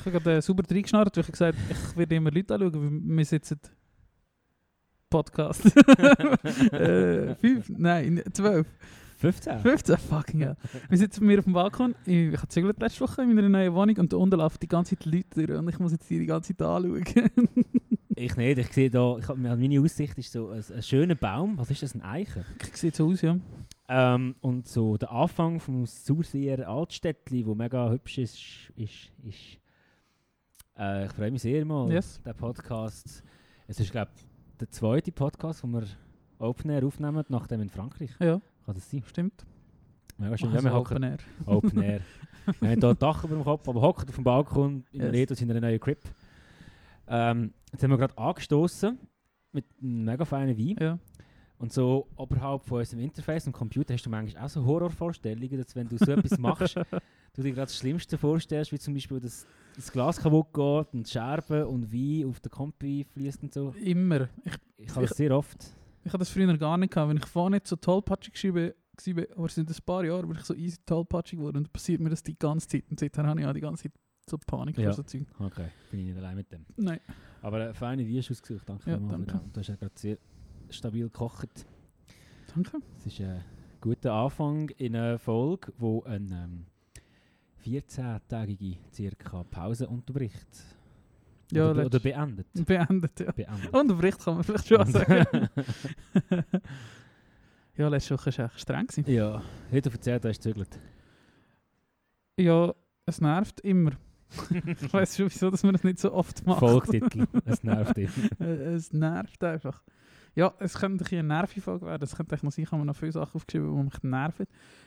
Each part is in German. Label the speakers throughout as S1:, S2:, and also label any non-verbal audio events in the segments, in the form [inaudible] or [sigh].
S1: Ich habe gerade äh, sauber reingeschnarrt, weil ich gesagt ich werde immer Leute anschauen, weil wir sitzen... Podcast. [laughs] äh, fünf? Nein, zwölf.
S2: 15?
S1: 15? Fucking hell. Wir sitzen bei mir auf dem Balkon. Ich, ich habe gezügelt letzte Woche in meiner neuen Wohnung und da unten laufen die ganze Zeit Leute durch und ich muss jetzt die ganze Zeit anschauen. [laughs]
S2: Ich nicht, ich sehe da, ich hab, meine Aussicht ist so ein, ein schöner Baum, was ist das, ein Eichen?
S1: Sieht so aus, ja.
S2: Ähm, und so der Anfang vom Surseer Altstädtli, wo mega hübsch ist, ist, ist äh, ich freue mich sehr mal,
S1: Yes.
S2: der Podcast. Es ist, glaube ich, der zweite Podcast, den wir Open Air aufnehmen, nachdem in Frankreich.
S1: Ja,
S2: Kann das sein?
S1: stimmt.
S2: Schön.
S1: Also
S2: ja, wir hocken
S1: Open Air.
S2: Open Air. [laughs] wir haben hier ein Dach über dem Kopf, aber hocken auf dem Balkon in
S1: Yes.
S2: Redo in einer neuen Crib. Ähm, jetzt haben wir gerade angestoßen mit einem mega feinen Wein.
S1: Ja.
S2: Und so oberhalb von unserem Interface am Computer hast du manchmal auch so Horrorvorstellungen, dass wenn du so etwas machst, [laughs] du dir gerade das Schlimmste vorstellst, wie zum Beispiel, dass das Glas kaputt geht und Scherben und Wein auf den Kompi fließt und so.
S1: Immer. Ich,
S2: Ich habe das sehr oft.
S1: ich hatte das früher gar nicht gehabt. Wenn ich vorher nicht so tollpatschig geschrieben war, aber es sind ein paar Jahre, bin ich so easy tollpatschig geworden und dann passiert mir das die ganze Zeit. Und seither habe ich auch die ganze Zeit so Panik
S2: Ja.
S1: vor so Zeug.
S2: Okay, bin ich nicht allein mit dem.
S1: Nein.
S2: Aber eine feine Wein du ausgesucht, danke
S1: Ja, danke.
S2: Du hast ja gerade sehr stabil gekocht.
S1: Danke.
S2: Es ist ein guter Anfang in einer Folge, wo eine ähm, 14-tägige circa Pause unterbricht.
S1: Ja,
S2: oder, oder beendet.
S1: Beendet, ja.
S2: beendet.
S1: Unterbricht kann man vielleicht schon sagen. [laughs] ja, letzte Woche war echt streng. Gewesen.
S2: ja, heute erzählt, du hast gezügelt.
S1: Ja, es nervt immer. [laughs] ich weiß schon, wieso dass man das nicht so oft macht.
S2: Folgtitel, es nervt. [laughs]
S1: Äh, es nervt einfach. Ja, es könnte ein eine Nervenfolge werden. Es könnte noch sein, ich habe mir noch viele Sachen aufgeschrieben, die mich nerven.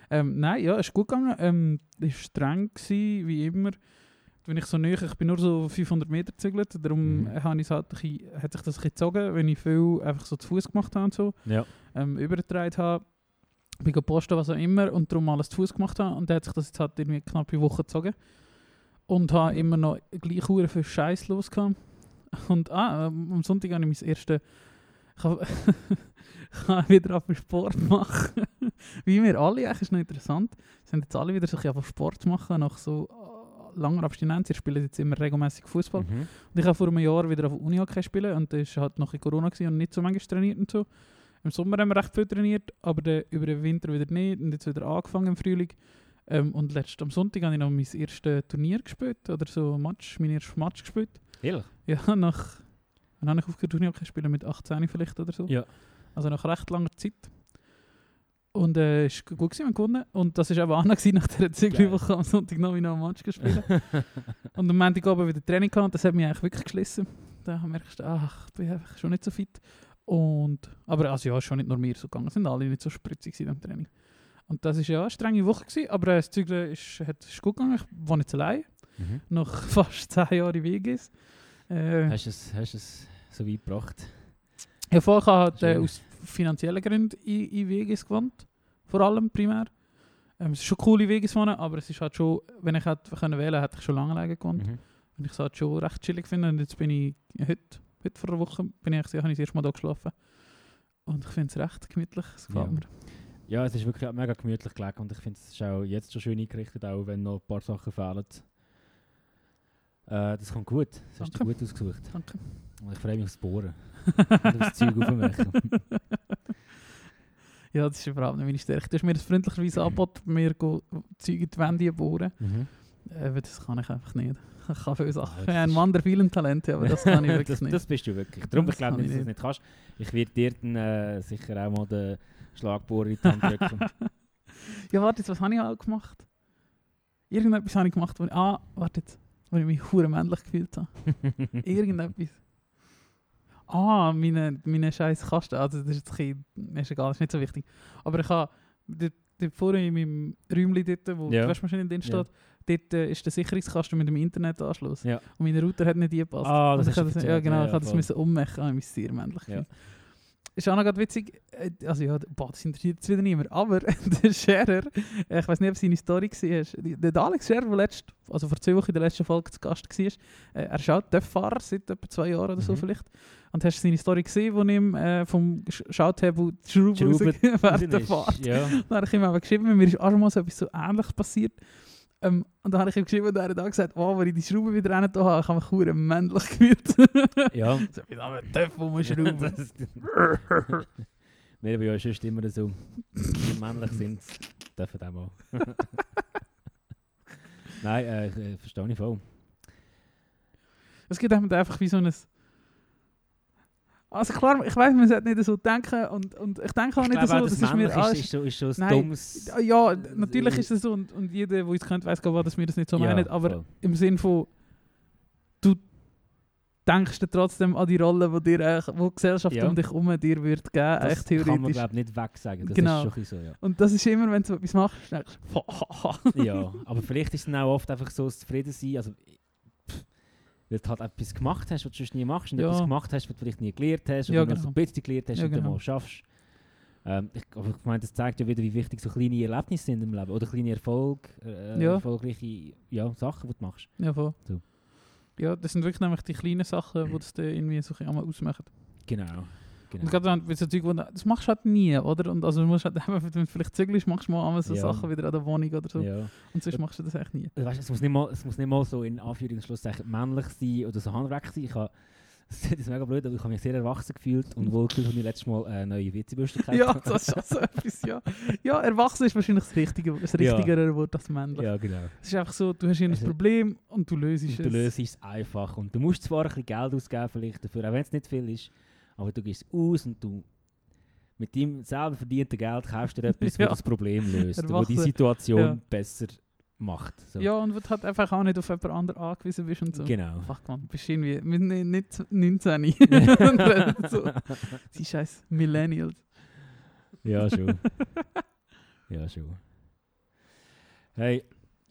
S1: Ähm, nein, ja, es ist gut gegangen. Ähm, es war streng, gewesen, wie immer. Wenn ich so näher, ich bin nur so 500 Meter gezügelt, darum
S2: Mhm.
S1: habe ich halt bisschen, hat sich das ein gezogen, wenn ich viel einfach so zu Fuß gemacht habe und so.
S2: Ja,
S1: ähm, übergetragen habe, bin gepostet, was auch immer, und darum alles zu Fuß gemacht habe. Und dann hat sich das jetzt halt irgendwie knapp eine Woche gezogen. Und habe immer noch gleich viel Scheiß los gehabt. Und ah, am Sonntag habe ich mein erstes. Ich [laughs] habe wieder auf Sport machen. [laughs] Wie wir alle, eigentlich ist noch interessant. Sind jetzt alle wieder bisschen auf Sport machen nach so äh, langer Abstinenz. Ihr spielt jetzt immer regelmäßig Fußball.
S2: mhm.
S1: Und ich habe vor einem Jahr wieder auf Uni-Hockey spielen und das war halt noch in Corona und nicht so manchmal trainiert und so. Im Sommer haben wir recht viel trainiert, aber dann über den Winter wieder nicht und jetzt wieder angefangen im Frühling. Ähm, und letzt am Sonntag habe ich noch mein erstes Turnier gespielt oder so Match, mein erstes Match gespielt.
S2: Ehrlich?
S1: Ja, [laughs] nach... Wann habe ich aufgehört zu spielen? Mit 18 vielleicht oder so.
S2: Ja.
S1: Also nach recht langer Zeit. Und äh, es war gut, gewesen, wir haben gewonnen. Und das war auch Anna gewesen, [laughs] nach dieser Zügelwoche am Sonntag noch noch ein Match gespielt. [laughs] Und am Montagabend wieder Training gehabt und das hat mich eigentlich wirklich geschlissen. Da merkst du, ach, ich bin einfach schon nicht so fit. Und, aber also ja, ist schon nicht nur mir so gegangen, es sind alle nicht so spritzig am Training. Und das war ja eine strenge Woche, gewesen, aber äh, das Zügeln ist, hat, ist gut gegangen. Ich wohne jetzt allein,
S2: Mhm.
S1: nach [laughs] fast 10 Jahren Weges. Äh,
S2: Hast du es, hast es so weit gebracht?
S1: ja, vorher habe ich halt, äh, aus finanziellen Gründen in, in Weges gewohnt, vor allem primär. Ähm, es ist schon coole Weges wohnen, aber es ist halt schon, wenn ich hätte können wählen hätte ich schon lange alleine gewohnt.
S2: Mhm.
S1: Und ich es halt schon recht chillig finde. Und jetzt bin ich, heute, heute vor einer Woche, bin ich, habe ich das erste Mal da geschlafen. Und ich finde es recht gemütlich. Es gefällt
S2: Ja.
S1: mir.
S2: Ja, es ist wirklich mega gemütlich gelegen und ich finde es ist auch jetzt schon schön eingerichtet, auch wenn noch ein paar Sachen fehlen. Äh, das kommt gut. Das hast du
S1: Danke.
S2: gut ausgesucht.
S1: Danke.
S2: Ich freue mich aufs Bohren. [laughs] Und aufs Zeug aufmachen. [laughs]
S1: ja, das ist überhaupt nicht meine Stärke. Du hast mir das freundlicherweise angeboten, mir Zeug in die Wände bohren.
S2: Mhm.
S1: Äh, aber das kann ich einfach nicht. [laughs] Ich kann viele Sachen.
S2: Ja, das
S1: habe ein
S2: ist-
S1: Wander vielen Talente, aber das kann ich wirklich
S2: das,
S1: nicht.
S2: das bist du wirklich. Darum
S1: Das
S2: ich glaube dass du das nicht kannst. Ich werde dir dann äh, sicher auch mal den Schlagbohrer in die Hand drücken.
S1: ja, warte jetzt, was habe ich auch gemacht? Irgendetwas habe ich gemacht, wo ich, ah, warte jetzt, wo ich mich hure männlich gefühlt habe. Irgendetwas. Ah, meine, meine scheiß Kasten. Also das ist, jetzt ein bisschen, ist egal, ist nicht so wichtig. Aber ich habe, dort, vorne in meinem Räumchen dort, wo
S2: Ja.
S1: die Waschmaschine drin steht,
S2: Ja.
S1: dort äh, ist der Sicherungskasten mit dem Internetanschluss.
S2: Ja.
S1: Und mein Router hat nicht gepasst.
S2: Ah, das
S1: Und ich hab das, ja, genau,
S2: Ja,
S1: ich
S2: ja,
S1: das müssen ummachen, ich muss sehr männlich
S2: Ja.
S1: Ist auch noch gerade witzig, äh, also ja, boah, das interessiert jetzt wieder niemand, aber [laughs] der Scherer, äh, ich weiß nicht, ob seine Story war, die- der Alex Scherer, der letzt, also vor zwei Wochen in der letzten Folge zu Gast war, äh, er ist auch TÜV-Fahrer seit etwa zwei Jahren oder so
S2: Mhm.
S1: vielleicht. Und hast du seine Story gesehen, wo ihm äh, vom Sch- Schalthebel die Schraube
S2: Die Ist- [laughs]
S1: Fahrt.
S2: Ja.
S1: Dann habe ich ihm aber geschrieben, mir ist auch mal so etwas so ähnliches passiert. Ähm, und dann habe ich ihm geschrieben und er hat auch gesagt, oh, wenn ich die Schraube wieder rein habe, [laughs] ich habe mich verdammt männlich gefühlt.
S2: ja.
S1: so, wie da mit TÜV rumschrauben. [laughs]
S2: Das- Wir haben ja sonst immer so die männlich sind, dürfen auch mal. [laughs] Nein, äh, äh, verstehe ich voll.
S1: Es gibt einfach wie so ein... Also klar, ich weiß, man sollte nicht so denken und, und ich denke auch
S2: Ich
S1: nicht
S2: glaube
S1: so,
S2: auch,
S1: das
S2: das
S1: ist mir alles...
S2: ist, ist, ist so ein dummes...
S1: Ja, natürlich ist es so und, und jeder, der uns kennt, weiß gar dass wir das nicht so meinen, aber
S2: voll.
S1: im Sinn von, du denkst trotzdem an die Rolle, die dir eigentlich, wo die Gesellschaft
S2: Ja.
S1: um dich herum dir wird geben,
S2: das
S1: echt
S2: kann man
S1: theoretisch.
S2: glaube nicht wegsagen. Das
S1: Genau.
S2: ist schon so, ja.
S1: Und das ist immer, wenn du etwas machst, denkst du, [laughs]
S2: ja, aber vielleicht ist es dann auch oft einfach so, das zufrieden sein, also weil du halt etwas gemacht hast, was du sonst nie machst und
S1: Ja.
S2: etwas gemacht hast, was du vielleicht nie gelernt hast
S1: Ja,
S2: oder nur so
S1: genau.
S2: ein bisschen gelernt hast
S1: Ja,
S2: und dann
S1: genau.
S2: mal schaffst. Ähm, ich, aber ich meine, das zeigt ja wieder, wie wichtig so kleine Erlebnisse sind im Leben oder kleine Erfolg, äh,
S1: Ja.
S2: erfolgreiche ja, Sachen, die du machst.
S1: ja, voll.
S2: So.
S1: Ja, das sind wirklich nämlich die kleinen Sachen, die das dann irgendwie so ein bisschen ausmachen.
S2: Genau.
S1: Und
S2: genau.
S1: gerade dann, wenn so Zeug, wo du- das machst du halt nie, oder? Und also du musst halt, [laughs] wenn du vielleicht zügelst, machst du mal einmal so
S2: Ja.
S1: Sachen wieder an der Wohnung oder so.
S2: Ja.
S1: Und sonst machst du das echt nie.
S2: Also, weißt, es, muss nicht mal, es muss nicht mal so in Anführungs- und Schlusszeichen männlich sein oder so handwerk sein. Ich habe, [laughs] das ist mega blöd, aber ich habe mich sehr erwachsen gefühlt und wohl gefühlt, als ich letztes Mal eine neue WC-Bürste gekauft
S1: Ja,
S2: habe.
S1: das ist auch so [laughs] etwas, ja. Ja, erwachsen ist wahrscheinlich das, richtige, das
S2: Ja.
S1: richtigere Wort als männlich.
S2: Ja, genau.
S1: Es ist einfach so, du hast ein
S2: Also-
S1: Problem und du löst
S2: Und
S1: es.
S2: du löst es einfach. Und du musst zwar ein bisschen Geld ausgeben vielleicht dafür, auch wenn es nicht viel ist, aber du gehst aus und du mit deinem selber verdienten Geld kaufst du [laughs] etwas,
S1: Ja.
S2: das Problem löst, wo die. Situation
S1: Ja.
S2: besser macht. So.
S1: Ja, und wo du halt einfach auch nicht auf jemand anderen angewiesen bist und so.
S2: Genau.
S1: Fuck man, du bist irgendwie mit ni- nicht 19. Und dann so, die scheiß Millennials.
S2: ja, schon. [laughs] ja, schon. Hey,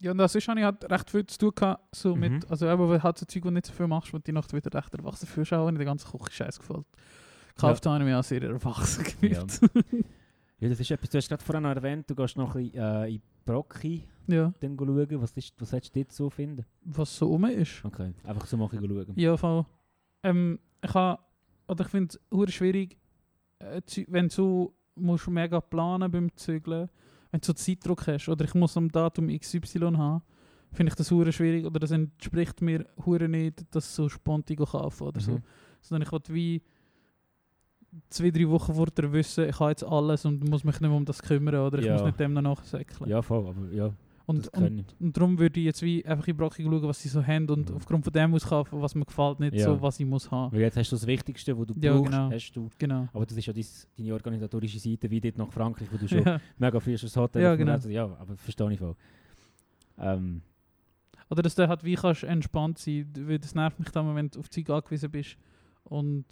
S1: Ja, und sonst habe ich halt recht viel zu tun gehabt, so
S2: Mhm.
S1: mit, also eben, weil halt so Zeug, wo nicht so viel machst, du die Nacht wieder recht erwachsen fühlst, auch wenn der ganze Küche scheiß gefällt. Gekauft habe ich mich auch sehr erwachsen gefühlt.
S2: ja, das ist etwas, du hast gerade vorhin noch erwähnt, du gehst noch ein bisschen äh, in Brocki
S1: Ja,
S2: dann schauen. Was, ist, was hättest du dort so finden?
S1: was so um ist.
S2: Okay, einfach so mal ein bisschen schauen.
S1: Ja, voll. Ähm, ich habe, oder ich finde es schwierig, äh, wenn du so musst mega planen beim Zügeln, wenn du so Zeitdruck hast, oder ich muss am Datum XY haben, finde ich das hure schwierig, oder das entspricht mir hure nicht, das so spontan kaufen oder so.
S2: Mhm.
S1: Sondern ich will wie zwei, drei Wochen vorher wissen, ich habe jetzt alles und muss mich nicht mehr um das kümmern, oder ich
S2: Ja.
S1: muss nicht dem noch nachsäckeln.
S2: Ja, voll, aber ja,
S1: und, und, und darum würde ich jetzt wie einfach in Brocki schauen, was sie so haben und
S2: Mhm.
S1: aufgrund von dem auskaufen, was mir gefällt, nicht
S2: Ja.
S1: so, was ich muss haben.
S2: Weil jetzt hast du das Wichtigste, was du
S1: Ja,
S2: brauchst,
S1: genau.
S2: hast du.
S1: Genau.
S2: Aber das ist ja deine organisatorische Seite, wie dort nach Frankreich, wo du schon [laughs]
S1: Ja.
S2: mega schon das Hotel
S1: Ja,
S2: gefunden
S1: genau.
S2: hast. Ja, aber verstehe ich voll. Ähm,
S1: Oder dass du halt wie kannst entspannt sein, weil das nervt mich dann, wenn du auf Zeug angewiesen bist und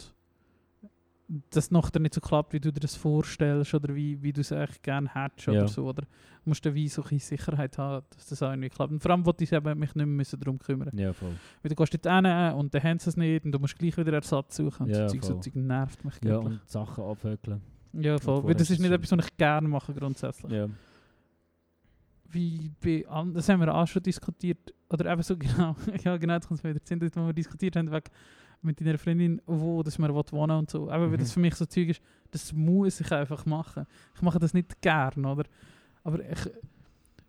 S1: das nachher nicht so klappt, wie du dir das vorstellst oder wie, wie du es eigentlich gerne hättest
S2: Ja.
S1: oder so. Oder du musst dann wie so ein Sicherheit haben, dass das auch irgendwie klappt. Und vor allem wollte ich eben mich nicht mehr darum kümmern.
S2: ja, voll.
S1: Weil du gehst dort hin und dann haben sie es nicht und du musst gleich wieder Ersatz suchen. Und
S2: Ja,
S1: so, Zeug, so. Zeug nervt mich
S2: Ja, und Sachen abhökeln.
S1: Ja, voll. Weil das
S2: ist es
S1: nicht etwas, was ich gerne mache grundsätzlich.
S2: Ja.
S1: wie bei an- das haben wir auch schon diskutiert, oder eben so [laughs] genau, ja genau, das kommt mir wieder sind, wo wir diskutiert haben, wegen, mit deiner Freundin, wo dass man wohnen und so. Eben, weil das
S2: Mhm.
S1: für mich so Zeug ist, das muss ich einfach machen. Ich mache das nicht gern, oder? Aber ich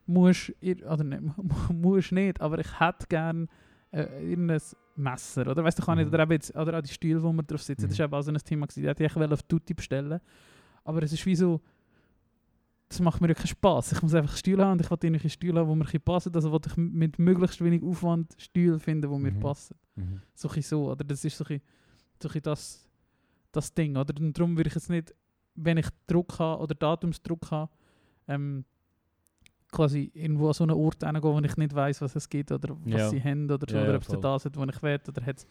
S1: muss, oder nicht, [laughs] muss nicht, aber ich hätte gern äh, irgendein Messer, oder? Weißt du, kann
S2: Mhm.
S1: oder, eben jetzt, oder auch die Stühle, wo wir drauf sitzen, das
S2: Mhm.
S1: ist eben auch so ein Thema gewesen, ich wollte auf Tutti bestellen, aber es ist wie so, das macht mir keinen Spass. Ich muss einfach Stühle haben und ich will irgendwelche Stühle haben, die mir passen. Also wollte ich mit möglichst wenig Aufwand Stühle finden, die mir
S2: Mhm.
S1: passen.
S2: Mhm.
S1: So ein so, oder? Das ist so ein so ein das, das Ding, oder? Und darum würde ich jetzt nicht, wenn ich Druck habe oder Datumsdruck habe, ähm, quasi irgendwo an so einen Ort hingehen, wo ich nicht weiß, was es gibt oder was
S2: Ja.
S1: sie haben oder so,
S2: Ja,
S1: oder
S2: ja,
S1: ob
S2: voll.
S1: das hat, wo ich will, oder hat es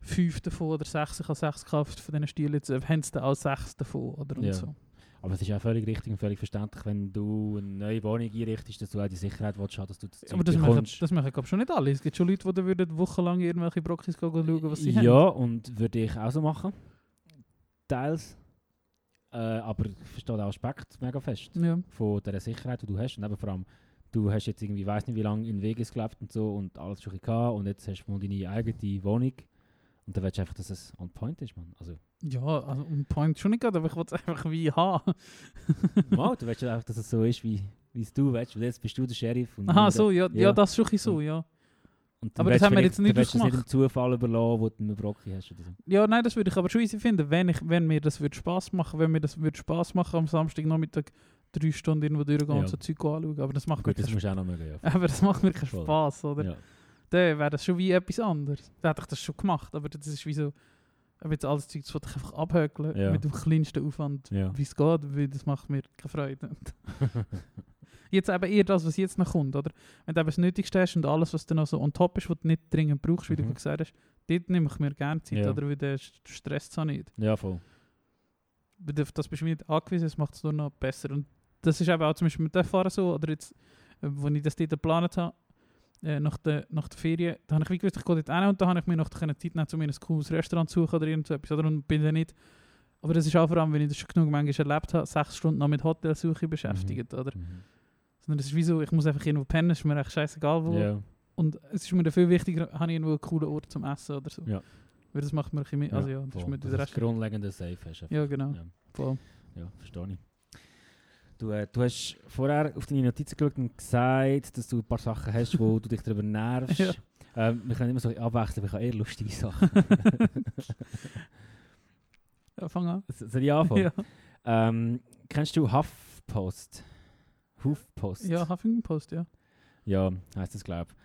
S1: fünf davon oder sechs, ich habe sechs gekauft von diesen Stühlen, äh, haben sie dann auch sechs davon, oder? Und so.
S2: Aber es ist auch völlig richtig und völlig verständlich, wenn du eine neue Wohnung einrichtest, dass du auch die Sicherheit willst, dass du das
S1: Aber das machen, das machen glaube schon nicht alle. Es gibt schon Leute, die würden wochenlang irgendwelche Brockis gehen schauen, was sie
S2: ja,
S1: haben.
S2: Ja, und würde ich auch so machen. Teils. Äh, aber ich verstehe den Aspekt mega fest.
S1: Ja.
S2: Von der Sicherheit, die du hast. Und eben vor allem, du hast jetzt irgendwie, weiß nicht wie lange in Vegas gelebt und so und alles schon gehabt und jetzt hast du mal deine eigene Wohnung. Und dann willst du einfach, dass es on point ist, man. Also,
S1: Ja, also ein Point schon nicht gerade, aber ich will es einfach wie haben. [laughs]
S2: mal, du willst einfach, dass es so ist, wie wie es du willst. Weil jetzt bist du der Sheriff. Und
S1: Aha, so, ja, ja.
S2: Ja.
S1: das ist schon so, ja. Aber das haben wir jetzt nicht
S2: willst du nicht dem Zufall überlassen, wo du einen Brocki hast oder so.
S1: Ja, nein, das würde ich aber schon easy finden, wenn, ich, wenn mir das würde Spaß machen, wenn mir das würde Spaß machen, am Samstagnachmittag drei Stunden irgendwo durchgehen
S2: Ja.
S1: und so Zeug anschauen. Aber das macht mir
S2: Gut, das
S1: keinen
S2: mögen, ja. [laughs]
S1: Aber das macht mir keinen. Spaß, oder?
S2: ja.
S1: Dann wäre das schon wie etwas anderes. Dann hätte ich das schon gemacht, aber das ist wie so, aber jetzt alles Zeug, das ich einfach abhökeln,
S2: Ja.
S1: mit dem kleinsten Aufwand,
S2: Ja.
S1: wie es geht, weil das macht mir keine Freude. [laughs] jetzt eben eher das, was jetzt noch kommt, oder? Wenn du eben das Nötigste hast und alles, was dann noch so on top ist, was du nicht dringend brauchst, wie du
S2: Mhm.
S1: gerade gesagt hast, dort nehme ich mir gerne Zeit,
S2: Ja.
S1: oder? Weil der stresst es auch nicht.
S2: ja, voll.
S1: Das bist du nicht angewiesen, das macht es nur noch besser. Und das ist eben auch zum Beispiel mit dem Fahren so, oder jetzt, äh, wo ich das dort geplant habe, äh, nach, der, nach der Ferien, da habe ich wie gewusst, ich gehe dort hin und da habe ich mir noch können Zeit nehmen, um mir ein cooles Restaurant zu suchen oder irgendetwas, oder? Und bin dann nicht, aber das ist auch vor allem, wenn ich das schon genug manchmal erlebt habe, sechs Stunden noch mit Hotelsuche beschäftigt, oder?
S2: Mhm.
S1: Sondern es ist wie so, ich muss einfach irgendwo pennen, ist mir echt scheißegal wo.
S2: Ja.
S1: Und es ist mir dann viel wichtiger, habe ich irgendwo einen coolen Ort zum Essen oder so.
S2: Ja.
S1: Weil das macht mir ein bisschen mehr, also ja, das ist mir
S2: das
S1: Rest.
S2: grundlegende Safe hast. einfach.
S1: Ja, genau.
S2: Ja.
S1: Voll.
S2: Ja, verstehe ich. Du, äh, du hast vorher auf deine Notizen geschaut und gesagt, dass du ein paar Sachen hast, wo du dich darüber nervst. [laughs]
S1: Ja.
S2: Ähm, wir können immer so abwechseln, aber ich habe eher lustige Sachen. [laughs]
S1: Ja, fang an.
S2: Soll ich anfangen?
S1: Ja,
S2: Ähm, kennst du HuffPost? HuffPost?
S1: ja Huffington Post, ja.
S2: Ja, heisst das, glaube ich.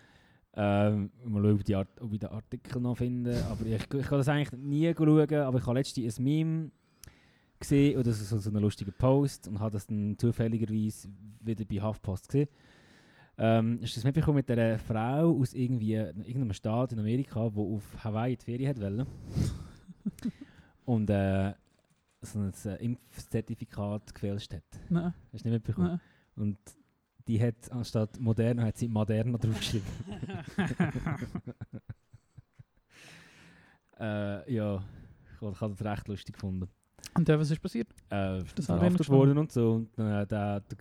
S2: Ähm, mal schauen, ob, ich die Art, ob ich den Artikel noch finde. Aber ich, ich kann das eigentlich nie schauen, aber ich habe letztens ein Meme gesehen, oder so, so einen lustigen Post, und habe das dann zufälligerweise wieder bei HuffPost gesehen. Ähm, du das mitbekommen mit einer Frau aus irgendwie, irgendeinem Staat in Amerika, die auf Hawaii die Ferien hat wollen? [laughs] und äh, so ein äh, Impfzertifikat gefälscht hat.
S1: Nein,
S2: Hast du nicht mitbekommen?
S1: nein.
S2: Und die hat anstatt Moderna hat sie Moderna draufgeschrieben. [laughs] [laughs] äh, ja, ich habe das recht lustig gefunden.
S1: Und dann, was ist passiert?
S2: Äh,
S1: das
S2: verhaftet worden und so. Und äh, der, der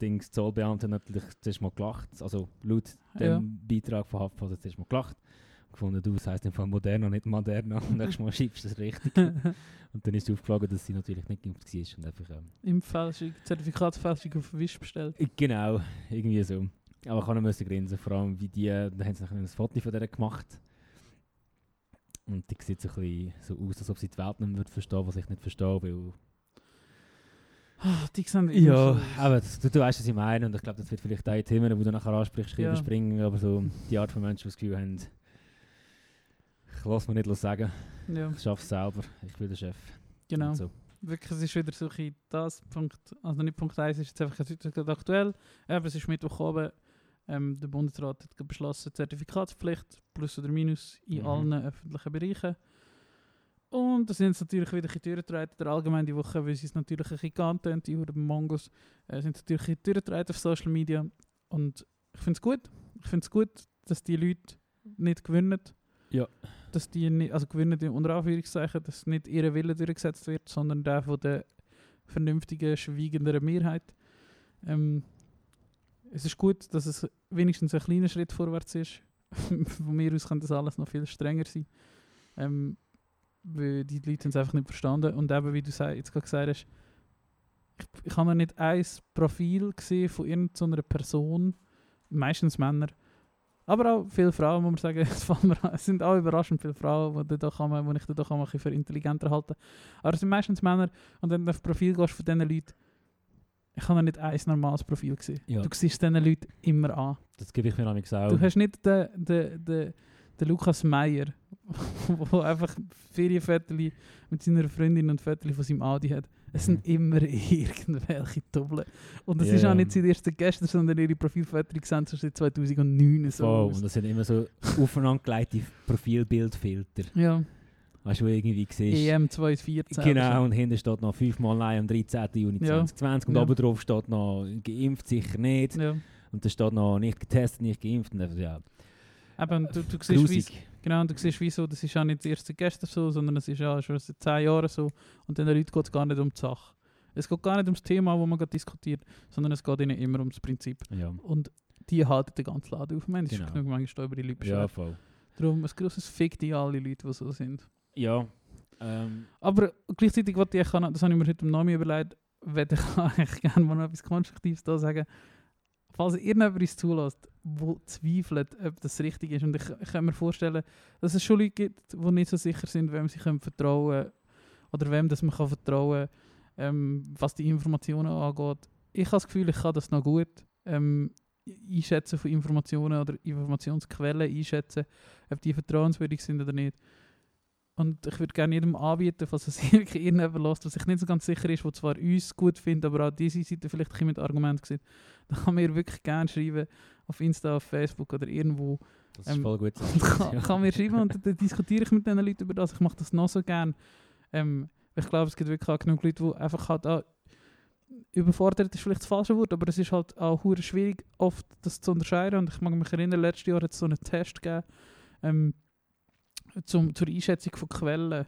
S2: Dings Zollbeamte hat natürlich zuerst mal gelacht. Also laut dem
S1: Ja.
S2: Beitrag von HuffPost hat er zuerst mal gelacht. Gefunden, du, das heisst einfach Moderna, nicht Moderna. Und nächstes Mal [laughs] schreibst du das richtig. [laughs] und dann ist aufgeflogen, dass sie natürlich nicht geimpft war. Und einfach, ähm,
S1: Impffälschung, Zertifikatsfälschung auf Wisch bestellt.
S2: Genau, irgendwie so. Aber ich kann nicht grinsen, vor allem wie die, da haben sie nachher ein Foto von der gemacht. Und die sieht so, ein bisschen so aus, als ob sie die Welt nicht mehr verstehen was ich nicht verstehe, weil...
S1: Ah, die sehen
S2: Ja, aber du, du weißt, was ich meine und ich glaube, das wird vielleicht auch Themen, die du nachher ansprichst,
S1: Ja.
S2: überspringen, aber so die Art von Menschen, die das Gefühl haben, ich lasse mir nicht sagen,
S1: Ja,
S2: ich schaffe es selber, ich bin der Chef.
S1: genau.
S2: So.
S1: Wirklich, es ist wieder so ein das Punkt, also nicht Punkt 1 ist jetzt einfach aktuell, aber es ist Mittwoch oben, ähm, der Bundesrat hat beschlossen, Zertifikatspflicht, plus oder minus in
S2: Mhm.
S1: allen öffentlichen Bereichen. Und da sind es natürlich wieder ein Türen getreten, der allgemein die Woche, weil sie es natürlich ein bisschen geantönt, die Huren Mongos, äh, sind natürlich ein bisschen Türen getreten auf Social Media. Und ich finde es gut, ich finde es gut, dass die Leute nicht gewinnen.
S2: Ja.
S1: Dass die nicht, also gewinnen in unter Anführungszeichen, dass nicht ihr Wille durchgesetzt wird, sondern der von der vernünftigen, schweigenden Mehrheit. Ähm, es ist gut, dass es wenigstens ein kleiner Schritt vorwärts ist. [laughs] Von mir aus kann das alles noch viel strenger sein. Ähm, weil die Leute es einfach nicht verstanden. Und eben, wie du jetzt gerade gesagt hast, ich, ich habe noch nicht ein Profil gesehen von irgendeiner Person, meistens Männer, aber auch viele Frauen, muss man sagen, [laughs] es, mir, es sind auch überraschend viele Frauen, die, da kann die ich ein bisschen für intelligenter halte. Aber es sind meistens Männer und wenn du auf Profil gehst von diesen Leuten, ich habe noch nicht ein normales Profil gesehen.
S2: Ja.
S1: Du siehst diesen Leuten immer an.
S2: Das gebe ich mir nämlich auch.
S1: Du hast nicht den, den, den, den Lukas Meier, der [laughs] einfach Ferienfotos mit seiner Freundin und Fotos von seinem Audi hat. Es sind immer [laughs] irgendwelche Doppel. Und das
S2: Ja,
S1: ist auch nicht seit ersten gestern, sondern ihre Profilfotos sehen schon seit 2009 so aus.
S2: und das sind immer so [laughs] aufeinandergelegte Profilbildfilter.
S1: Ja.
S2: Weißt du, irgendwie siehst.
S1: EM 2014.
S2: Genau, und hinten steht noch fünfmal Nein am 13. Juni
S1: Ja.
S2: 2020 und
S1: Ja.
S2: oben drauf steht noch geimpft, sicher nicht.
S1: Ja.
S2: Und da steht noch nicht getestet, nicht geimpft. Und ja,
S1: Eben, du, du siehst, wie. Genau, und du siehst, wieso, das ist ja nicht erst gestern so, sondern es ist ja schon seit zehn Jahren so. Und den Leuten geht es gar nicht um die Sache. Es geht gar nicht ums Thema, das man gerade diskutiert, sondern es geht ihnen immer ums Prinzip.
S2: Ja,
S1: Und die halten den ganzen Laden auf. Es
S2: Genau.
S1: ist genug manchmal über die Leute
S2: ja voll.
S1: Darum ein grosses Fick die alle Leute, die so sind.
S2: Ja, ähm,
S1: Aber gleichzeitig, was ich das habe ich mir heute im Namen überlegt, würde ich [laughs] eigentlich gerne mal noch etwas Konstruktives da sagen. Falls irgendjemand uns zulässt, der zweifelt, ob das richtig ist, und ich, ich kann mir vorstellen, dass es schon Leute gibt, die nicht so sicher sind, wem sie können vertrauen oder wem das man kann vertrauen ähm, was die Informationen angeht. Ich habe das Gefühl, ich kann das noch gut ähm, einschätzen von Informationen oder Informationsquellen einschätzen, ob die vertrauenswürdig sind oder nicht. Und ich würde gerne jedem anbieten, falls es [laughs] irgendjemand lässt, was sich nicht so ganz sicher ist, der zwar uns gut findet, aber auch diese Seite vielleicht ein mit Argument sieht, [laughs] dann kann mir wirklich gerne schreiben auf Insta, auf Facebook oder irgendwo.
S2: das ist
S1: Ähm,
S2: voll gut. [laughs]
S1: kann, kann mir schreiben und dann diskutiere ich mit diesen Leuten über das. Ich mache das noch so gerne. Ähm, ich glaube, es gibt wirklich auch genug Leute, die einfach halt auch überfordert ist vielleicht das falsche Wort, aber es ist halt auch schwierig, oft das zu unterscheiden. Und ich mag mich erinnern, letztes Jahr hat es so einen Test gegeben ähm, zum, zur Einschätzung von Quellen.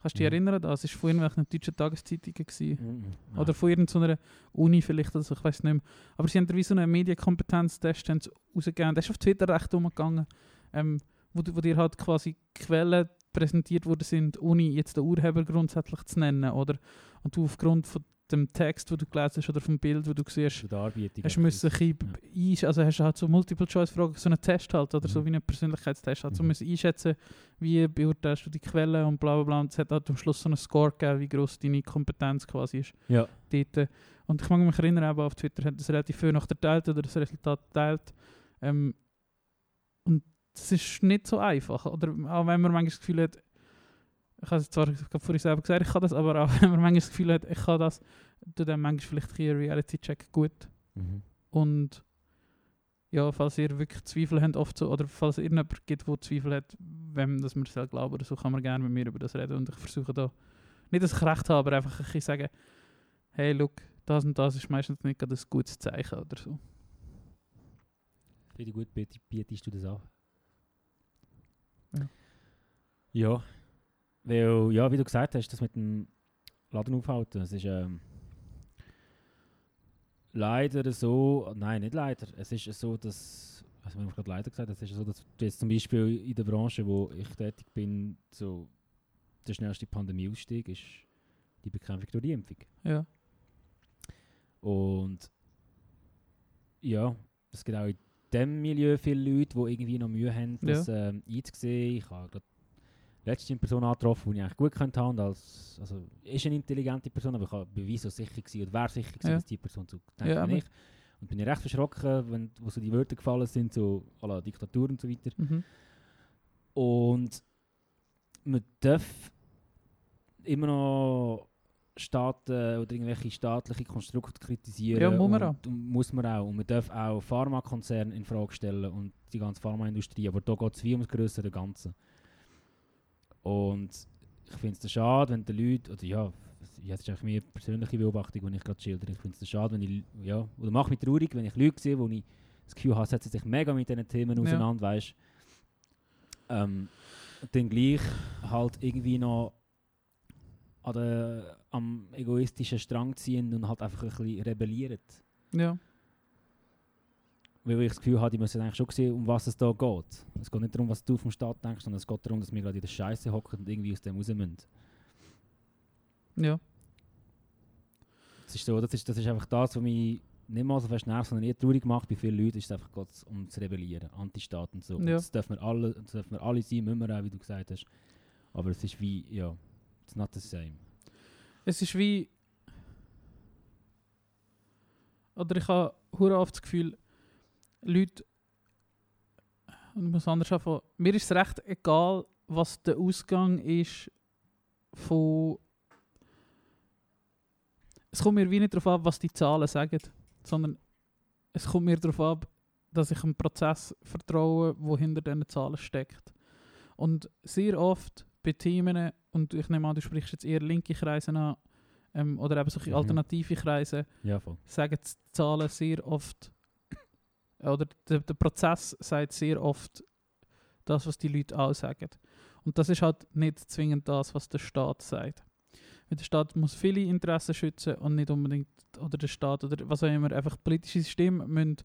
S1: Kannst du dich
S2: Mhm.
S1: erinnern? Das war von irgendwelchen deutschen Tageszeitungen. Gewesen.
S2: Mhm.
S1: Oder von irgendeiner Uni vielleicht, also ich weiß nicht mehr. Aber sie haben da wie so einen Medienkompetenztest rausgegeben. Der ist auf Twitter recht umgegangen, ähm, wo, wo dir halt quasi Quellen präsentiert worden sind, ohne jetzt den Urheber grundsätzlich zu nennen. Oder? Und du aufgrund von dem Text, den du gelesen hast, oder vom Bild, wo du siehst, hast du müssen ein bisschen einsch- also hast du halt so Multiple-Choice-Fragen, so einen Test halt, oder so
S2: Mhm.
S1: wie einen Persönlichkeitstest, halt so
S2: Mhm.
S1: müssen einschätzen, wie beurteilst du die Quellen und bla bla bla. Und es hat halt am Schluss so einen Score gegeben, wie gross deine Kompetenz quasi ist
S2: Ja.
S1: dort. Und ich mag mich erinnern, eben auf Twitter hat das relativ viel nach der Teilt oder das Resultat geteilt. Ähm, und das ist nicht so einfach. Oder auch wenn man manchmal das Gefühl hat, ich habe es zwar vorhin selber gesagt, ich kann das, aber auch [laughs] wenn man manchmal das Gefühl hat, ich kann das, tut dann manchmal vielleicht ein Reality-Check gut.
S2: Mhm.
S1: Und ja, falls ihr wirklich Zweifel habt, oft so, oder falls irgendjemand gibt, der Zweifel hat, wem das man soll glauben oder so, kann man gerne mit mir über das reden. Und ich versuche da, nicht dass ich recht habe, aber einfach ein bisschen sagen, hey, look, das und das ist meistens nicht gerade ein gutes Zeichen oder so.
S2: Finde ich gut, biet- bietest du das an.
S1: Ja.
S2: Ja. Weil, ja, wie du gesagt hast, das mit dem Laden aufhalten, es ist ähm, leider so, nein, nicht leider, es ist so, dass, also wir haben gerade leider gesagt, es ist so, dass jetzt zum Beispiel in der Branche, wo ich tätig bin, so der schnellste Pandemieausstieg ist die Bekämpfung durch die Impfung.
S1: Ja,
S2: Und ja, es gibt auch in diesem Milieu viele Leute, die irgendwie noch Mühe haben, das ähm, einzusehen. Ich habe gerade letzte Person angetroffen, die ich eigentlich gut könnte haben. Als, also, ist eine intelligente Person, aber ich war wie so sicher gewesen, oder wäre sicher gewesen,
S1: Ja.
S2: dass die Person so denkt
S1: Ja,
S2: ich. Und bin ich recht verschrocken, wenn, wo so die Wörter gefallen sind, so à la Diktatur und so weiter.
S1: mhm.
S2: Und man darf immer noch Staaten oder irgendwelche staatliche Konstrukte kritisieren.
S1: Ja, muss man
S2: und, und muss man auch. Und man darf auch Pharmakonzerne in Frage stellen und die ganze Pharmaindustrie. Aber da geht es wie ums größere Ganze. Und ich finde es schade, wenn die Leute, oder ja, jetzt ist eigentlich meine persönliche Beobachtung, die ich gerade schildere. Ich finde es schade, wenn ich, ja, oder mache mich traurig, wenn ich Leute sehe, wo ich das Gefühl habe, setzen sich mega mit diesen Themen
S1: Ja.
S2: auseinander, weißt ähm, dann gleich halt irgendwie noch an der, am egoistischen Strang ziehen und halt einfach ein bisschen rebellieren.
S1: ja,
S2: Weil ich das Gefühl habe, die müssen eigentlich schon sehen, um was es da geht. Es geht nicht darum, was du vom Staat denkst, sondern es geht darum, dass wir gerade in der Scheiße hocken und irgendwie aus dem raus müssen.
S1: ja,
S2: Das ist, so, das, ist, das ist einfach das, was mich nicht mal so fest nervt, sondern eher traurig macht bei vielen Leuten, ist es einfach geht's um zu rebellieren, Antistaat und so.
S1: Ja.
S2: Das, dürfen wir alle, das dürfen wir alle sein, müssen wir auch, wie du gesagt hast. Aber es ist wie, ja, it's not the same.
S1: Es ist wie. Oder ich habe oft das Gefühl, Leute. Ich muss anders anfangen. Mir ist es recht egal, was der Ausgang ist von. Es kommt mir wie nicht darauf ab, was die Zahlen sagen, sondern es kommt mir darauf ab, dass ich einem Prozess vertraue, wo hinter diesen Zahlen steckt. Und sehr oft bei Themen, und ich nehme an, du sprichst jetzt eher linke Kreise an, ähm, oder eben solche
S2: Mhm.
S1: alternative Kreise,
S2: Ja,
S1: sagen die Zahlen sehr oft, oder der, der Prozess sagt sehr oft das, was die Leute auch sagen. Und das ist halt nicht zwingend das, was der Staat sagt. Weil der Staat muss viele Interessen schützen und nicht unbedingt, oder der Staat, oder was auch immer, einfach politische Systeme müssen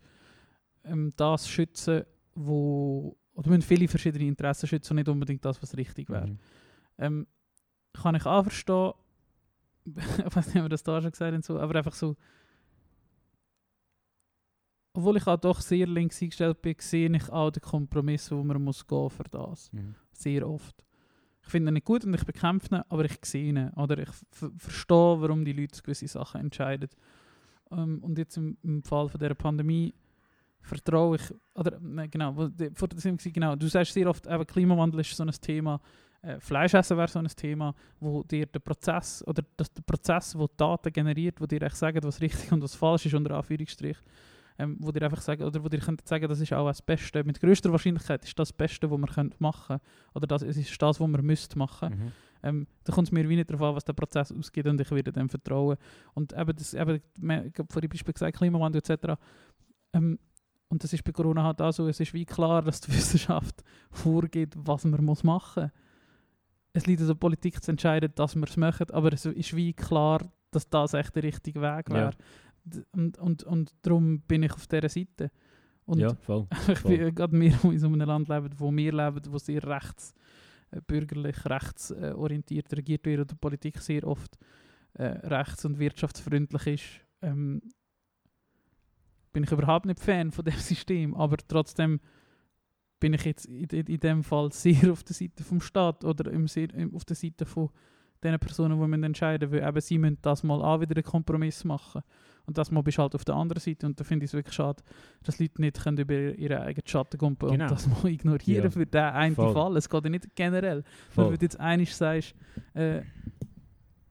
S1: ähm, das schützen, wo, oder müssen viele verschiedene Interessen schützen und nicht unbedingt das, was richtig wäre.
S2: Mhm.
S1: Ähm, kann ich auch verstehen, [laughs] ich weiß nicht, ob wir das da schon gesagt haben, so, aber einfach so, obwohl ich auch doch sehr links eingestellt bin, sehe ich auch den Kompromiss, wo man muss gehen für das.
S2: Mhm.
S1: Sehr oft. Ich finde ihn nicht gut und ich bekämpfe ihn, aber ich sehe ihn. Oder ich ver- verstehe, warum die Leute gewisse Sachen entscheiden. Ähm, und jetzt im, im Fall von dieser Pandemie vertraue ich, oder nein, genau, vor der genau, du sagst sehr oft, eben, Klimawandel ist so ein Thema, äh, Fleischessen wäre so ein Thema, wo dir der Prozess, oder der Prozess, wo Daten generiert, wo dir echt sagen, was richtig und was falsch ist, unter Anführungsstrich, ähm, wo dir einfach sagen, oder wo dir könnt sagen, das ist auch das Beste, mit größter Wahrscheinlichkeit ist das das Beste, was man könnt machen oder das es ist das, was man müsste machen.
S2: Mhm.
S1: Ähm, da kommt es mir wie nicht darauf an, was der Prozess ausgeht und ich werde dem vertrauen. Und eben, das, eben ich habe vorhin Beispiel gesagt, Klimawandel etc. Ähm, und das ist bei Corona halt auch so, es ist wie klar, dass die [laughs] Wissenschaft vorgeht, was man muss machen muss. Es liegt an der Politik zu entscheiden, dass wir es machen, aber es ist wie klar, dass das echt der richtige Weg
S2: Ja.
S1: wäre. D- Und, und, und darum bin ich auf dieser Seite. Und
S2: ja, voll. [laughs]
S1: ich bin gerade wir, die in so einem Land leben, wo wir leben, wo sehr rechts, äh, bürgerlich, rechtsorientiert äh, regiert wird und die Politik sehr oft äh, rechts- und wirtschaftsfreundlich ist, ähm, bin ich überhaupt nicht Fan von dem [laughs] System. Aber trotzdem bin ich jetzt in, in, in dem Fall [laughs] sehr auf der Seite vom Staat oder im, sehr, im, auf der Seite von den Personen, die müssen entscheiden müssen, weil eben sie müssen das mal auch wieder einen Kompromiss machen. Und das mal bist halt auf der anderen Seite. Und da finde ich es wirklich schade, dass Leute nicht können über ihren eigenen Schatten kumpen
S2: Genau.
S1: und das mal [laughs] ignorieren
S2: Ja.
S1: für den einen
S2: Voll.
S1: Fall. Es geht ja nicht generell. Nur
S2: Voll.
S1: wenn du jetzt einig sagst, äh,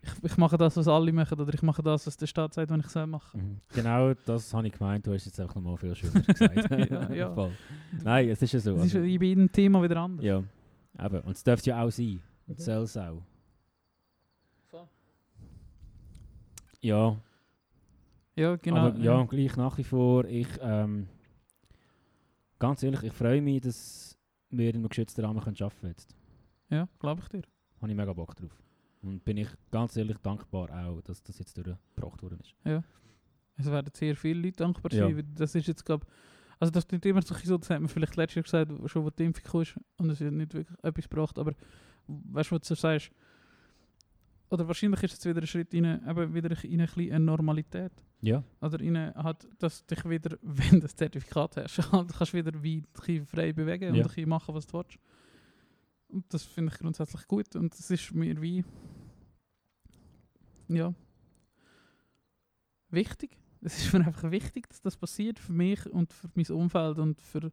S1: ich, ich mache das, was alle machen, oder ich mache das, was der Staat sagt, wenn ich es soll machen.
S2: Mhm. Genau das habe ich gemeint, du hast jetzt einfach nochmal viel schöner [laughs] gesagt.
S1: Ja, ja. [laughs]
S2: Voll. Nein, es ist ja so.
S1: Das ist
S2: Also,
S1: bei jedem Thema wieder anders.
S2: ja, eben. Und es dürfte ja auch sein. Und soll es auch. Ja,
S1: Ja, genau.
S2: aber ja, gleich nach wie vor, ich, ähm, ganz ehrlich, ich freue mich, dass wir in einem geschützten Rahmen arbeiten können jetzt.
S1: Ja, glaube ich dir.
S2: Habe ich mega Bock drauf. Und bin ich ganz ehrlich dankbar auch, dass das jetzt durchgebracht worden ist.
S1: Es werden sehr viele Leute dankbar
S2: Ja.
S1: sein. weil Das ist jetzt, glaube also das klingt immer so, so, das hat man vielleicht letztes Jahr gesagt, schon wo die Impfung kam und es hat nicht wirklich etwas gebracht, aber weißt du, was du sagst, oder wahrscheinlich ist es wieder ein Schritt in eine, eben wieder in eine kleine Normalität.
S2: Ja.
S1: Oder in eine, halt, dass dich wieder, [laughs] wenn du das Zertifikat hast, [laughs] halt, kannst du wieder wie ein frei bewegen und
S2: Ja.
S1: ein bisschen machen, was du willst. Und das finde ich grundsätzlich gut und es ist mir wie, ja, wichtig. [laughs] Es ist mir einfach wichtig, dass das passiert für mich und für mein Umfeld und für,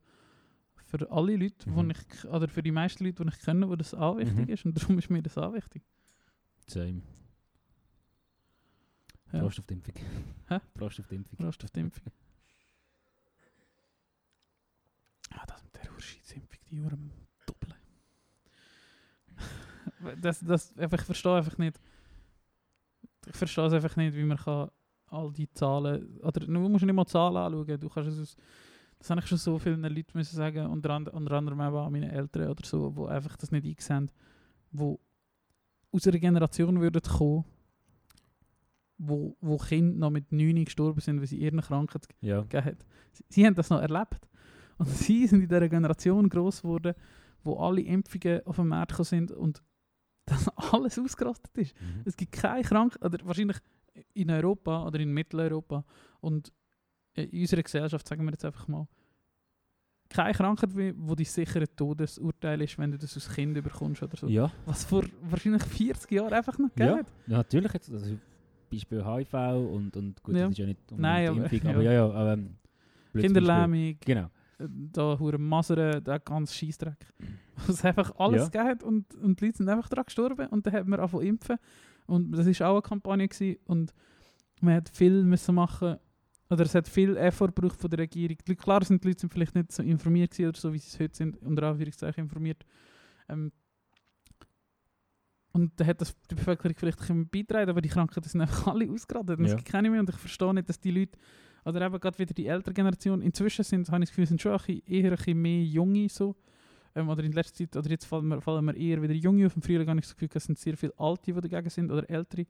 S1: für alle Leute,
S2: Mhm.
S1: ich, oder für die meisten Leute, die ich kenne, wo das auch wichtig
S2: Mhm.
S1: ist und darum ist mir das auch wichtig.
S2: Same.
S1: Ja.
S2: Prost auf die Impfung.
S1: Hä? [laughs]
S2: Prost auf die Impfung.
S1: Prost auf die Impfung. Ah, das mit der Urscheitsimpfung, die Uhren doppeln. [laughs] das, das, einfach, ich verstehe einfach nicht. Ich verstehe es einfach nicht, wie man kann all die Zahlen. Oder du musst nicht mal Zahlen anschauen. Du kannst es aus, das habe ich schon so vielen Leuten müssen sagen, unter, and, unter anderem auch an meine Eltern oder so, die einfach das nicht eingesehen wo aus einer Generation würden kommen, wo, wo Kinder noch mit 9 gestorben sind, weil sie ihre Krankheit
S2: Ja.
S1: gegeben hat. Sie, sie haben das noch erlebt. Und [laughs] sie sind in dieser Generation groß geworden, wo alle Impfungen auf den Markt sind und [laughs] das alles ausgerastet ist.
S2: Mhm.
S1: Es gibt keine Krankheit, oder wahrscheinlich in Europa oder in Mitteleuropa und in unserer Gesellschaft, sagen wir jetzt einfach mal, keine Krankheit, wo die sichere Todesurteil ist, wenn du das als Kind bekommst oder so.
S2: Ja.
S1: Was vor wahrscheinlich 40 Jahren einfach noch
S2: Ja.
S1: gegeben hat.
S2: ja, natürlich jetzt. Also Beispiel HIV und, und gut,
S1: Ja.
S2: das ist ja nicht unbedingt
S1: Nein, aber-
S2: Impfung,
S1: ja.
S2: aber ja, ja. Aber, ähm,
S1: Kinderlähmung.
S2: Genau.
S1: äh, da hure Masern, der ganz Scheissdreck. [laughs] Was einfach alles
S2: Ja.
S1: gegeben und, und die Leute sind einfach daran gestorben und dann hat man angefangen impfen. Und das war auch eine Kampagne gewesen und man hat viel müssen machen oder es hat viel Effort gebraucht von der Regierung. Klar sind die Leute sind vielleicht nicht so informiert gewesen oder so, wie sie es heute sind, unter Anführungszeichen informiert. Ähm, Und dann hat das die Bevölkerung vielleicht ein beitragen, aber die Krankheiten sind einfach alle ausgeradet. Und
S2: Ja.
S1: Es gibt keine mehr und ich verstehe nicht, dass die Leute, oder eben gerade wieder die ältere Generation, inzwischen sind, habe ich das Gefühl, sind schon ein bisschen, eher ein bisschen mehr Junge so. Ähm, oder in letzter Zeit, oder jetzt fallen mir, fallen mir eher wieder Junge auf. Im Frühling habe ich das Gefühl, es sind sehr viele Alte, die dagegen sind, oder Ältere.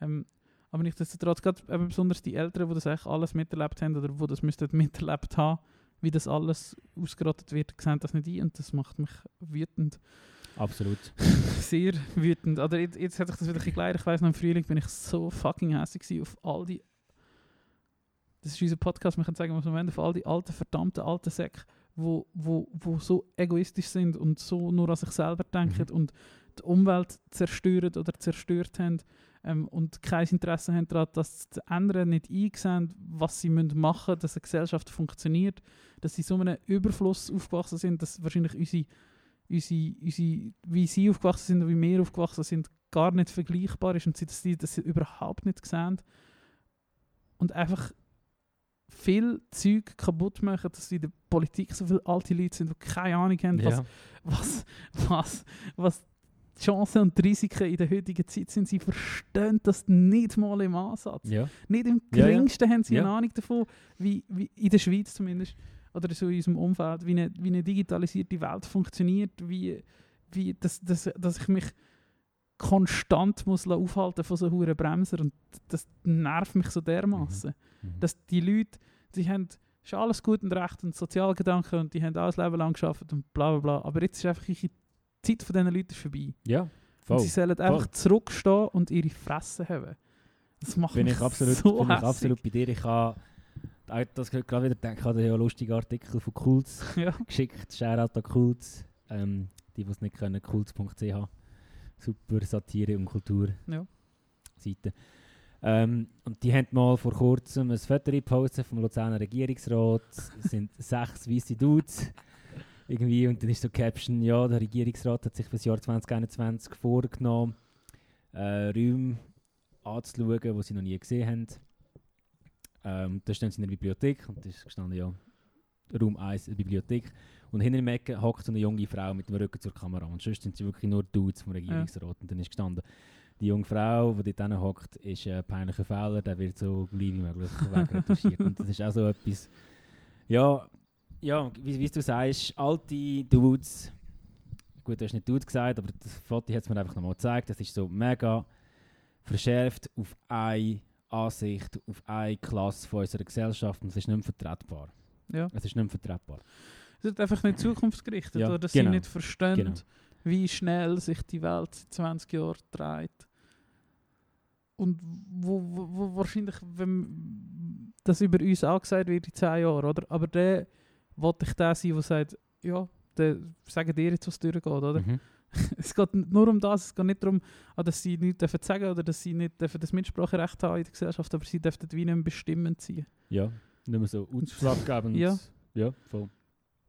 S1: Ähm, aber nichtsdestotrotz, gerade eben besonders die Älteren, die das eigentlich alles miterlebt haben, oder die das müssten [laughs] miterlebt haben, wie das alles ausgerottet wird, sehen das nicht ein und das macht mich wütend.
S2: Absolut. [laughs]
S1: Sehr wütend. Oder jetzt, jetzt hat sich das wieder ein bisschen. Ich weiss noch, im Frühling bin ich so fucking hässlich auf all die. Das ist unser Podcast, wir können sagen, was wir wollen, auf all die alten, verdammten alten Säcke, wo, wo, wo so egoistisch sind und so nur an sich selber denken
S2: Mhm.
S1: und die Umwelt zerstören oder zerstört haben ähm, und kein Interesse haben daran, das zu ändern, nicht einsehen, was sie müssen machen müssen, dass eine Gesellschaft funktioniert, dass sie so einem Überfluss aufgewachsen sind, dass wahrscheinlich unsere unsere, unsere, wie sie aufgewachsen sind und wie wir aufgewachsen sind, gar nicht vergleichbar ist und sie das, das sie überhaupt nicht sehen. Und einfach viel Zeug kaputt machen, dass in der Politik so viele alte Leute sind, die keine Ahnung haben, was,
S2: Ja.
S1: was, was, was die Chancen und die Risiken in der heutigen Zeit sind. Sie verstehen das nicht mal im Ansatz.
S2: ja.
S1: Nicht im
S2: Ja, ja.
S1: geringsten haben sie eine. Ahnung davon, wie, wie in der Schweiz zumindest, oder so in unserem Umfeld, wie eine, wie eine digitalisierte Welt funktioniert, wie, wie dass, dass, dass ich mich konstant muss aufhalten von so hohen Bremser und das nervt mich so dermaßen,
S2: Mhm.
S1: dass die Leute, die haben ist alles gut und recht und Sozialgedanken und die haben alles Leben lang geschafft und bla bla bla, aber jetzt ist einfach die Zeit von diesen Leuten ist vorbei.
S2: ja,
S1: Und
S2: voll.
S1: sie sollen einfach zurückstehen und ihre Fresse haben. Das macht
S2: bin
S1: mich
S2: ich absolut,
S1: so
S2: bin ich absolut bei dir. Ich habe auch das gerade wieder gedacht, ich habe einen lustigen Artikel von Kults [laughs]
S1: Ja.
S2: geschickt. Shoutout an Kults. Ähm, die, die es nicht können, kults.ch. Super Satire und Kultur.
S1: Ja.
S2: Seite. Ähm, und die haben mal vor kurzem ein Foto gepostet vom Luzerner Regierungsrat. Es sind [laughs] sechs weiße Dudes. Irgendwie, und dann ist so Caption, ja, der Regierungsrat hat sich für das Jahr 2021 vorgenommen, äh, Räume anzuschauen, die sie noch nie gesehen haben. Ähm, da stehen sie in der Bibliothek und da ist gestanden, ja, Raum 1, eine Bibliothek. Und hinter dem Ecke hockt so eine junge Frau mit dem Rücken zur Kamera. Und sonst sind sie wirklich nur Dudes vom Regierungsrat. Und dann ist gestanden, die junge Frau, die dort hinten hockt, ist ein peinlicher Fehler, der wird so gleich wie möglich wegretuschiert. und das ist auch so etwas, ja, ja, wie, wie du sagst, alte Dudes, gut, du hast nicht Dudes gesagt, aber das Foto hat es mir einfach nochmal gezeigt, das ist so mega verschärft auf eine Ansicht, auf eine Klasse von unserer Gesellschaft und es ist nicht mehr vertretbar.
S1: Ja.
S2: Es ist nicht mehr vertretbar.
S1: Es ist einfach nicht zukunftsgerichtet,
S2: Ja,
S1: oder dass
S2: genau.
S1: sie nicht verstehen,
S2: Genau.
S1: wie schnell sich die Welt seit 20 Jahren dreht. Und wo, wo, wo wahrscheinlich, wenn das über uns angesagt wird in 10 Jahren, oder? Aber der wollte ich der sein, der sagt, ja, der sagen dir jetzt, was durchgeht, oder?
S2: Mhm. [laughs]
S1: Es geht nur um das, es geht nicht darum, ah, dass sie nichts dürfen sagen oder dass sie nicht dürfen das Mitspracherecht haben in der Gesellschaft, aber sie dürfen wie nicht bestimmend sein.
S2: Ja, nicht mehr so ausschlaggebend. [laughs]
S1: Ja.
S2: ja, voll.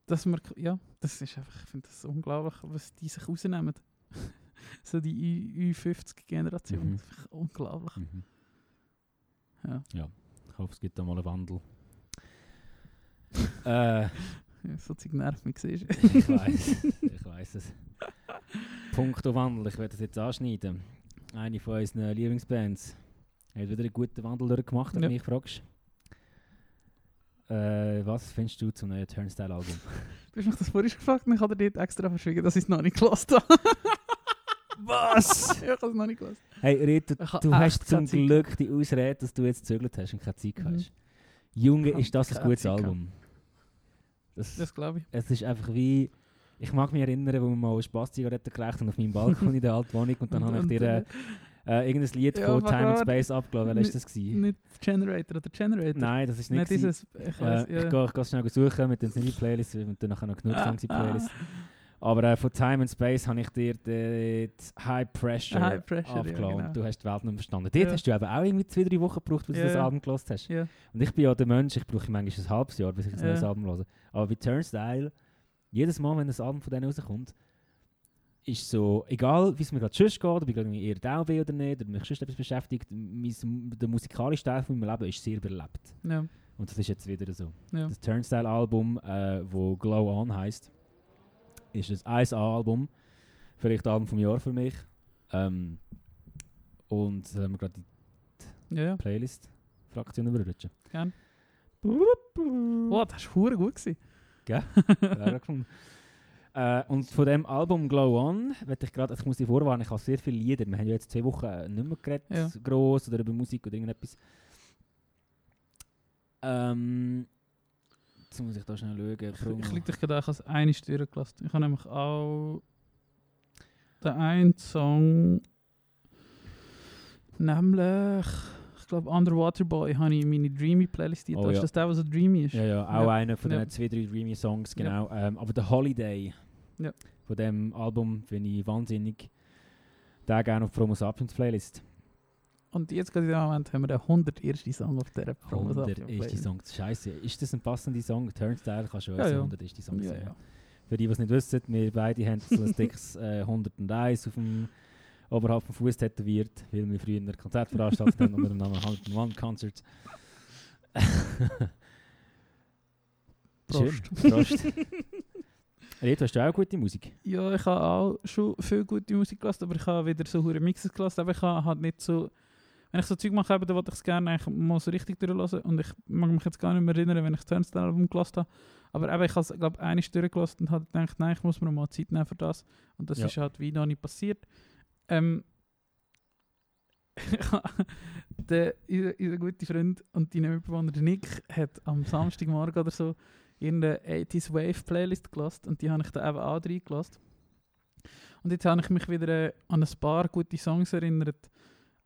S1: dass man, ja, das ist einfach, ich finde das unglaublich, was die sich rausnehmen. [laughs] so die Ü50-Generation,
S2: Mhm.
S1: unglaublich.
S2: Mhm.
S1: Ja.
S2: ja, ich hoffe, es gibt da mal einen Wandel. Äh, [laughs]
S1: so Zeug nervt mich, siehst
S2: ich weiß, [laughs] ich weiß es. Punkt Wandel, ich werde das jetzt anschneiden. Eine von unseren Lieblingsbands hat wieder einen guten Wandel durchgemacht, wenn
S1: Ja.
S2: mich fragst. Äh, was findest du zum neuen Turnstile-Album?
S1: Du hast mich das vorhin gefragt und ich habe dir dort extra verschwiegen, dass ich es noch nicht gelassen habe. [laughs]
S2: Was?
S1: ich habe es noch nicht gelassen.
S2: Hey Rita, du hast zum Glück die Ausrede, dass du jetzt gezögert hast und keine Zeit
S1: Mhm.
S2: hast. Junge, ist das ein gutes Album. Das,
S1: Das glaube ich.
S2: es ist einfach wie... Ich mag mich erinnern, wo wir mal eine Spaßzigarette geraucht haben auf meinem Balkon [laughs] in der alten Wohnung und dann habe ich dir äh, äh, irgendein Lied
S1: Ja,
S2: von Time and. Space abgeladen. Welches war das? gewesen?
S1: Nicht Generator oder Generator.
S2: Nein, das ist nicht.
S1: Nicht dieses, ich
S2: Äh,
S1: weiß,
S2: ich
S1: ja.
S2: gehe ich gehe schnell suchen mit den Single-Playlist und dann nachher noch genug
S1: Ah,
S2: Songs in die Playlist. Aber äh, von Time and Space habe ich dir dort High Pressure,
S1: High Pressure, ja,
S2: abgeladen
S1: genau.
S2: und du hast die Welt nicht verstanden. Dort
S1: Ja.
S2: hast du eben auch irgendwie zwei, drei Wochen gebraucht, bis
S1: Ja,
S2: du das
S1: ja.
S2: Album gelost hast.
S1: Ja.
S2: Und ich bin ja der Mensch, ich brauche manchmal ein halbes Jahr, bis ich ein
S1: Ja.
S2: neues Album höre. Aber bei Turnstile, jedes Mal, wenn ein Album von denen rauskommt, ist so, egal wie es mir gerade sonst geht, ob ich gerade eher down bin oder nicht, oder mich sonst etwas beschäftigt, mein, der musikalische Teil von meinem Leben ist sehr überlebt.
S1: Ja.
S2: Und das ist jetzt wieder so.
S1: Ja.
S2: Das Turnstile-Album, äh, wo Glow On heißt, ist ein 1A-Album. Vielleicht Album vom Jahr für mich. Ähm, und sollen wir gerade die
S1: Ja, ja,
S2: Playlist-Fraktion überrutschen?
S1: gerne. Oh, das war hure gut. Gewesen. [laughs]
S2: Ja, gefunden. Äh, und von dem Album Glow On, ich gerade, ich muss dich vorwarnen, ich habe sehr viele Lieder. Wir haben ja jetzt zwei Wochen äh, nicht mehr geredet,
S1: Ja.
S2: gross oder über Musik oder irgendetwas. Ähm, jetzt muss ich da schnell schauen.
S1: Ich,
S2: Bruno.
S1: ich liege dich gerade auch als eine Stüre gelassen. Ich habe nämlich auch den einen Song, nämlich, ich glaube, Underwater Boy, habe ich in meine Dreamy Playlist
S2: Oh,
S1: Ist
S2: ja.
S1: das der, was so dreamy ist?
S2: Ja, ja, auch
S1: Ja.
S2: einer von
S1: Ja.
S2: den zwei, drei Dreamy Songs,
S1: Ja.
S2: genau. Ähm, aber der Holiday von dem Album finde ich wahnsinnig. Der gerne auf die Promo Sapiens Playlist.
S1: Und jetzt gerade in dem Moment haben wir den 101. Song auf dieser Promo
S2: 100
S1: Sapiens
S2: ist die
S1: Playlist.
S2: Song. Scheiße, ist das ein passender Song? Turnstile kann schon
S1: Ja, ja.
S2: 100 ist die Song.
S1: Ja, ja.
S2: Für die, die es nicht wissen, wir beide haben so ein dickes [laughs] äh, 101 auf dem oberhalb vom Fuß tätowiert, weil wir früher ein Konzert veranstaltet haben unter dem Namen 101 Concerts. [laughs]
S1: Prost.
S2: Schön. Prost. Reto, [laughs] hast du auch gute Musik?
S1: Ja, ich habe auch schon viel gute Musik gelassen, aber ich habe wieder so hure Mixes gelassen, aber ich habe halt nicht so... Wenn ich so Zeug mache, eben, dann wollte ich es gerne eigentlich mal so richtig durchlassen und ich mag mich jetzt gar nicht mehr erinnern, wenn ich das Turnstile-Album gelassen habe. Aber eben, ich habe es, glaube ich, eine Stunde gelassen und habe gedacht, nein, ich muss mir mal Zeit nehmen für das. Und das
S2: Ja.
S1: ist halt wie noch nicht passiert. Ähm, [laughs] der, unser, unser guter Freund und dein Mitbewohner Nick hat am Samstagmorgen oder so irgendeine 80s Wave Playlist gelassen und die habe ich da eben auch reingelassen. Und jetzt habe ich mich wieder äh, an ein paar gute Songs erinnert.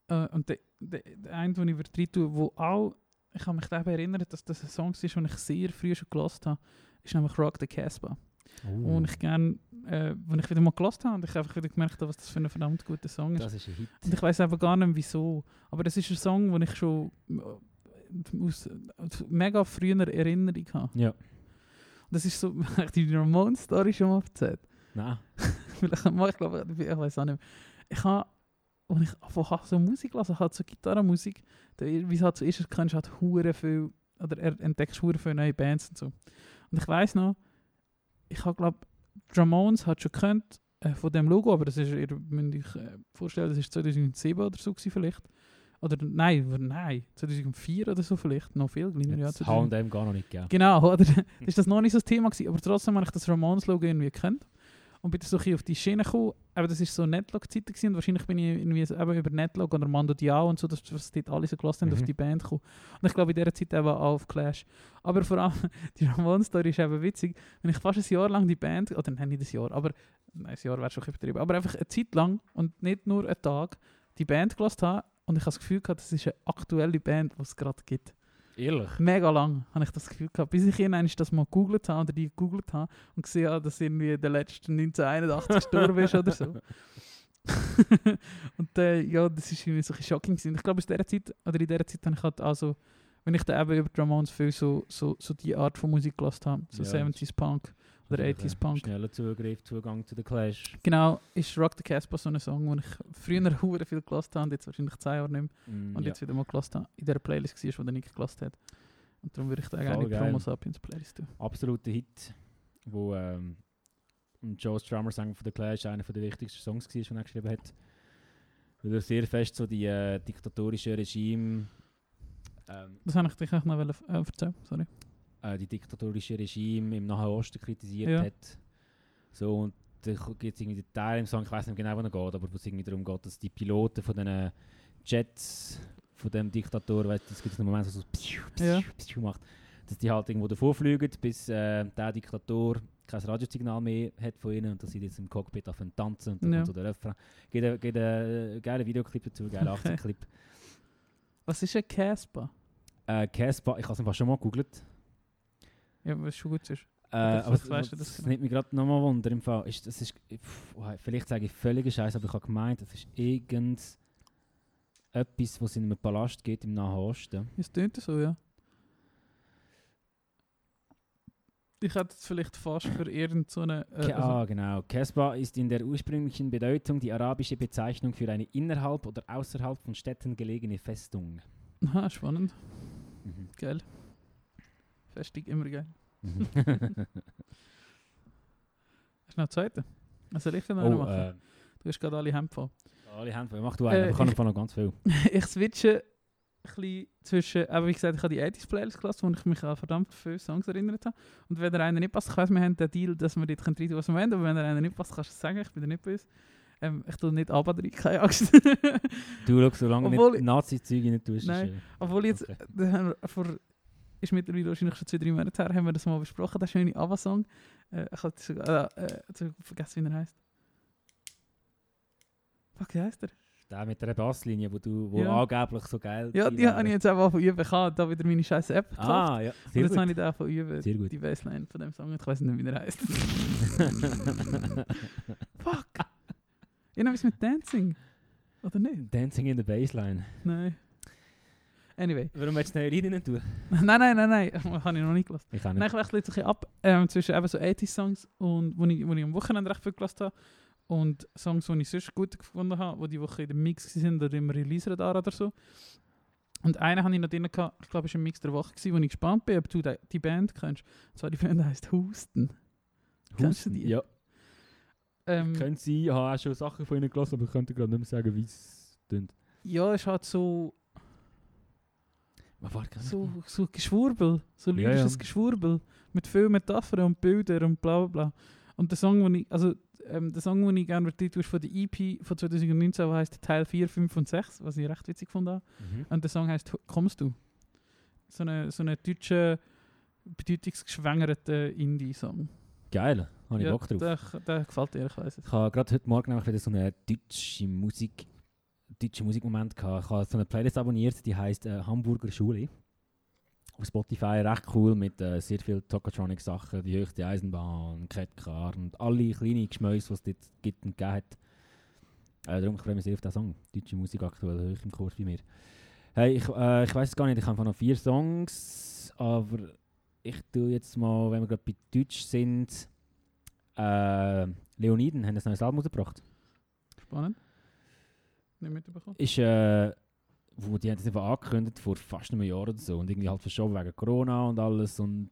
S1: Äh, und der, der, der eine, den ich rein tue, wo auch, ich habe mich daran erinnert, dass das ein Song ist, den ich sehr früh schon gelassen habe, ist nämlich Rock the Casbah.
S2: Oh,
S1: Und ich gerne, äh, wenn ich wieder mal gelassen habe und ich einfach wieder gemerkt habe, was das für ein verdammt guter Song ist.
S2: das ist ein Hit.
S1: Und ich weiß einfach gar nicht wieso. Aber das ist ein Song, den ich schon äh, aus, mega früher Erinnerung habe.
S2: Ja.
S1: Das ist so, [laughs] habe ich die Ramones-Story schon mal erzählt.
S2: Nein. [laughs]
S1: Vielleicht mal, ich glaube, ich weiß auch nicht mehr. Ich habe, als ich einfach so Musik lasse, halt so Gitarrenmusik, wie es halt so ist, kannst du halt hure viel, oder er entdeckst hure viele neue Bands und so. Und ich weiß noch, ich habe glaube, Ramones hat schon gekannt äh, von dem Logo, aber das ist, ihr müsst euch äh, vorstellen, das ist 2007 oder so gewesen vielleicht. Oder nein, nein, 2004 oder so vielleicht, noch viel kleiner. Ja, 2000.
S2: H&M gar noch nicht gegeben.
S1: Genau, [laughs] oder? das ist das noch nicht so das Thema gewesen, aber trotzdem habe ich das Ramones-Logo irgendwie gekannt. Und bin so ein auf die Schiene gekommen. Aber das war so Netlog-Zeiten gewesen und wahrscheinlich bin ich irgendwie so eben über Netlog oder Mando Diao und so, dass was dort alle so gelassen haben,
S2: Mhm.
S1: auf die Band gekommen. Und ich glaube in dieser Zeit eben auch auf Clash. Aber vor allem, [laughs] die Ramones-Story ist eben witzig. Wenn ich fast ein Jahr lang die Band, oder nein, nicht ein Jahr, aber nein, ein Jahr wäre schon übertrieben, aber einfach eine Zeit lang und nicht nur einen Tag die Band gelassen habe und ich habe das Gefühl gehabt, das ist eine aktuelle Band, die es gerade gibt.
S2: Ehrlich?
S1: Mega lang habe ich das Gefühl gehabt, bis ich irgendwann das mal gegoogelt habe oder die gegoogelt habe und gesehen habe, dass irgendwie der letzte 1981 gestorben ist oder so. [laughs] und äh, ja, das ist irgendwie so ein shocking gewesen. Ich glaube, aus dieser Zeit, oder in dieser Zeit habe ich halt also, wenn ich da eben über Ramones viel so, so, so die Art von Musik gelassen habe, so
S2: Ja,
S1: 70s Punk oder
S2: Also
S1: 80s
S2: ein
S1: Punk.
S2: Schneller Zugriff, Zugang zu The Clash.
S1: Genau, ist Rock the Casbah so ein Song, den ich früher [laughs] hure viel gelassen habe und jetzt wahrscheinlich 10 Jahre nicht mehr.
S2: Mm,
S1: Und
S2: ja.
S1: jetzt wieder mal gelassen habe, in dieser Playlist war, die der Nick gelassen hat. Und darum würde ich da gerne. Promo Sapiens Playlist tun.
S2: absoluter Hit, wo ähm, Joe Strummer Song von The Clash einer der wichtigsten Songs war, den er geschrieben hat. Weil er sehr fest so die äh, diktatorische Regime ähm,
S1: Das habe ich dich auch noch äh, erzählen, sorry.
S2: Äh, die diktatorische Regime im Nahen Osten kritisiert
S1: Ja.
S2: hat. So, und da gibt es irgendwie den Teil im Song, ich weiß nicht genau, wo er geht, aber wo es irgendwie darum geht, dass die Piloten von diesen Jets von dem Diktator, weißt du, es gibt einen Moment, wo so psiu, psiu,
S1: Ja.
S2: psiu macht, dass die halt irgendwo davor fliegen, bis äh, der Diktator kein Radiosignal mehr hat von ihnen und dass sie jetzt im Cockpit anfangen zu tanzen und dann
S1: Ja.
S2: kommt so der Refrain. Gibt ein- gibt einen geilen Videoclip dazu, geiler
S1: Okay.
S2: 80-Clip.
S1: Was ist ein Casbah?
S2: Äh, Casbah, ich habe es einfach schon mal gegoogelt.
S1: Ja, was schon gut ist.
S2: Äh, aber das,
S1: weißt du
S2: das,
S1: das genau.
S2: nimmt mich gerade nochmal Wunder im Fall. Ist, das ist, pff, oh, vielleicht sage ich völliger Scheiß, aber ich habe gemeint, es ist irgend etwas, was in einem Palast gibt im Nahen Osten.
S1: Es tönt so, ja. Ich hätte es vielleicht fast für irgend so eine... Äh, also,
S2: ah, genau. Casbah ist in der ursprünglichen Bedeutung die arabische Bezeichnung für eine innerhalb oder außerhalb von Städten gelegene Festung.
S1: aha, spannend.
S2: Mhm.
S1: Geil. Festig, immer geil. Hast du noch einen zweiten? Also ich kann noch
S2: oh,
S1: machen.
S2: äh,
S1: Du hast gerade alle Hemd voll.
S2: Alle haben von, mach du einen,
S1: Äh,
S2: ich kann
S1: ich-
S2: einfach noch ganz viel. [laughs]
S1: ich switche ein bisschen zwischen, aber wie gesagt, ich habe die 80s Playlist gelassen, wo ich mich an verdammt viele Songs erinnert habe. Und wenn der eine nicht passt, ich weiss, wir haben den Deal, dass wir dort rein tun, was wir wollen, aber wenn der eine nicht passt, kannst du es sagen, ich bin dir nicht böse. Ähm, ich tue nicht aber rein, keine Angst.
S2: Du schau, solange du
S1: Obwohl
S2: nicht
S1: ich-
S2: Nazi-Züge nicht tust.
S1: Nein. Obwohl jetzt,
S2: okay.
S1: da vor, ist mittlerweile wahrscheinlich schon zwei, drei Monate her, haben wir das mal besprochen, der schöne ABBA-Song. Äh, ich habe sogar, äh, äh, jetzt hab ich vergessen, wie er heißt. Fuck, wie heißt er?
S2: Der mit der Basslinie, wo du wo
S1: Ja.
S2: angeblich so geil
S1: Ja, die habe ich jetzt auch von üben. Ich habe da wieder meine scheiß App gekauft.
S2: Ah, ja.
S1: und
S2: Sehr
S1: jetzt
S2: gut.
S1: habe ich da von üben,
S2: Sehr gut.
S1: die Bassline von dem Song. Ich weiß nicht, wie er heißt. [laughs] Fuck! Ich habe es mit Dancing. Oder nicht?
S2: Dancing in the Bassline.
S1: Nein. Anyway.
S2: Warum willst du nicht rein tun? [laughs]
S1: nein, nein, nein, nein. [laughs] Habe ich noch nicht gelassen.
S2: Ich kann
S1: Nein,
S2: nicht.
S1: ich wechsle jetzt ein bisschen ab ähm, zwischen eben so 80s-Songs, und wo ich, wo ich am Wochenende recht viel gelassen habe und Songs, die ich sonst gut gefunden habe, die die Woche in dem Mix sind oder im Release-Radar oder so. Und einen habe ich noch drin gehabt, ich glaube, es war ein Mix der Woche, gewesen, wo ich gespannt bin, ob du die, Band kennst. Und zwar die Band heisst Houston. Kennst du die?
S2: Ja,
S1: Ähm,
S2: könnte sein. Ich habe auch schon Sachen von ihnen gelassen, aber ich könnte gerade nicht mehr sagen, wie es tönt.
S1: ja, es hat so, so, so Geschwurbel, so
S2: Ja,
S1: lyrisches
S2: ja.
S1: Geschwurbel, mit viel Metaphern und Bildern und bla bla bla. Und der Song, den ich, also ähm, der Song, den ich gerne ist von der EP von 2019, der heißt Teil 4, 5 und 6, was ich recht witzig fand.
S2: Mhm.
S1: Und der Song heißt Kommst du? So eine, so eine deutsche, bedeutungsgeschwängerte Indie-Song.
S2: Geil, habe ich
S1: Ja,
S2: Bock drauf.
S1: Der, der gefällt dir, ich weiß es.
S2: Ich habe gerade heute Morgen nämlich wieder so eine deutsche Musik, deutsche Musikmoment gehabt. Ich habe so eine Playlist abonniert, die heißt äh, Hamburger Schule. Auf Spotify recht cool mit äh, sehr viel Tokatronic Sachen, die höchste Eisenbahn, Cat Car und alle kleine Geschmäuse, die es dort gibt und gegeben hat. Äh, darum ich freue mich sehr auf diesen Song. Deutsche Musik aktuell hoch im Kurs bei mir. Hey, ich, äh, ich weiß es gar nicht, ich habe noch vier Songs, aber ich tue jetzt mal, wenn wir gerade bei Deutsch sind, äh, Leoniden haben ein neues Album rausgebracht.
S1: Spannend. Nicht mitbekommen.
S2: Ist, äh, wo die haben das einfach angekündigt vor fast einem Jahr oder so und irgendwie halt verschoben wegen Corona und alles und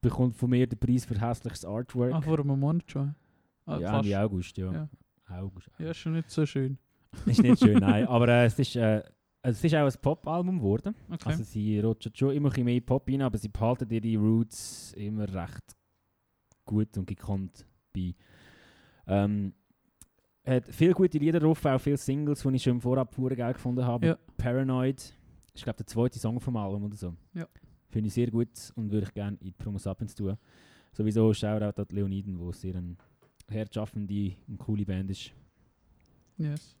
S2: bekommt von mir den Preis für hässliches Artwork.
S1: Ah, vor einem Monat schon. Ah,
S2: ja. Ende August, ja.
S1: Ja.
S2: August.
S1: Ja, ist schon nicht so schön.
S2: Ist nicht schön, nein. [laughs] Aber äh, es, ist, äh, es ist auch ein Pop-Album geworden.
S1: Okay.
S2: Also sie rutschen schon immer ein mehr Pop rein, aber sie behalten ihre Roots immer recht gut und gekonnt bei. Ähm, hat viele gute Lieder drauf, auch viele Singles, die ich schon im Vorab pure geil gefunden habe.
S1: Ja.
S2: Paranoid ist glaube der zweite Song vom Album oder so.
S1: Ja.
S2: Finde ich sehr gut und würde ich gerne in die Promos Sapiens tun. Sowieso Shoutout an Leoniden, wo sehr eine herzschaffende und coole Band ist
S1: yes.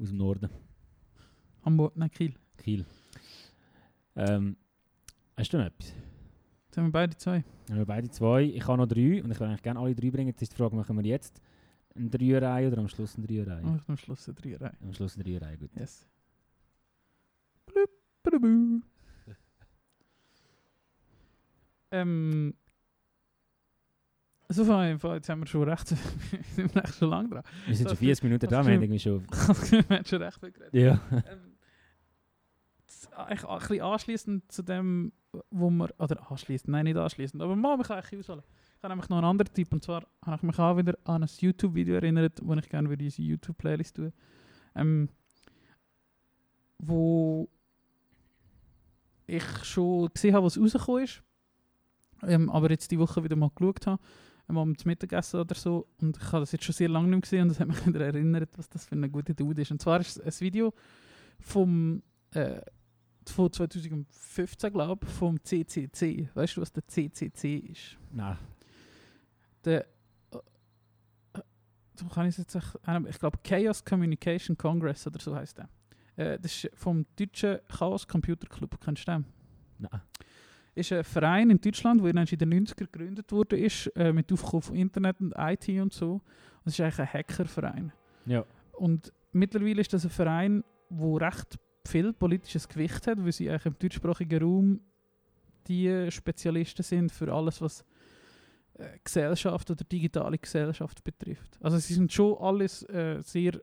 S2: aus dem Norden.
S1: Hamburg, nein, Kiel.
S2: Kiel. Ähm, hast du noch etwas?
S1: Jetzt haben wir beide zwei.
S2: Haben wir beide zwei. Ich habe noch drei und ich würde eigentlich gerne alle drei bringen. Jetzt ist die Frage, machen wir jetzt eine Dreierreihe oder am Schluss?
S1: Oh, ich am Schluss eine Dreierei.
S2: Am Schluss eine Dreierreihe, gut.
S1: Yes. Blub, blub. [laughs] ähm. So viel, jetzt haben wir schon recht, [laughs] sind wir echt schon lang dran.
S2: Wir sind schon 40 Minuten da, wir haben irgendwie schon... [laughs]
S1: wir haben schon recht viel geredet.
S2: Ja.
S1: ähm, z- eigentlich ein bisschen anschließend zu dem, wo wir, oder anschließend, nein, nicht anschließend, aber mal mich eigentlich ausholen. Ich habe nämlich noch einen anderen Tipp, und zwar habe ich mich auch wieder an ein YouTube-Video erinnert, wo ich gerne würde unsere YouTube-Playlist tun. Ähm, wo ich schon gesehen habe, was rausgekommen ist, ähm, aber jetzt die Woche wieder mal geschaut habe, einmal zum Mittagessen oder so, und ich habe das jetzt schon sehr lange nicht mehr gesehen und das hat mich [laughs] wieder erinnert, was das für ein guter Dude ist. Und zwar ist es ein Video vom, äh, von 2015, glaube ich, vom CCC. Weißt du, was der CCC ist?
S2: Nein.
S1: Der, äh, kann ich jetzt äh, ich glaube Chaos Communication Congress oder so heißt der. Äh, das ist vom deutschen Chaos Computer Club. Kennst du den?
S2: Nein.
S1: ist ein Verein in Deutschland, der in den 90er gegründet wurde, ist, äh, mit Aufkommen von Internet und IT und so. Und es ist eigentlich ein Hackerverein.
S2: Ja.
S1: Und mittlerweile ist das ein Verein, wo recht viel politisches Gewicht hat, weil sie eigentlich im deutschsprachigen Raum die Spezialisten sind für alles, was Gesellschaft oder digitale Gesellschaft betrifft. Also sie sind schon alles äh, sehr,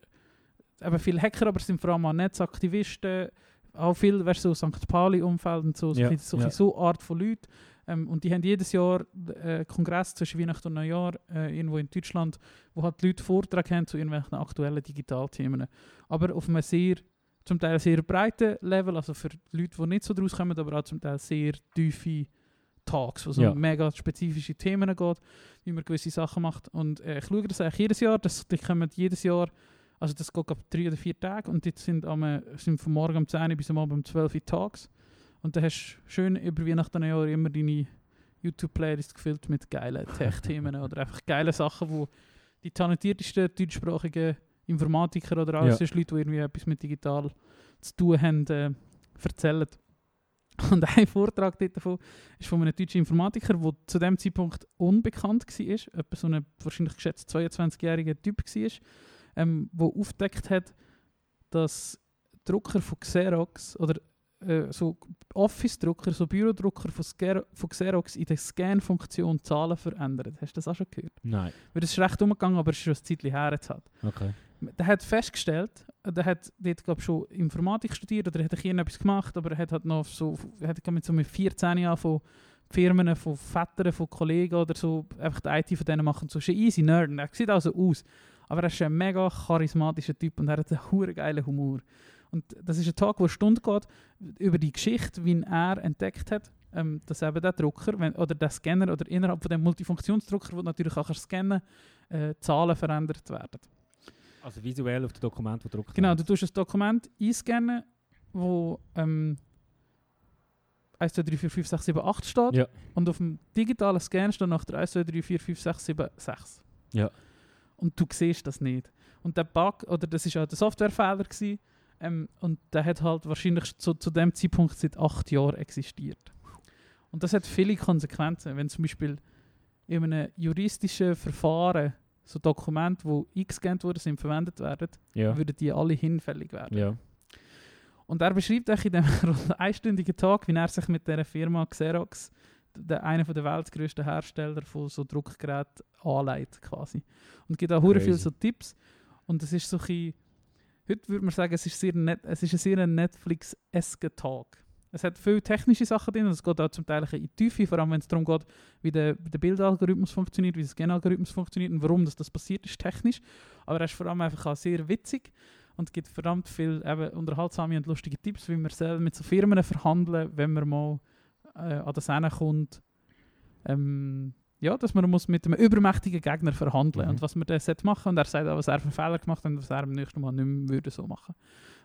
S1: eben viele Hacker, aber es sind vor allem auch Netzaktivisten, auch viel, weißt du, so St. Pauli-Umfeld und so, so,
S2: Ja,
S1: so,
S2: ja.
S1: so Art von Leuten. Ähm, und die haben jedes Jahr äh, Kongress zwischen Weihnachten und Neujahr äh, irgendwo in Deutschland, wo halt Leute Vorträge haben zu irgendwelchen aktuellen Digitalthemen. Aber auf einem sehr, zum Teil sehr breiten Level, also für Leute, die nicht so draus kommen, aber auch zum Teil sehr tiefe Talks, wo es
S2: Ja.
S1: um mega spezifische Themen geht, wie man gewisse Sachen macht. Und äh, ich schaue das eigentlich jedes Jahr, das, die kommen jedes Jahr, also das geht ab drei oder vier Tage und die sind, am, äh, sind von morgen um 10 Uhr bis am Abend um 12 Uhr Tags. Und dann hast du schön über Weihnachten und Jahr immer deine YouTube-Playlist gefüllt mit geilen Tech-Themen [laughs] oder einfach geile Sachen, wo die talentiertesten deutschsprachigen Informatiker oder auch
S2: Ja.
S1: Leute, die irgendwie etwas mit digital zu tun haben, äh, erzählen. [laughs] Und ein Vortrag davon ist von einem deutschen Informatiker, der zu dem Zeitpunkt unbekannt war, etwa so ein wahrscheinlich geschätzt 22-jähriger Typ war, ähm, der aufgedeckt hat, dass Drucker von Xerox oder äh, so Office-Drucker, so Bürodrucker von, von Xerox in der Scan-Funktion Zahlen verändern. Hast du das auch schon gehört?
S2: Nein.
S1: Weil das ist recht umgegangen, aber es ist schon ein Zeitchen her jetzt halt.
S2: Okay.
S1: Der hat festgestellt, der hat dort glaub, schon Informatik studiert oder hat ein bisschen etwas gemacht, aber er hat halt noch so, hat mit so mit 14 Jahren von Firmen, von Vätern, von Kollegen oder so, einfach die IT von denen machen, so ein easy Nerd. Er sieht auch so aus, aber er ist ein mega charismatischer Typ und er hat einen hure geilen Humor. Und das ist ein Tag, wo eine Stunde geht über die Geschichte, wie er entdeckt hat, ähm, dass eben der Drucker wenn, oder der Scanner oder innerhalb von dem Multifunktionsdrucker, wo natürlich auch scannen äh, Zahlen verändert werden.
S2: Also visuell auf dem Dokument, das gedruckt
S1: Genau, du tust ein Dokument einscannen, wo ähm, 1, 2, 3, 4, 5, 6, 7, 8 steht.
S2: Ja.
S1: Und auf dem digitalen Scan steht nach der 1, 2, 3, 4, 5, 6, 7, 6.
S2: Ja.
S1: Und du siehst das nicht. Und der Bug, oder das war auch der Softwarefehler, gewesen, ähm, und der hat halt wahrscheinlich zu, zu dem Zeitpunkt seit 8 Jahren existiert. Und das hat viele Konsequenzen. Wenn zum Beispiel in einem juristischen Verfahren so Dokumente, die eingescannt worden sind, verwendet werden,
S2: Ja.
S1: würden die alle hinfällig werden.
S2: Ja.
S1: Und er beschreibt euch in [laughs] rund einstündigen Tag, wie er sich mit der Firma Xerox, der, einer der weltgrößten Hersteller von so Druckgeräten, anleitet quasi. Und gibt auch hure viele so Tipps. Und es ist so ein bisschen, heute würde man sagen, es ist, sehr net, es ist ein sehr Netflix-esker Tag. Es hat viele technische Sachen drin, und es geht auch zum Teil in die Tiefe, vor allem wenn es darum geht, wie der, der Bildalgorithmus funktioniert, wie der Scan-Algorithmus funktioniert und warum das, das passiert ist technisch. Aber er ist vor allem einfach auch sehr witzig und gibt verdammt viel eben, unterhaltsame und lustige Tipps, wie man selber mit so Firmen verhandeln, wenn man mal äh, an das Ende kommt. Ähm, ja, dass man muss mit einem übermächtigen Gegner verhandeln
S2: Mhm.
S1: und was man dann machen und er sagt auch, was er für Fehler gemacht hat und was er beim nächsten Mal nicht mehr würde so machen.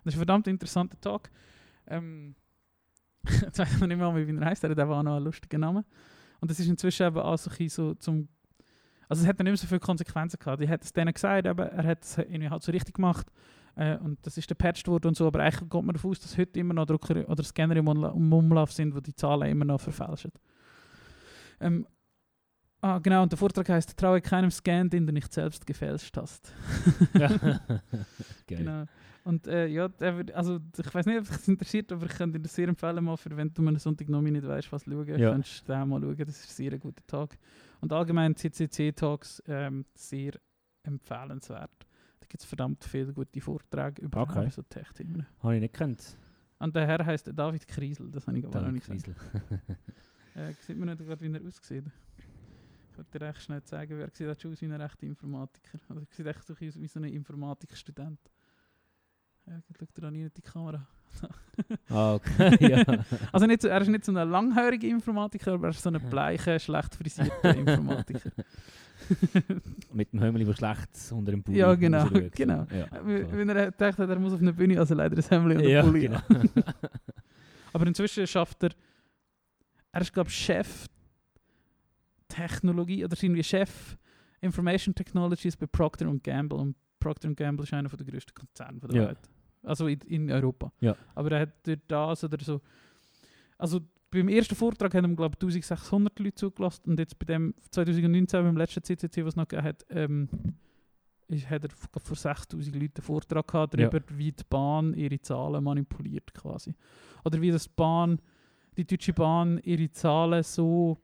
S1: Das ist ein verdammt interessanter Tag. Ähm, [laughs] jetzt weiß man nicht mehr, wie er heißt, er hat auch noch einen lustigen Namen. Und das ist inzwischen eben auch so, so zum also es hat dann nicht mehr so viele Konsequenzen gehabt. Ich hätte es denen gesagt, aber er hat es irgendwie halt so richtig gemacht. Äh, und das ist gepatcht worden und so, aber eigentlich geht man davon aus, dass heute immer noch Drucker oder Scanner im Umlauf sind, die die Zahlen immer noch verfälschen. Ähm, ah, genau, und der Vortrag heißt Traue keinem Scan, den du nicht selbst gefälscht hast. [laughs]
S2: Geil.
S1: Genau. Und äh, ja, also ich weiß nicht, ob dich das interessiert, aber ich könnte dir das sehr empfehlen, mal für, wenn du am Sonntag noch nicht weißt, was schauen,
S2: Ja.
S1: kannst du den mal schauen. Das ist ein sehr guter Tag. Und allgemein CCC-Talks ähm, sehr empfehlenswert. Da gibt es verdammt viele gute Vorträge über
S2: Okay.
S1: so Tech-Themen.
S2: Habe ich nicht gekannt.
S1: Und der Herr heißt David Kriesel, das habe ich aber noch nicht.
S2: Riesel. [laughs]
S1: Äh, sieht man nicht gerade, wie er aussieht? Ich wollte dir echt schnell zeigen, wer sieht schon aus wie ein echter Informatiker. [laughs] Also er sieht echt so aus wie so ein Informatikstudent. Ja, schaut er an in die Kamera. [laughs]
S2: Ah, okay. [laughs] ja.
S1: Also nicht so, er ist nicht so ein langhaariger Informatiker, aber er ist so ein bleicher, schlecht frisierter Informatiker.
S2: Mit dem Hömmeli, der schlecht unter dem Pulli
S1: Ja, genau, genau.
S2: Ja.
S1: Wenn er gedacht hat, er muss auf eine Bühne, also leider ein Hemd und ein
S2: ja,
S1: Pulli.
S2: genau.
S1: Aber inzwischen schafft er, er ist glaube ich Chef Technologie oder irgendwie Chef Information Technologies bei Procter Gamble und Procter Gamble ist einer der größten Konzerne der
S2: Ja.
S1: Welt. Also in, in Europa.
S2: Ja.
S1: Aber er hat durch das oder so, also beim ersten Vortrag haben ihm glaube ich 1600 Leute zugelassen und jetzt bei dem 2019 beim letzten CCC, was es noch gegeben hat, ähm, ist, hat er vor 6000 Leuten einen Vortrag gehabt
S2: Ja.
S1: darüber, wie die Bahn ihre Zahlen manipuliert quasi. Oder wie das die Bahn, die Deutsche Bahn ihre Zahlen so,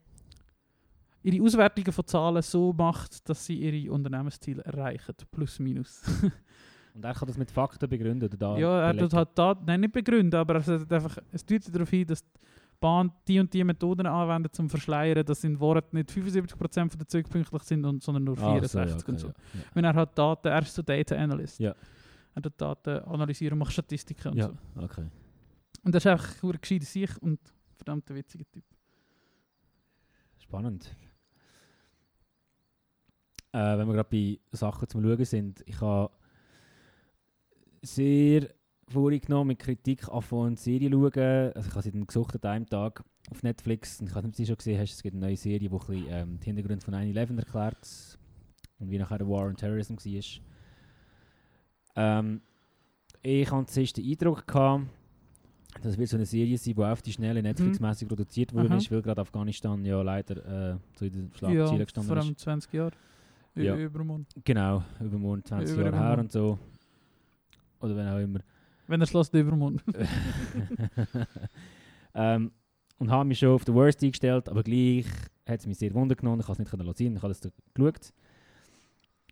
S1: ihre Auswertungen von Zahlen so macht, dass sie ihre Unternehmensziele erreichen, plus minus. [laughs]
S2: Und er kann das mit Fakten begründen, oder da?
S1: ja, er
S2: belegen?
S1: tut halt da, nein nicht begründen, aber er sagt einfach, es deutet darauf hin, dass die Bahn die und die Methoden anwendet zum Verschleiern, dass in Worten nicht 75% der Züge pünktlich sind, und, sondern nur
S2: Ah,
S1: 64
S2: so, ja,
S1: und
S2: okay,
S1: so.
S2: ja, ja.
S1: Wenn er hat Daten, er ist so Data Analyst.
S2: Ja.
S1: Er hat Daten analysieren, macht Statistiken und
S2: Ja,
S1: so.
S2: okay.
S1: Und das ist einfach ein gescheiter sich und verdammt ein witziger Typ.
S2: Spannend. Äh, wenn wir gerade bei Sachen zum Schauen sind, ich habe sehr vorgenommen mit Kritik anfangen, eine Serie zu schauen. Also ich habe sie dann gesucht an einem Tag auf Netflix und ich habe sie schon gesehen, hast, es gibt eine neue Serie, die ein bisschen, ähm, die Hintergründe von 9-11 erklärt und wie nachher der War on Terrorism war. Ähm, ich hatte zuerst den Eindruck, gehabt, das wird so eine Serie sein, die auf die Schnelle Netflix-mäßig produziert worden
S1: Aha.
S2: ist, weil gerade Afghanistan ja leider äh, so in den
S1: Ja,
S2: Schlagzeilen
S1: vor
S2: gestanden ist.
S1: allem 20 Jahre.
S2: Ja.
S1: Übermorgen.
S2: Genau, übermorgen 20
S1: Über-
S2: Jahre her und so. Oder wenn auch immer.
S1: Wenn er schloss, übermorgen. [laughs] [laughs]
S2: ähm, und habe mich schon auf den Worst eingestellt, aber gleich hat es mich sehr wundern genommen. Ich habe es nicht lassen, ich habe es geschaut.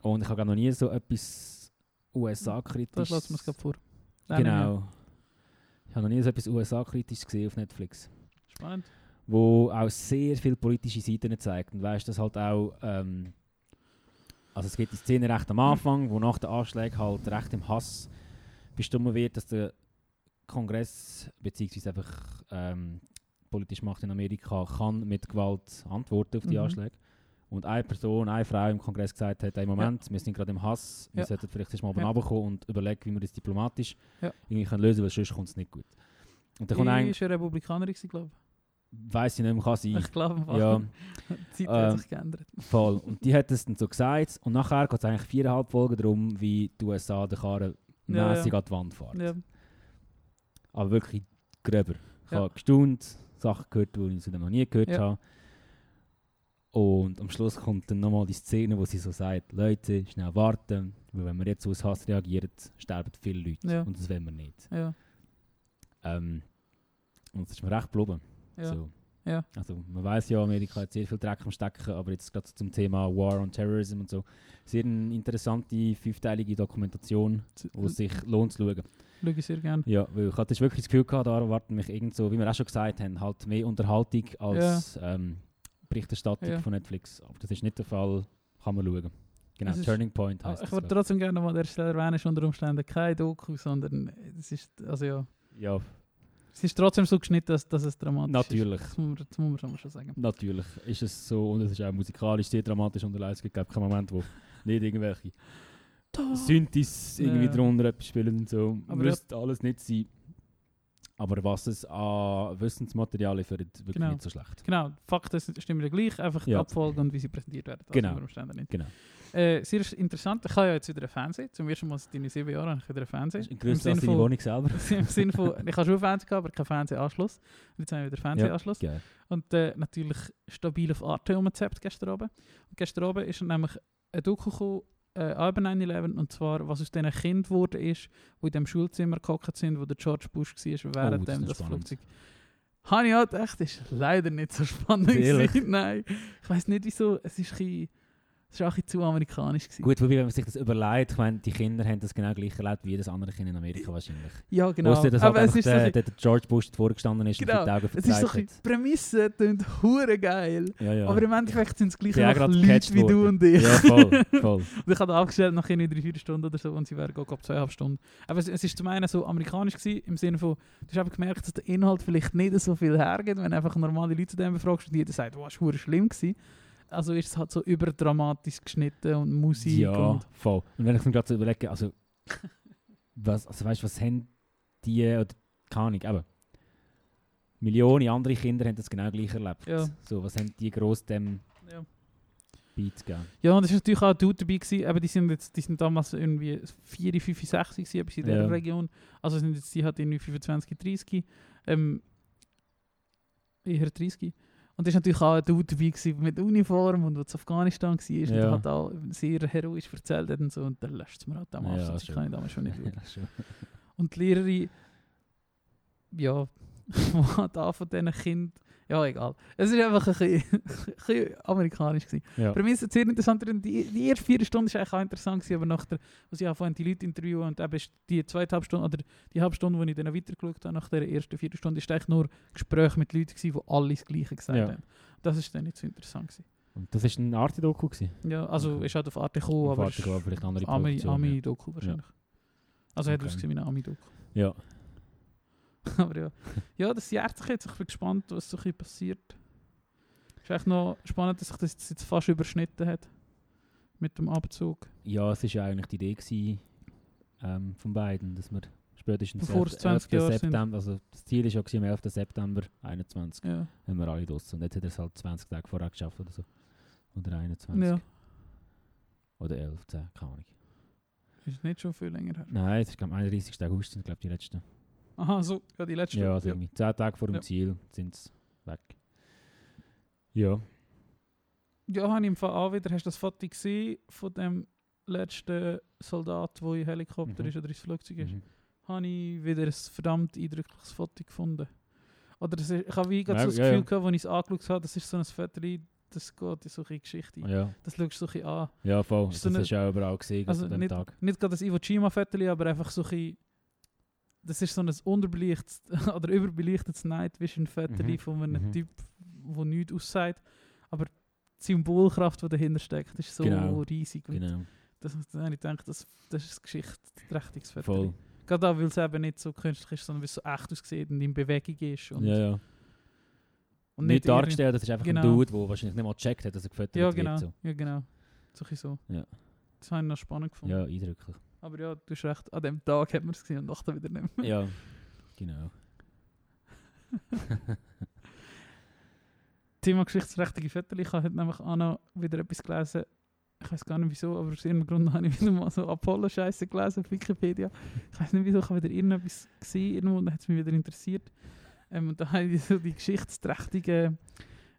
S2: Und ich habe noch nie so etwas
S1: Das
S2: USA-kritisch.
S1: lassen wir es gerade vor. Nein, nein,
S2: Genau. Ich habe noch nie so etwas USA-kritisch gesehen auf Netflix.
S1: Spannend.
S2: wo auch sehr viele politische Seiten zeigt. Und weißt das halt auch, ähm, also es gibt die Szene recht am Anfang, wo nach den Anschlägen halt recht im Hass bestimmt wird, dass der Kongress beziehungsweise einfach ähm, politische Macht in Amerika kann mit Gewalt antworten auf die
S1: Mhm.
S2: Anschläge. Und eine Person, eine Frau im Kongress gesagt hat, hey, Moment, wir sind gerade im Hass, wir
S1: Ja.
S2: sollten vielleicht erst mal oben
S1: Ja.
S2: runterkommen und überlegen, wie wir das diplomatisch
S1: Ja.
S2: irgendwie können lösen können, weil sonst kommt es nicht gut. Und dann kommt
S1: Ich
S2: eigentlich,
S1: war eine Republikanerin, glaube
S2: weiss ich nicht mehr, kann sein.
S1: ich. Glaube.
S2: Ja, [laughs]
S1: Die Zeit hat
S2: ähm,
S1: sich geändert.
S2: voll. Und die hat es dann so gesagt. Und nachher geht es eigentlich viereinhalb Folgen darum, wie die USA den Karren
S1: Ja,
S2: mässig
S1: ja.
S2: an die Wand fahren.
S1: Ja.
S2: Aber wirklich gröber. Ich
S1: Ja.
S2: habe gestaunt, Sachen gehört, die ich noch nie gehört habe. Und am Schluss kommt dann nochmal die Szene, wo sie so sagt, Leute, schnell warten, weil wenn wir jetzt aus Hass reagieren, sterben viele Leute. Und das wollen wir nicht. Ähm, und das ist mir recht geblieben.
S1: Ja.
S2: So.
S1: Ja.
S2: Also man weiß ja, Amerika hat sehr viel Dreck am Stecken, aber jetzt gerade zum Thema War on Terrorism und so, sehr eine interessante fünfteilige Dokumentation, wo es sich lohnt zu schauen.
S1: Schaue ich sehr gerne.
S2: Ja, weil ich hatte wirklich das Gefühl gehabt, da erwarten mich irgend so, wie wir auch schon gesagt haben, halt mehr Unterhaltung als ähm, Berichterstattung
S1: Ja.
S2: von Netflix. Aber das ist nicht der Fall, kann man schauen. Genau,
S1: Es ist-
S2: Turning Point
S1: Ah,
S2: heißt
S1: ich
S2: das.
S1: würde trotzdem gerne mal an der Stelle erwähnen, es ist unter Umständen kein Doku, sondern es ist, also ja,
S2: ich. Ja,
S1: es ist trotzdem so geschnitten, dass, dass es dramatisch
S2: Natürlich.
S1: ist. Man, das muss man schon sagen.
S2: natürlich ist es so und es ist auch musikalisch sehr dramatisch unterlegt. Es gibt keinen Moment, wo nicht irgendwelche Synthes irgendwie
S1: Ja.
S2: drunter etwas spielen und so.
S1: Aber
S2: Müsste alles nicht sein. Aber was es an Wissensmaterial liefert, wirklich
S1: Genau.
S2: nicht so schlecht.
S1: Genau, Fakten stimmen ja gleich, einfach die
S2: Ja.
S1: Abfolge und wie sie präsentiert werden. Das
S2: Genau. Genau.
S1: Äh, sehr interessant, ich habe ja jetzt wieder einen Fernseher, zum ersten Mal seit deinen sieben Jahren habe ich wieder einen Fernseher. Sinne
S2: als deine Wohnung selber. [laughs]
S1: Im Sinne von, ich habe schon einen Fernseher gehabt, aber keinen Fernsehanschluss. Und jetzt habe ich wieder einen Fernsehanschluss.
S2: Geil.
S1: Und äh, natürlich stabil auf Arte umgezappt gestern Abend. Und gestern Abend ist nämlich ein Doku gekommen, äh, über 9-11, und zwar, was aus diesen Kindern geworden ist, die in dem Schulzimmer gehockt sind, wo der George Bush war, während
S2: Oh, das
S1: dem das. Flugzeug... Habe ich auch gedacht, ist leider nicht so spannend gewesen. Nein, ich weiß nicht wieso, es ist ein ist auch ein zu amerikanisch gewesen.
S2: Gut, wobei, wenn man sich das überlegt, ich meine, die Kinder haben das genau gleich erlebt wie jedes andere Kind in Amerika wahrscheinlich.
S1: Ja, genau.
S2: Ausser, dass
S1: Aber
S2: halt
S1: es ist so
S2: der, der, der George Bush vorgestanden ist
S1: Genau,
S2: und die Augen
S1: es ist so ein die Prämisse klingt [laughs] hure geil.
S2: Ja, ja.
S1: Aber im Endeffekt sind es gleich
S2: auch
S1: noch Leute wie du und ich.
S2: Ja, voll, voll. [laughs]
S1: Und ich habe abgestellt nach irgendwie drei, vier Stunden oder so und sie wären go ab zweieinhalb Stunden. Aber es, es ist zum einen so amerikanisch gewesen, im Sinne von, du hast einfach gemerkt, dass der Inhalt vielleicht nicht so viel hergeht, wenn einfach normale Leute zu dem befragst und jeder sagt, wow, es war schlimm gewesen. Also ist es halt so überdramatisch geschnitten und Musik
S2: Ja,
S1: und...
S2: voll. Und wenn ich mir gerade so überlege, also, [laughs] was, also weißt du, was haben die, oder keine Ahnung, eben, Millionen andere Kinder haben das genau gleich erlebt.
S1: Ja.
S2: So, was haben die gross dem
S1: Ja.
S2: beizugeben?
S1: Ja, und es war natürlich auch Dude dabei, gewesen, aber die sind, jetzt, die sind damals irgendwie 4, 5, 6 gewesen, etwas in dieser
S2: Ja.
S1: Region. Also sind jetzt, die hat irgendwie 25, 30, ähm, eher 30. Und es war natürlich auch ein Dude dabei gewesen mit Uniform und der zu Afghanistan war und
S2: Ja.
S1: der hat auch sehr heroisch erzählt und so und dann löscht es mir halt am Arsch,
S2: Ja,
S1: das
S2: schon.
S1: kann ich damals schon nicht schauen. [laughs]
S2: Ja.
S1: Und die Lehrerin, ja, [laughs] die hat auch von diesen Kindern Ja, egal. Es war einfach ein bisschen, [laughs] ein bisschen amerikanisch. Gewesen.
S2: Ja.
S1: Für mich ist es sehr interessant. Die, die erste vier Stunden war eigentlich auch interessant, gewesen, aber nach der, was ich angefangen die Leute interviewen und eben die zweite Halbstunde, oder die Halbstunde, wo ich dann weitergeschaut habe, nach der ersten vier Stunden, ist eigentlich nur Gespräch mit Leuten, gewesen, die alle das Gleiche gesagt
S2: Ja.
S1: haben. Das ist dann nicht so interessant. Gewesen.
S2: Und das war ein Arte-Doku?
S1: Ja, also
S2: Okay.
S1: ist halt auf Arte gekommen, aber
S2: Arte
S1: ist
S2: vielleicht andere
S1: Ami- Ami-Doku wahrscheinlich. Also hat
S2: Okay.
S1: ausgesehen wie eine Ami-Doku.
S2: Ja. Ja. [laughs]
S1: Aber ja. Ja, das jährt sich jetzt. Ich bin gespannt, was so ein passiert. Ist echt noch spannend, dass sich das jetzt fast überschnitten hat. Mit dem Abzug.
S2: Ja, es war ja eigentlich die Idee gewesen, ähm, von beiden, dass wir spätestens
S1: Bevor es 20 Jahre sind.
S2: September, also das Ziel ist ja gewesen, am 11. September 21,
S1: Ja.
S2: haben wir alle draussen. Und jetzt hat er es halt 20 Tage vorher geschafft oder so. Oder 21.
S1: ja.
S2: Oder 11, 10, keine Ahnung.
S1: Ist nicht schon viel länger her.
S2: Nein, es ist glaube 31. August sind glaube die letzten.
S1: Aha, so. Ja, die letzte.
S2: Ja, also
S1: ja.
S2: irgendwie 10 Tage vor dem
S1: Ja.
S2: Ziel sind sie weg. Ja.
S1: ja habe ich im Fall auch wieder. Hast du das Foto gesehen von dem letzten Soldat, der im Helikopter
S2: Mhm.
S1: ist oder ins Flugzeug ist?
S2: Mhm.
S1: Habe ich wieder ein verdammt eindrückliches Foto gefunden. Oder das ist, ich habe wie gerade
S2: Ja,
S1: so das Gefühl
S2: ja.
S1: gehabt, als ich es angeschaut habe, das ist so ein Foto, das geht in so eine Geschichte.
S2: Ja.
S1: Das schaust du so ein an.
S2: ja, voll.
S1: Ist
S2: Das
S1: so eine-
S2: hast du auch überall gesehen
S1: Also
S2: an dem
S1: nicht,
S2: Tag.
S1: nicht gerade das Iwo Jima Foto, aber einfach so ein das ist so ein unterbelichtes [laughs] oder überbelichtetes Night Vision Foto
S2: Mhm.
S1: von einem
S2: Mhm.
S1: Typ, der nichts aussagt. Aber die Symbolkraft, die dahinter steckt, ist so
S2: Genau.
S1: riesig.
S2: Genau,
S1: Das, das ich gedacht, das, das ist ein geschichtsträchtiges Foto.
S2: voll.
S1: Gerade auch, weil es eben nicht so künstlich ist, sondern weil es so echt aussieht und in Bewegung ist. Und,
S2: ja, ja.
S1: und
S2: nicht
S1: irgendwie-
S2: dargestellt, das ist einfach
S1: Genau.
S2: ein Dude, der wahrscheinlich nicht mal gecheckt hat, dass er gefüttert
S1: Ja,
S2: wird.
S1: genau.
S2: So.
S1: Ja, genau. So.
S2: Ja.
S1: Das habe ich noch spannend gefunden.
S2: ja, eindrücklich.
S1: Aber ja, du hast recht, an dem Tag hat man es gesehen und dachte wieder nicht mehr.
S2: ja, [laughs] genau. [laughs]
S1: Thema geschichtsträchtige Fotos. Ich habe nämlich auch noch wieder etwas gelesen. Ich weiß gar nicht wieso, aber aus irgendeinem Grund habe ich [laughs] wieder mal so Apollo-Scheiße gelesen auf Wikipedia. Ich weiß nicht wieso, ich habe wieder irgendetwas gesehen irgendwo und dann hat es mich wieder interessiert. Ähm, und da habe ich so die geschichtsträchtigen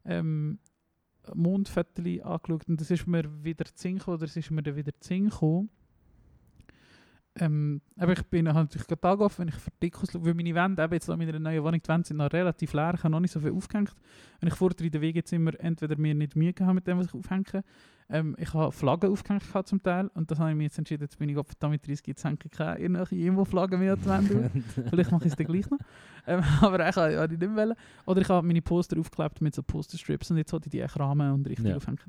S1: ähm, Mondfotos angeschaut und das ist mir wieder gekommen, oder es ist mir dann wieder zu Sinn gekommen. Ähm, aber ich bin halt natürlich gerade Tag auf, wenn ich für Dickus schaue, weil meine Wände, eben jetzt in meiner neuen Wohnung, die Wände sind noch relativ leer, ich habe noch nicht so viel aufgehängt. Wenn ich vorher in den Wegezimmer entweder mir nicht Mühe gehabt mit dem, was ich aufhänge, ähm, ich habe Flaggen aufgehängt gehabt zum Teil und das habe ich mir jetzt entschieden, jetzt bin ich Gott mit 30, jetzt hänge ich keine irgendwelche Info-Flaggen mehr an die Wände. [laughs] Vielleicht mache ich es dann gleich noch. Ähm, [laughs] aber eigentlich habe ich nicht wollen. Oder ich habe meine Poster aufgeklebt mit so Posterstrips und jetzt wollte ich die echt rahmen und richtig
S2: Ja.
S1: aufhängen.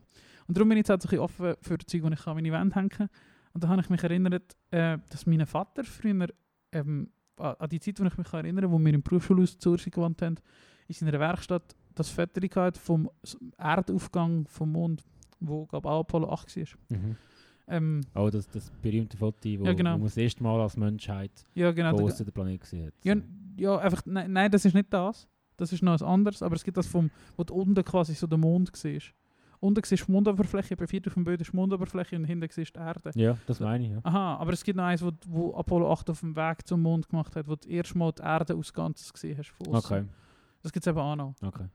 S1: Und darum bin ich jetzt halt so ein bisschen offen für Zeug, die ich an meine Wände hängen kann. Und da habe ich mich erinnert, äh, dass mein Vater früher, ähm, an die Zeit, wo ich mich kann, wo wir im Berufsschulhaus Zürich gewohnt haben, in seiner Werkstatt das Foto gehabt vom Erdaufgang vom Mond, wo glaube auch Apollo 8 war.
S2: mhm.
S1: Ähm,
S2: Oh, das, das berühmte Foto, wo,
S1: Ja, genau.
S2: wo man das erste Mal als Menschheit
S1: ja, genau. da-
S2: den Planet gesehen hat.
S1: Ja, ja einfach, nein, nein, das ist nicht das. Das ist noch was anderes, aber es gibt das vom, wo du unten quasi so der Mond siehst. Unten siehst du die Mondoberfläche, etwa vier auf dem Bild ist die Mondoberfläche und hinten siehst du die Erde.
S2: Ja, das meine ich, ja.
S1: Aha, aber es gibt noch eins, wo, wo Apollo 8 auf dem Weg zum Mond gemacht hat, wo du erst mal die Erde aus Ganzes gesehen hast. Von.
S2: Okay,
S1: Das gibt es eben auch noch.
S2: okay.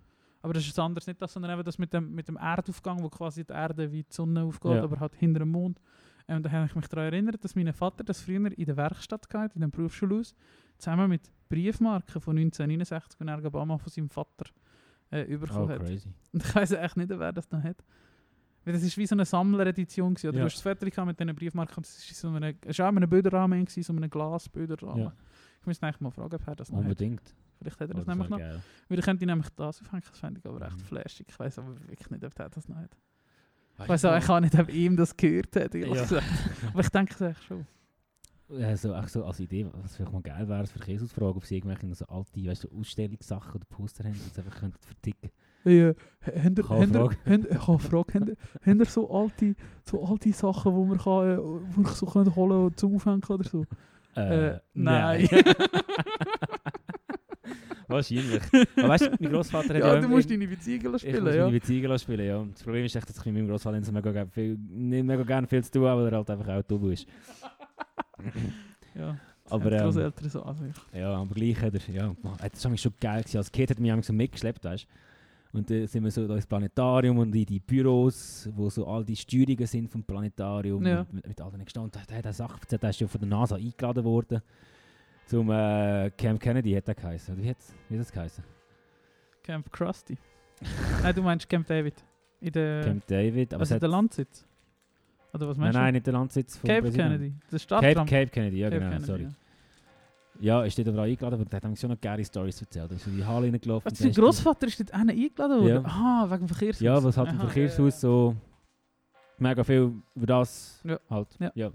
S1: Aber das ist das anderes, nicht das, sondern eben das mit dem, mit dem Erdaufgang, wo quasi die Erde wie die Sonne aufgeht,
S2: Ja.
S1: aber halt hinter dem Mond. Und da habe ich mich daran erinnert, dass mein Vater das früher in der Werkstatt gehabt, in dem Berufsschulhaus, zusammen mit Briefmarken von 1969, die er Obama von seinem Vater äh,
S2: Oh,
S1: bekommen hat.
S2: crazy. [laughs]
S1: Und ich weiß echt nicht, wer das noch hat. Weil das ist wie so eine Sammleredition gewesen. Oder
S2: Ja.
S1: Du hast das gehabt mit diesen Briefmarken, das ist so eine, es war auch ein Bilderrahmen, gewesen, so ein Glasbilderrahmen.
S2: Ja.
S1: Ich muss eigentlich mal fragen, ob er das noch hat.
S2: Unbedingt.
S1: Vielleicht hat er
S2: Oh,
S1: das
S2: das
S1: nämlich noch.
S2: geil.
S1: Weil ich könnte nämlich das aufhängen, das fände ich aber echt
S2: Mhm.
S1: flashig. Ich weiß aber wirklich nicht, ob der das noch hat. Ich
S2: Weißt
S1: weiß
S2: du
S1: auch, ich kann nicht, ob ihm das gehört hat,
S2: Ja.
S1: Aber ich denke es echt schon.
S2: Ja, so, auch so als Idee, was vielleicht mal geil wäre, für Käse ausfragen, ob sie irgendwelche so alte weißt, Ausstellungssachen oder Poster haben, die sie einfach könnten verticken
S1: Ja, habt ihr,
S2: Kann ich [laughs]
S1: ich kann ihr, habt ihr so alte, so alte Sachen, die man kann, äh, wo ich so kann holen zum Aufhängen oder so? Äh, nein. [laughs]
S2: Wahrscheinlich. Aber weißt du, mein Großvater hat
S1: ja,
S2: ja
S1: du musst deine Beziehungen
S2: Ich
S1: spielen,
S2: muss
S1: ja.
S2: meine Beziehungen spielen, ja. Das Problem ist echt, dass ich mit meinem Großvater nicht mega, viel, nicht mega gerne viel zu tun habe, weil er halt einfach auch dumm ist. [laughs]
S1: ja.
S2: Aber, ähm,
S1: Großeltern so an sich.
S2: Ja, aber gleich hat er, ja, das war schon geil. Gewesen. Als Kind hat er mich so mitgeschleppt, weißt Und dann sind wir so da ins Planetarium und in die Büros, wo so all die Steuerungen sind vom Planetarium.
S1: Ja.
S2: Mit, mit all den gestanden. Da hat er Sachen erzählt, der ist ja von der NASA eingeladen worden. Zum äh, Camp Kennedy hat er geheißen. Wie hat wie hat das geheißen?
S1: Camp Krusty. [laughs] Nein, du meinst Camp David. In der,
S2: Camp David. Aber es
S1: also der Landsitz. Oder was
S2: nein,
S1: meinst
S2: nein, nicht der Landsitz
S1: du?
S2: vom
S1: Cape
S2: Präsidenten.
S1: Kennedy. Der
S2: Cape. Cape Kennedy, ja
S1: Cape
S2: genau,
S1: Kennedy,
S2: sorry.
S1: ja.
S2: Ja, ist dort aber auch eingeladen worden. Der hat nämlich schon noch geile Stories erzählt. Er ist in die Halle reingelaufen.
S1: Was,
S2: und
S1: sein Großvater ist dort einen eingeladen worden?
S2: Ja.
S1: Ah, wegen dem Verkehrshaus.
S2: Ja, was halt im Verkehrshaus so mega viel über das
S1: Ja.
S2: halt
S1: Ja.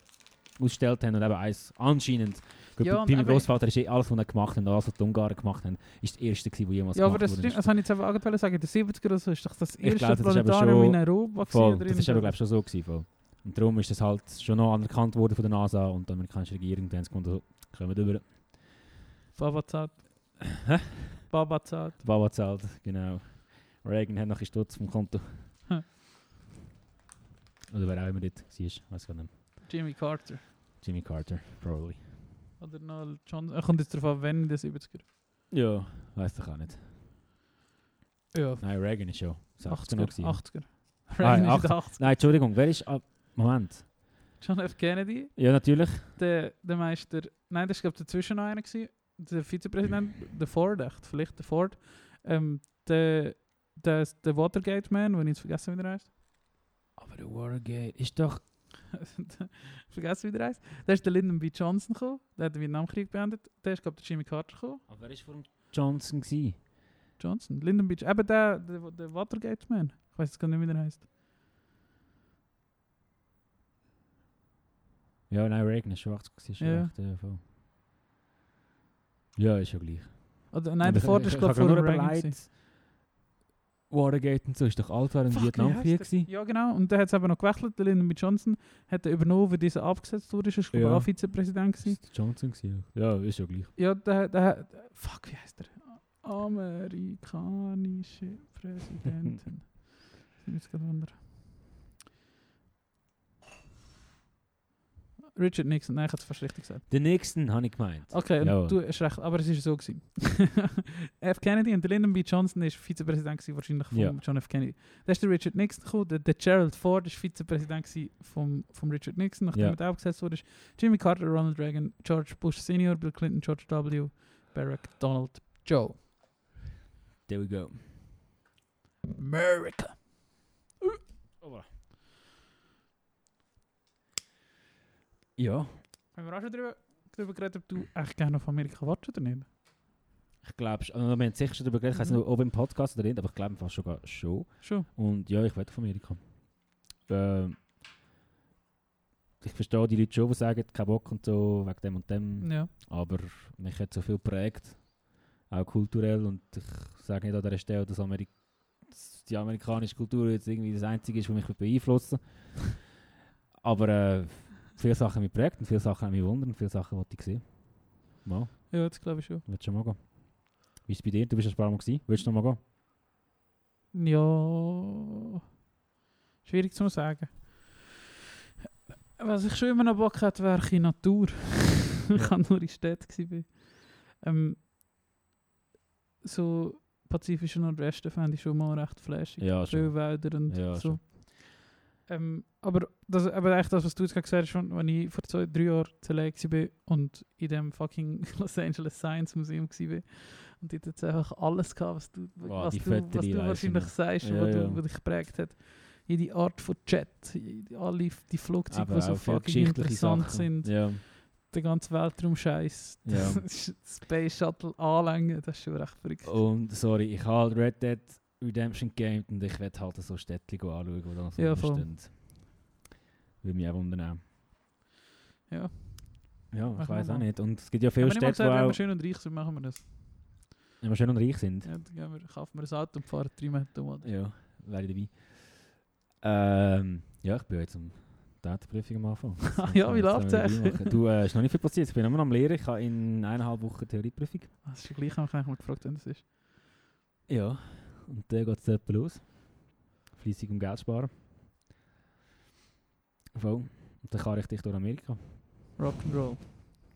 S2: ausgestellt haben und eben eins anscheinend. Gut,
S1: Ja,
S2: bei meinem Großvater ist eh alles, was er gemacht hat, und alles, was die Ungarn gemacht haben, ist der erste der jemals
S1: Ja, aber
S2: gemacht
S1: das,
S2: wurde.
S1: stimmt, das habe ich jetzt eben angefangen sagen. Den 70er oder so ist doch das erste
S2: glaube, das
S1: Planetarium in Europa.
S2: Voll, das ist aber glaube ich schon so gewesen. Voll. Und darum ist das halt schon noch anerkannt worden von der NASA und der amerikanischen Regierung. Die haben gefunden, so, kommen wir rüber.
S1: Babazat.
S2: Hä?
S1: Babazat.
S2: Baba zahlt, genau. Reagan hat noch ein Stutz vom Konto.
S1: Hm.
S2: Oder wer auch immer dort war, weiß gar nicht.
S1: Jimmy Carter.
S2: Jimmy Carter, probably.
S1: Oder noch John. Er kommt jetzt darauf an, wenn in den 70er.
S2: Ja, weiß doch auch nicht.
S1: Ja,
S2: Nein, Reagan ist schon 60er
S1: 80er.
S2: noch gewesen.
S1: 80er.
S2: Ah,
S1: Reagan ist
S2: 80.
S1: in den 80er.
S2: Nein, Entschuldigung, wer ist... Ah, Moment.
S1: John F. Kennedy.
S2: Ja, natürlich.
S1: Der, der Meister. Nein, das war dazwischen noch einer. Gewesen. Der Vizepräsident, [laughs] der Ford, echt, vielleicht der Ford. Ähm, der, der, der Watergate-Man, den ich jetzt vergessen wie der heißt.
S2: Aber der Watergate ist doch... [laughs]
S1: vergessen wie der heißt. Da ist der Lyndon B. Johnson gekommen. Der hat den Vietnamkrieg beendet. Der ist glaube ich der Jimmy Carter gekommen.
S2: Aber wer ist vor dem Johnson gewesen?
S1: Johnson. Lyndon B. Eben der, der, der Watergate-Man. Ich weiß jetzt gar nicht, wie der heißt.
S2: Ja, nein, Reagan ist schon 80 gewesen. Schon
S1: Ja.
S2: recht, ja, voll. Ja, ist schon gleich.
S1: Oder, nein,
S2: ich-
S1: Ford
S2: ich-
S1: ist
S2: ich
S1: glaube
S2: habe
S1: vor Reagan.
S2: Watergate und so ist doch alt
S1: Fuck, wie
S2: Vietnamkrieg gewesen.
S1: Ja, genau. Und der hat es eben noch gewechselt. Der Lyndon B. Johnson hat er übernommen, wie dieser abgesetzt wurde. Ist glaube ich
S2: Ja.
S1: auch Vizepräsident gewesen.
S2: Ist Johnson gewesen? Ja, Ja, ist ja gleich.
S1: Ja, der, der, der fuck, wie heißt der? Amerikanische Präsidentin. [laughs] Ich jetzt gerade Richard Nixon, nein, ich habe es fast richtig gesagt.
S2: Den nächsten habe ich gemeint.
S1: Okay,
S2: Ja.
S1: du hast recht, aber es ist so gewesen. F. Kennedy und der Lyndon B. Johnson ist Vizepräsident gewesen, wahrscheinlich von
S2: Ja.
S1: John F. Kennedy. Da ist der Richard Nixon gekommen, der, der Gerald Ford ist Vizepräsident gewesen vom, vom Richard Nixon, nachdem
S2: Ja.
S1: er abgesetzt wurde. Jimmy Carter, Ronald Reagan, George Bush Senior, Bill Clinton, George W., Barack, Donald, Joe.
S2: There we go.
S1: America.
S2: Ja,
S1: Haben wir auch schon darüber, darüber geredet, ob du echt gerne auf Amerika wartest oder nicht?
S2: ich glaube, also, wir haben sicher schon darüber geredet, ich weiß
S1: Mhm.
S2: nicht, ob im Podcast oder nicht, aber ich glaube fast sogar schon.
S1: Schon.
S2: Und ja, ich werde von Amerika. Ähm, ich verstehe die Leute schon, die sagen, kein Bock und so, wegen dem und dem.
S1: Ja.
S2: Aber mich hat so viel geprägt, auch kulturell. Und ich sage nicht an dieser Stelle, dass, Amerik die amerikanische Kultur jetzt irgendwie das Einzige ist, was mich beeinflussen [laughs] Aber äh, viele Sachen haben mich geprägt und viele Sachen haben mich wundern und viele Sachen wollte ich sehen. Mal,
S1: Ja, das glaube ich schon.
S2: willst du schon mal gehen? Wie ist es bei dir? Du bist ein paar Mal gewesen. Willst du noch mal gehen?
S1: Ja. Schwierig zu sagen. Was ich schon immer noch Bock hätte, wäre in Natur. [laughs] ich
S2: Ja.
S1: kann nur in Städten gewesen. Ähm, so pazifischer Nordwesten fände ich schon mal recht flashig.
S2: Ja,
S1: Wälder und
S2: Ja,
S1: so.
S2: schon.
S1: Ähm, aber das, aber eigentlich das, was du jetzt gerade gesagt hast, schon, als ich vor zwei, drei Jahren zu LA war und in dem fucking [laughs] Los Angeles Science Museum war. Und dort hat es einfach alles gehabt, was du,
S2: Wow,
S1: was du, was du wahrscheinlich sagst,
S2: Ja,
S1: was,
S2: ja.
S1: was dich geprägt hat. Jede Art von jede- alle die Flugzeuge, die so fucking interessant
S2: Sachen.
S1: sind.
S2: Ja.
S1: Der ganze Weltraum-Scheiß. [laughs]
S2: Ja.
S1: Space Shuttle anlängen, das ist schon recht verrückt.
S2: Und sorry, ich habe Red Dead Redemption gegamed und ich werde halt so Städtchen anschauen, die da so
S1: Ja,
S2: stehen. Würde mich auch wundern.
S1: Ja.
S2: Ja,
S1: Machen
S2: ich
S1: wir
S2: weiß auch nicht. Und es gibt ja viele Städte,
S1: gesagt, wenn
S2: die
S1: wir
S2: auch
S1: schön und reich sind, machen wir das.
S2: immer schön und reich sind.
S1: Ja, dann wir, kaufen wir ein Auto und fahren drei Meter um.
S2: Ja, wäre ich dabei. Ähm, ja, ich bin jetzt am Datenprüfung am Anfang. [laughs]
S1: Ah ja, wie
S2: wir die machen. Du, äh, ist noch nicht viel passiert. Ich bin immer noch am Lehren. Ich habe in eineinhalb Wochen Theorieprüfung.
S1: Das ist ja gleich, habe ich mal gefragt, wenn das ist.
S2: Ja. Und dann geht es etwa los. Fleissig um Geld sparen. Voll. Und dann kann ich dich durch Amerika.
S1: Rock'n'Roll.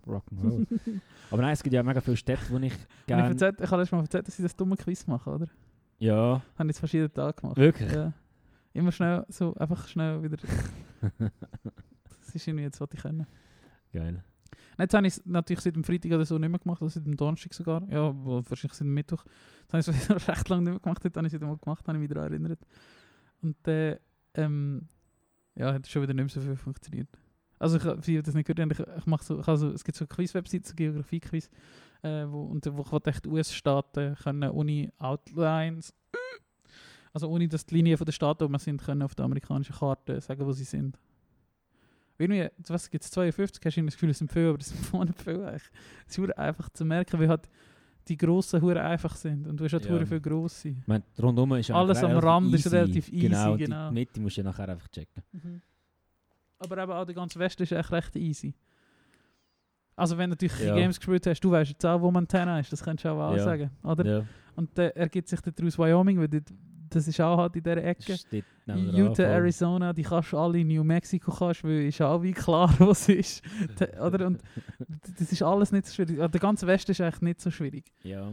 S2: Rock'n'Roll. [laughs] Aber nein, es gibt ja mega viele Städte, wo ich
S1: Ich,
S2: gerne...
S1: erzählt, ich habe letztes Mal erzählt, dass ich das dumme Quiz mache, oder?
S2: Ja,
S1: Habe ich jetzt fast jeden Tag gemacht.
S2: wirklich?
S1: Ja. Immer schnell, so einfach schnell wieder. [laughs] Das ist irgendwie jetzt, was ich können.
S2: Geil.
S1: Jetzt habe ich es natürlich seit dem Freitag oder so nicht mehr gemacht, also seit dem Donnerstag sogar. Ja, wahrscheinlich seit dem Mittwoch. Das habe ich [laughs] es recht lange nicht mehr gemacht, jetzt habe ich es wieder mal gemacht, habe ich mich daran erinnert. Und äh, ähm, ja, hat schon wieder nicht mehr so viel funktioniert. Also ich, die das nicht gehört ich, ich mache so, ich habe so, es gibt so Quiz-Websites, so Geografie-Quiz, äh, wo, und wo ich echt US-Staaten können ohne Outlines, also ohne dass die Linien der Staaten, wo wir sind, können auf der amerikanischen Karte sagen, wo sie sind. Irgendwie, was gibt es 52, hast du das Gefühl, es sind viel, aber das sind [laughs] vorne viel eigentlich. Es ist einfach zu merken, wie halt die grossen Huren einfach sind und du hast halt
S2: Ja.
S1: hure viel grosse.
S2: Ich meine, rundum ist
S1: Alles am Rand ist relativ easy,
S2: Genau,
S1: genau.
S2: die Mitte musst du nachher einfach checken.
S1: Aber eben auch der ganze Westen ist echt recht easy. Also wenn du natürlich
S2: Ja.
S1: Games gespielt hast, du weißt jetzt auch, wo Montana ist, das kannst du auch, auch
S2: Ja.
S1: sagen. Oder?
S2: Ja,
S1: Und dann ergibt sich daraus Wyoming, weil dort- das ist auch halt in dieser Ecke. Utah. Arizona, die kannst du alle, New Mexico kannst, weil ist auch wie klar, [laughs] was ist. Oder? Und das ist alles nicht so schwierig. Der ganze Westen ist eigentlich nicht so schwierig.
S2: Ja.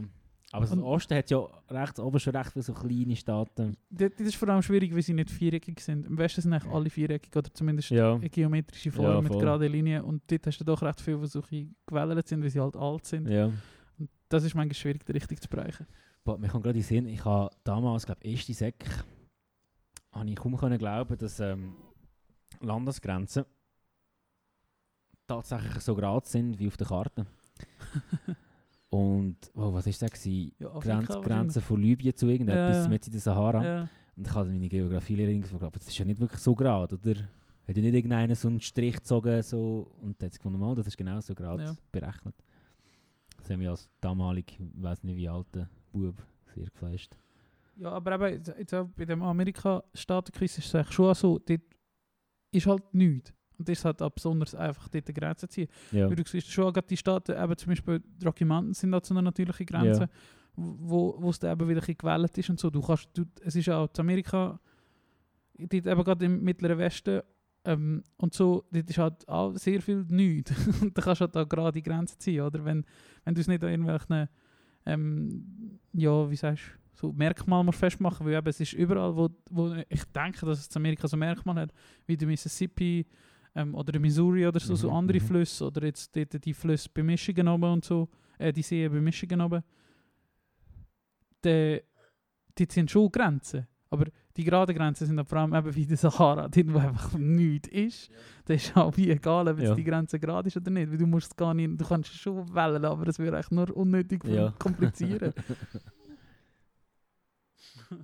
S2: Aber
S1: Und-
S2: Osten hat ja rechts oben schon recht viele so kleine Staaten.
S1: Das das ist vor allem schwierig, weil sie nicht viereckig sind. Im Westen sind eigentlich alle viereckig oder zumindest
S2: Ja.
S1: eine geometrische Form
S2: Ja,
S1: mit
S2: voll.
S1: gerade Linien. Und dort hast du doch recht viele, die so gewählt sind, weil sie halt alt sind.
S2: Ja.
S1: Und das ist manchmal schwierig, die Richtung zu bereichen.
S2: Boah, mir kommt gerade in den Sinn, ich habe damals, glaube ich, erste Sek, habe ich kaum können glauben, dass ähm, Landesgrenzen tatsächlich so gerade sind wie auf der Karte. [laughs] Und oh, was ist das? gewesen?
S1: Ja, Afrika
S2: Grenz,
S1: wahrscheinlich.
S2: Grenze von Libyen zu irgendetwas,
S1: Ja,
S2: mit in der Sahara.
S1: Ja.
S2: Und ich habe meine Geografielehrerin gefragt, das ist ja nicht wirklich so gerade, oder? Hat ja nicht irgendeiner so einen Strich gezogen so, und dann hat gefunden, mal, das ist genau so gerade
S1: Ja.
S2: berechnet. Das haben wir als damalig, ich weiß nicht wie alter Bub, sehr gefleischt.
S1: ja, aber eben, jetzt- auch bei dem Amerika-Staatenquiz ist es eigentlich schon so, dort ist halt nichts. Und das ist halt auch besonders einfach, dort eine Grenze zu ziehen.
S2: Ja,
S1: Wie du siehst, schon die Staaten, eben zum Beispiel die Rocky Mountains sind halt so eine natürliche Grenze,
S2: Ja.
S1: wo, wo es dann eben wieder ein gewählt ist und so. Du kannst, du, es ist auch in Amerika, dort eben gerade im Mittleren Westen ähm, und so, dort ist halt auch sehr viel nichts. [laughs] und da kannst du halt auch gerade die Grenze ziehen, oder? Wenn, wenn du es nicht an irgendwelchen, ähm, ja, wie sagst du, so Merkmal musst festmachen, weil eben es ist überall, wo, wo ich denke, dass es in Amerika so Merkmal hat, wie der Mississippi ähm, oder der Missouri oder so, so
S2: Mhm,
S1: andere
S2: mhm.
S1: Flüsse oder jetzt dort die Flüsse bei Michigan oben und so, äh, die Seen bei Michigan oben, die, die sind schon Grenzen, aber die geraden Grenzen sind dann vor allem eben wie der Sahara, [laughs] dort wo einfach nichts ist. Das ist auch wie egal, ob
S2: Ja.
S1: die Grenze gerade ist oder nicht, weil du musst es gar nicht, du kannst es schon wählen, aber es würde eigentlich nur unnötig
S2: Ja. [laughs] [laughs]
S1: komplizieren. das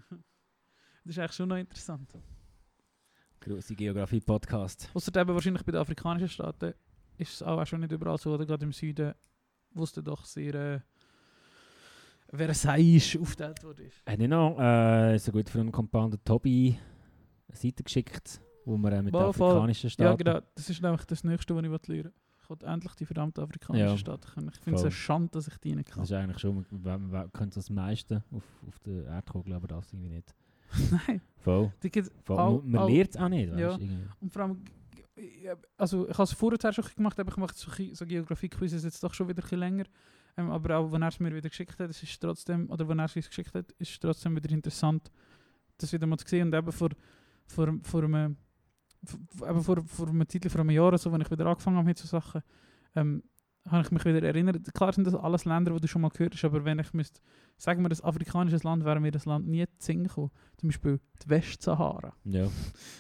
S1: ist eigentlich schon noch interessant.
S2: Grosse Geografie-Podcast.
S1: Außer eben wahrscheinlich bei den afrikanischen Staaten ist es auch schon nicht überall so, oder gerade im Süden, wo es doch sehr äh, Versailles aufgeteilt wurde.
S2: Hat nicht noch äh, so gut für einen Compounder Tobi eine Seite geschickt, wo wir äh, mit
S1: voll.
S2: afrikanischen Staaten...
S1: Ja, genau, das ist nämlich das Nächste, was ich lernen will. Ich will endlich die verdammten afrikanischen
S2: Ja.
S1: Staaten können. Ich finde es eine Schande, dass ich die nicht
S2: Das
S1: kann.
S2: ist eigentlich schon, wer, wer könnte das meiste auf, auf der Erdkugel, aber das irgendwie nicht. [laughs]
S1: Nein,
S2: Voll.
S1: die
S2: Voll.
S1: Au-
S2: man
S1: au-
S2: lernt es auch nicht,
S1: Ja. Und vor allem, also ich habe es vorher schon gemacht, aber ich mache so, so Geografie-Quizzes jetzt doch schon wieder ein bisschen länger. Ähm, aber auch wenn er es mir wieder geschickt hat, es ist trotzdem, oder wenn er es geschickt hat, ist es trotzdem wieder interessant, das wieder mal zu sehen. Und eben vor, vor, vor einem, eben vor, vor einem Titel, vor einem Jahr so, wenn ich wieder angefangen habe mit so Sachen, ähm, habe ich mich wieder erinnert. Klar sind das alles Länder, die du schon mal gehört hast, aber wenn ich müsste, sagen wir, das afrikanisches Land, wäre mir das Land nie zu Sinn gekommen. Zum Beispiel die Westsahara.
S2: Ja.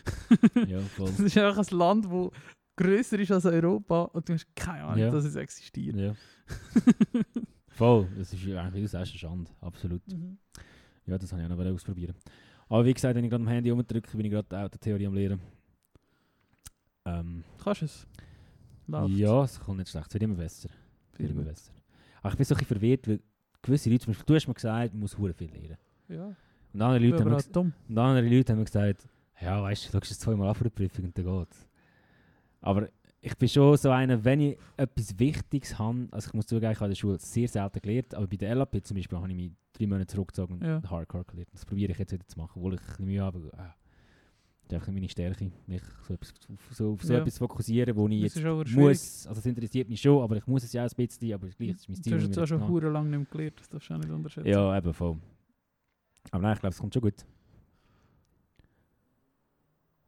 S2: [laughs] ja, voll.
S1: Das ist einfach ein Land, das grösser ist als Europa und du hast keine Ahnung,
S2: Ja.
S1: dass es existiert.
S2: Ja. [laughs] Voll. Das ist eigentlich, wie du sagst, eine Schande. Absolut.
S1: Mhm.
S2: Ja, das habe ich auch noch ausprobieren. Aber wie gesagt, wenn ich gerade am Handy rumdrücke, bin ich gerade die Autotheorie am Lernen. Ähm,
S1: Kannst du es? Läuft.
S2: ja, es kommt nicht schlecht. Es wird immer besser. Es wird immer besser. Aber ich bin so ein bisschen verwirrt, weil gewisse Leute, zum Beispiel, du hast mir gesagt, man muss hure viel lernen.
S1: Ja,
S2: Und andere Leute, haben mir,
S1: auch
S2: und andere Leute haben mir gesagt, ja, weißt du, du schaust es zweimal an für die Prüfung und dann geht's. Aber ich bin schon so einer, wenn ich etwas Wichtiges habe, also ich muss zugeben, ich habe in der Schule sehr selten gelernt, aber bei der LAP zum Beispiel habe ich mich drei Monate zurückgezogen und
S1: Ja.
S2: Hardcore gelernt. Das probiere ich jetzt wieder zu machen, obwohl ich ein bisschen Mühe habe. aber, Äh, das ist einfach meine Stärke, mich so, etwas, so, auf so
S1: Ja.
S2: etwas fokussieren, wo ich
S1: Das
S2: jetzt muss, also es interessiert mich schon, aber ich muss es ja auch ein bisschen, aber gleich ist mein Ziel.
S1: Du hast jetzt
S2: ich
S1: auch schon hure lange nicht mehr gelernt, das darfst du auch nicht unterschätzen.
S2: Ja, eben voll. Aber nein, ich glaube, es kommt schon gut.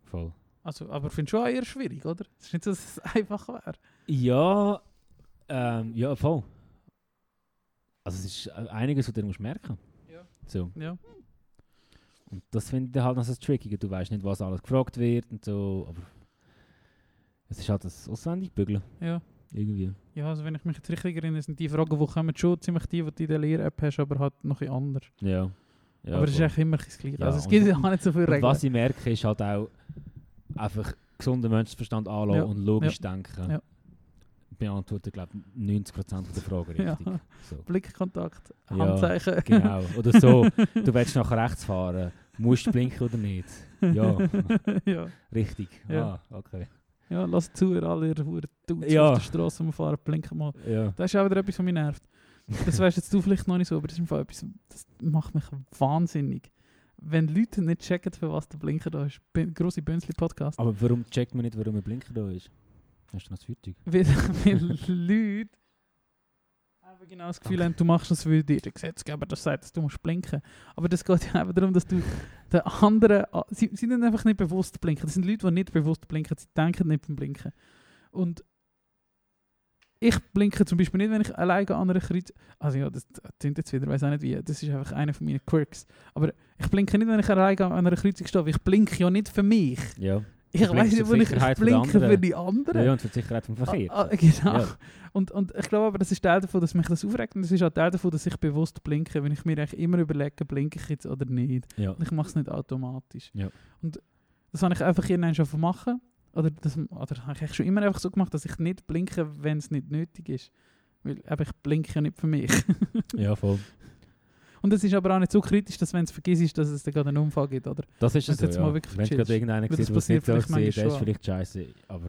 S2: Voll.
S1: Also, aber findest du auch eher schwierig, oder? Es ist nicht so, dass es [laughs] einfach wäre.
S2: Ja, Ähm, ja, voll. Also es ist äh, einiges, was du musst merken
S1: Ja.
S2: So.
S1: Ja.
S2: Und das finde ich halt noch so tricky. Du weißt nicht, was alles gefragt wird und so, aber es ist halt das auswendig bügeln.
S1: Ja.
S2: Irgendwie.
S1: Ja, also wenn ich mich jetzt richtig erinnere, sind die Fragen, die kommen, schon ziemlich die, die du in der Lehr-App hast, aber halt noch ein anders.
S2: Ja. ja
S1: aber es ist eigentlich immer das Gleiche.
S2: Ja,
S1: also es gibt ja auch nicht so viele
S2: Und
S1: Regeln.
S2: was ich merke, ist halt auch einfach gesunden Menschenverstand anlassen
S1: Ja.
S2: und logisch denken.
S1: Ja.
S2: Beantworten, glaube ich, 90% der Fragen
S1: Ja.
S2: richtig. [laughs] So.
S1: Blickkontakt,
S2: Ja,
S1: Handzeichen. [laughs]
S2: Genau. Oder so, [laughs] du willst nach rechts fahren, musst du blinken oder nicht? Ja,
S1: ja.
S2: richtig.
S1: Ja.
S2: Ah, okay.
S1: ja, lass zu, ihr alle, Dudes
S2: Ja.
S1: auf der Straße rumfahren, blinken mal.
S2: Ja.
S1: Das ist auch wieder etwas, was mich nervt. Das weißt jetzt du vielleicht noch nicht so, aber das ist im Fall etwas, das macht mich wahnsinnig. Wenn Leute nicht checken, für was der Blinker da ist. Bin- Grosse Bünzli-Podcast.
S2: Aber warum checkt man nicht, warum ein Blinker da ist? Hast du noch das? [laughs]
S1: Weil, weil Leute eben genau das Gefühl haben, du machst das, weil dir der Gesetzgeber das sagt, dass du musst blinken. Aber das geht ja eben darum, dass du den anderen... a- Sie, sie sind einfach nicht bewusst blinken. Das sind Leute, die nicht bewusst blinken. Sie denken nicht beim Blinken. Und ich blinke zum Beispiel nicht, wenn ich alleine an einer Kreuz... Also ja, das klingt jetzt wieder, weiß auch nicht wie. Das ist einfach einer von meinen Quirks. Aber ich blinke nicht, wenn ich alleine an einer Kreuzung stehe. Ich blinke ja nicht für mich.
S2: Ja.
S1: Ich weiß nicht, wo ich, blinke für die anderen.
S2: Ja, und für die Sicherheit vom Verkehr.
S1: Ah, ah, genau.
S2: Ja.
S1: Und, und ich glaube aber, das ist Teil davon, dass mich das aufregt. Und das ist auch Teil davon, dass ich bewusst blinke, wenn ich mir eigentlich immer überlege, blinke ich jetzt oder nicht.
S2: Ja.
S1: Und ich mache es nicht automatisch.
S2: Ja.
S1: Und das habe ich einfach irgendwann schon machen. Oder das, oder habe ich eigentlich schon immer einfach so gemacht, dass ich nicht blinke, wenn es nicht nötig ist. Weil eben, ich blinke ja nicht für mich. [laughs]
S2: ja, voll.
S1: Und es ist aber auch nicht so kritisch, dass wenn es vergisst ist, dass es dann gerade einen Unfall gibt, oder?
S2: Das ist es
S1: jetzt
S2: so,
S1: mal
S2: ja.
S1: wirklich
S2: Wenn
S1: chillst.
S2: gerade
S1: das
S2: sieht, der es nicht so
S1: vielleicht
S2: sieht, der ist
S1: manchmal
S2: vielleicht scheiße. Aber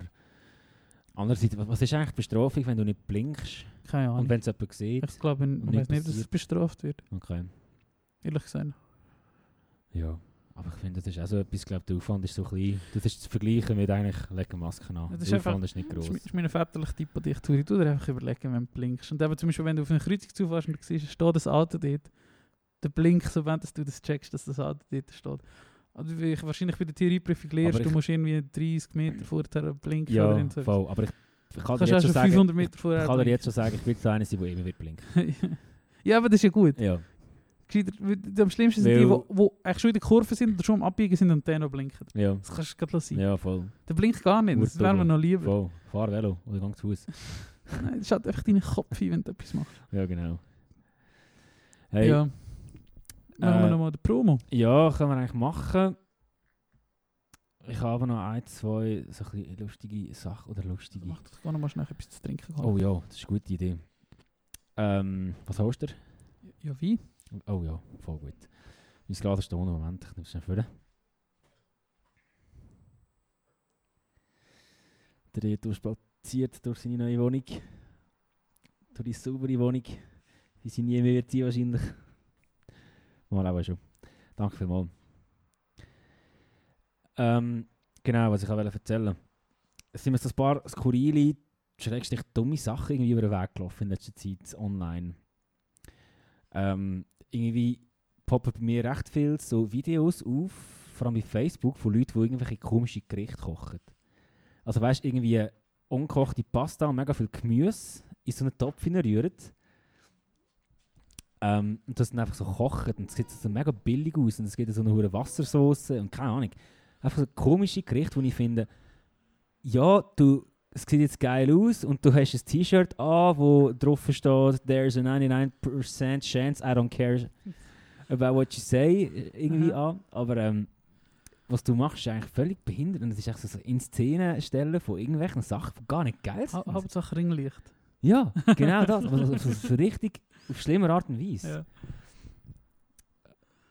S2: andererseits, was- ist eigentlich die Bestrafung, wenn du nicht blinkst
S1: Keine Ahnung.
S2: und wenn es jemand sieht?
S1: ich glaube, weiß
S2: nicht
S1: dass es bestraft wird.
S2: Okay.
S1: Ehrlich gesagt.
S2: Ja. Aber ich finde, das ist auch so etwas, ich glaube, der Aufwand ist so klein. Das ist zu vergleichen mit eigentlich legen Masken an.
S1: Ja, das
S2: der
S1: einfach-
S2: Aufwand ist nicht
S1: Das
S2: groß.
S1: mi- ist mein väterlicher Tipp an dich. Tu dir einfach überlegen, wenn du blinkst. Und eben zum Beispiel, wenn du auf eine Kreuzung zufährst und du siehst, steht das Auto dort, der Blink, so wenn du das checkst, dass das Auto dort steht. Also ich wahrscheinlich bei der Theorieprüfung
S2: Aber
S1: du
S2: ich-
S1: musst irgendwie 30 Meter vorher blinken.
S2: Ja,
S1: oder so
S2: voll. Aber ich, ich kann
S1: Du
S2: dir jetzt
S1: schon
S2: sagen,
S1: 500 Meter vorher
S2: ich kann dir jetzt schon sagen, ich will so einer sein, der immer wird blinken. [laughs]
S1: ja, aber das ist ja gut.
S2: Ja.
S1: Am schlimmsten sind die, die, die eigentlich schon in der Kurve sind oder schon am Abbiegen sind und dann noch blinken.
S2: Ja.
S1: Das kannst du gerade lassen.
S2: Ja, voll.
S1: Der blinkt gar nicht, das wäre mir
S2: Urdumm.
S1: noch lieber.
S2: Voll. Fahr Velo oder gang zu Fuß. [laughs]
S1: Nein, Das schaut einfach deinen Kopf ein, wenn du etwas machst.
S2: Ja, genau. Hey,
S1: Ja. Machen wir
S2: äh,
S1: nochmal die Promo.
S2: Ja, können wir eigentlich machen. Ich habe aber noch ein, zwei so ein lustige Sachen oder lustige.
S1: Mach doch gar noch mal schnell etwas zu trinken. holen.
S2: Oh ja, das ist eine gute Idee. Ähm, was hast du?
S1: Ja, wie?
S2: Oh ja, voll gut. Mein Glas ist da ohne Moment, ich nehme es schnell. Der Reto spaziert durch seine neue Wohnung. Durch die saubere Wohnung. Wie sie nie mehr wird sein wahrscheinlich. Mal auch schon. Danke vielmals. Ähm, genau, was ich auch erzählen wollte. Es sind mir so ein paar skurrile, schrägstrich dumme Sachen irgendwie über den Weg gelaufen in letzter Zeit online. Ähm, irgendwie poppen bei mir recht viele so Videos auf, vor allem bei Facebook, von Leuten, die irgendwelche komische Gerichte kochen. Also weißt du, irgendwie ungekochte Pasta und mega viel Gemüse in so einen Topf rühren. Ähm, und das dann einfach so kochen und es sieht so mega billig aus und es gibt so eine hohe Wassersauce und keine Ahnung. Einfach so komische Gerichte, wo ich finde, ja, du, es sieht jetzt geil aus und du hast ein T-Shirt an, wo drauf steht, there's a 99% chance I don't care about what you say, irgendwie
S1: Aha.
S2: an. Aber ähm, was du machst, ist eigentlich völlig behindert und es ist echt so, so in Szene stellen von irgendwelchen Sachen, die gar nicht geil
S1: Ha
S2: sind.
S1: Hauptsache Ringlicht.
S2: Ja, [laughs] genau das. Aber so, so, so richtig auf schlimme Art und Weise.
S1: Ja.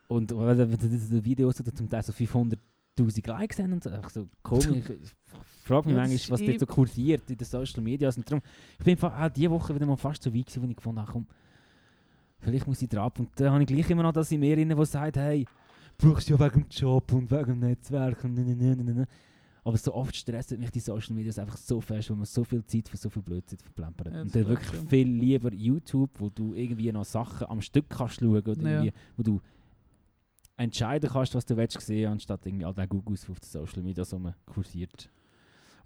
S2: Und wenn diese Videos zum Teil so 500'000 Likes haben und so, einfach so komisch. [laughs] Ich frage mich
S1: Ja,
S2: manchmal, was dort so kursiert in den Social Media. Und darum, ich bin auch diese Woche wieder mal fast so weit gewesen, wo ich gefunden habe, komm, vielleicht muss ich drauf. Und dann habe ich gleich immer noch das in mir drin, der sagt, hey, brauchst du ja wegen dem Job und wegen dem Netzwerk und ne, ne, ne, ne. Aber so oft stresst mich die Social Media einfach so fest, weil man so viel Zeit für so viel Blödsinn verplempert.
S1: Ja,
S2: und dann wirklich
S1: schon.
S2: viel lieber YouTube, wo du irgendwie noch Sachen am Stück kannst schauen oder
S1: Ja.
S2: irgendwie, wo du entscheiden kannst, was du willst sehen, anstatt irgendwie all den Googles auf den Social Media so kursiert.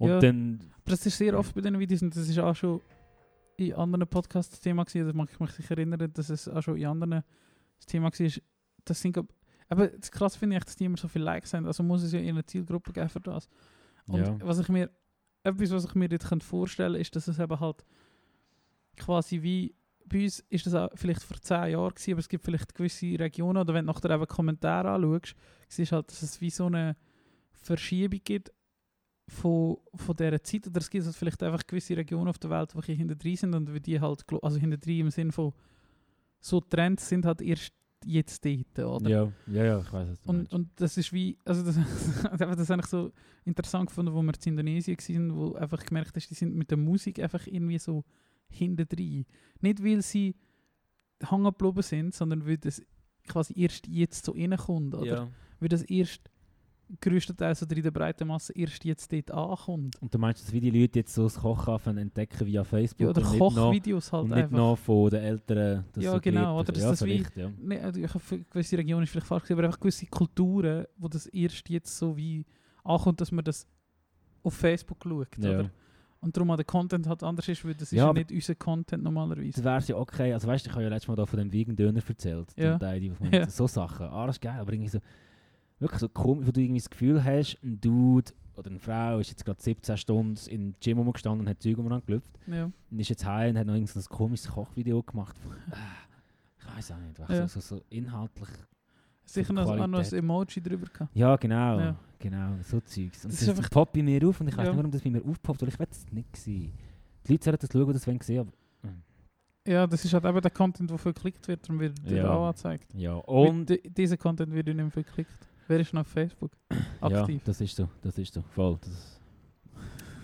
S2: Und
S1: Ja.
S2: dann,
S1: Aber das ist sehr oft bei diesen Videos und das ist auch schon in anderen Podcasts das Thema gewesen, da mag ich mich sicher erinnern, dass es auch schon in anderen das Thema war. Das sind, aber das krass finde ich, dass die immer so viele Likes haben. Also muss es ja in einer Zielgruppe geben für das. Und
S2: Ja.
S1: was ich mir, etwas, was ich mir jetzt vorstellen ist, dass es eben halt quasi wie, bei uns ist das auch vielleicht vor 10 Jahren gewesen, aber es gibt vielleicht gewisse Regionen, oder wenn du nachher eben Kommentare anschaust, siehst halt, dass es wie so eine Verschiebung gibt von, von dieser Zeit, oder es gibt halt vielleicht einfach gewisse Regionen auf der Welt, die hinter drin sind und wie die halt, also hinter drin im Sinne von so Trends sind halt erst jetzt dort, oder?
S2: Ja, ja, ja, ich weiß es.
S1: Und, und das ist wie, also das, [laughs] das ist eigentlich so interessant gefunden, wo wir in Indonesien waren, wo einfach gemerkt hast, die sind mit der Musik einfach irgendwie so hinten drin. Nicht weil sie hängen geblieben sind, sondern weil das quasi erst jetzt so reinkommt, oder?
S2: ja.
S1: Weil das erst größtenteils oder in der breiten Masse erst jetzt dort ankommt.
S2: Und du meinst, dass wie die Leute jetzt so das Kochen anfangen entdecken via Facebook
S1: Ja, oder Kochvideos halt
S2: und nicht
S1: einfach.
S2: noch von den Eltern das
S1: Ja,
S2: so
S1: genau, oder? Dass
S2: ja,
S1: das wie-
S2: ja.
S1: Nee, also ich hab für gewisse Regionen ist vielleicht falsch, gewesen, aber einfach gewisse Kulturen, wo das erst jetzt so wie ankommt, dass man das auf Facebook schaut,
S2: Ja.
S1: oder? Und darum auch der Content halt anders ist, weil das ist
S2: Ja,
S1: ja,
S2: aber-
S1: nicht unser Content normalerweise.
S2: Das wäre ja okay. Also weißt du, ich habe ja letztes Mal da von dem Vegan Döner erzählt.
S1: Ja.
S2: Den Teil, die- [laughs]
S1: Ja.
S2: So Sachen. Ah, das ist geil. Aber irgendwie so, wirklich so komisch, wo du irgendwie das Gefühl hast, ein Dude oder eine Frau ist jetzt gerade 17 Stunden im Gym rumgestanden und hat Zeug umeinander gelüpft.
S1: Ja.
S2: Und ist jetzt heim und hat noch irgend so ein komisches Kochvideo gemacht. Ich weiß auch nicht. weißt du,
S1: Ja.
S2: So, so, inhaltlich.
S1: Sicher noch, auch noch ein. Emoji drüber gehabt.
S2: Ja, genau.
S1: Ja.
S2: Genau, so Zeugs. Und
S1: Das
S2: das,
S1: ist
S2: das
S1: einfach-
S2: poppt bei mir auf und ich weiß
S1: Ja.
S2: nicht, warum das bei mir aufpoppt, weil ich will es nicht sehen. Die Leute sollen das schauen, das wollen sehen, aber
S1: Ja, das ist halt eben der Content, der viel geklickt wird, darum wird dir
S2: Ja.
S1: auch angezeigt.
S2: ja.
S1: Und
S2: Und
S1: di dieser Content wird nicht mehr geklickt. Wer ist noch auf Facebook? Aktiv.
S2: Ja, das ist so, das ist so, voll. Das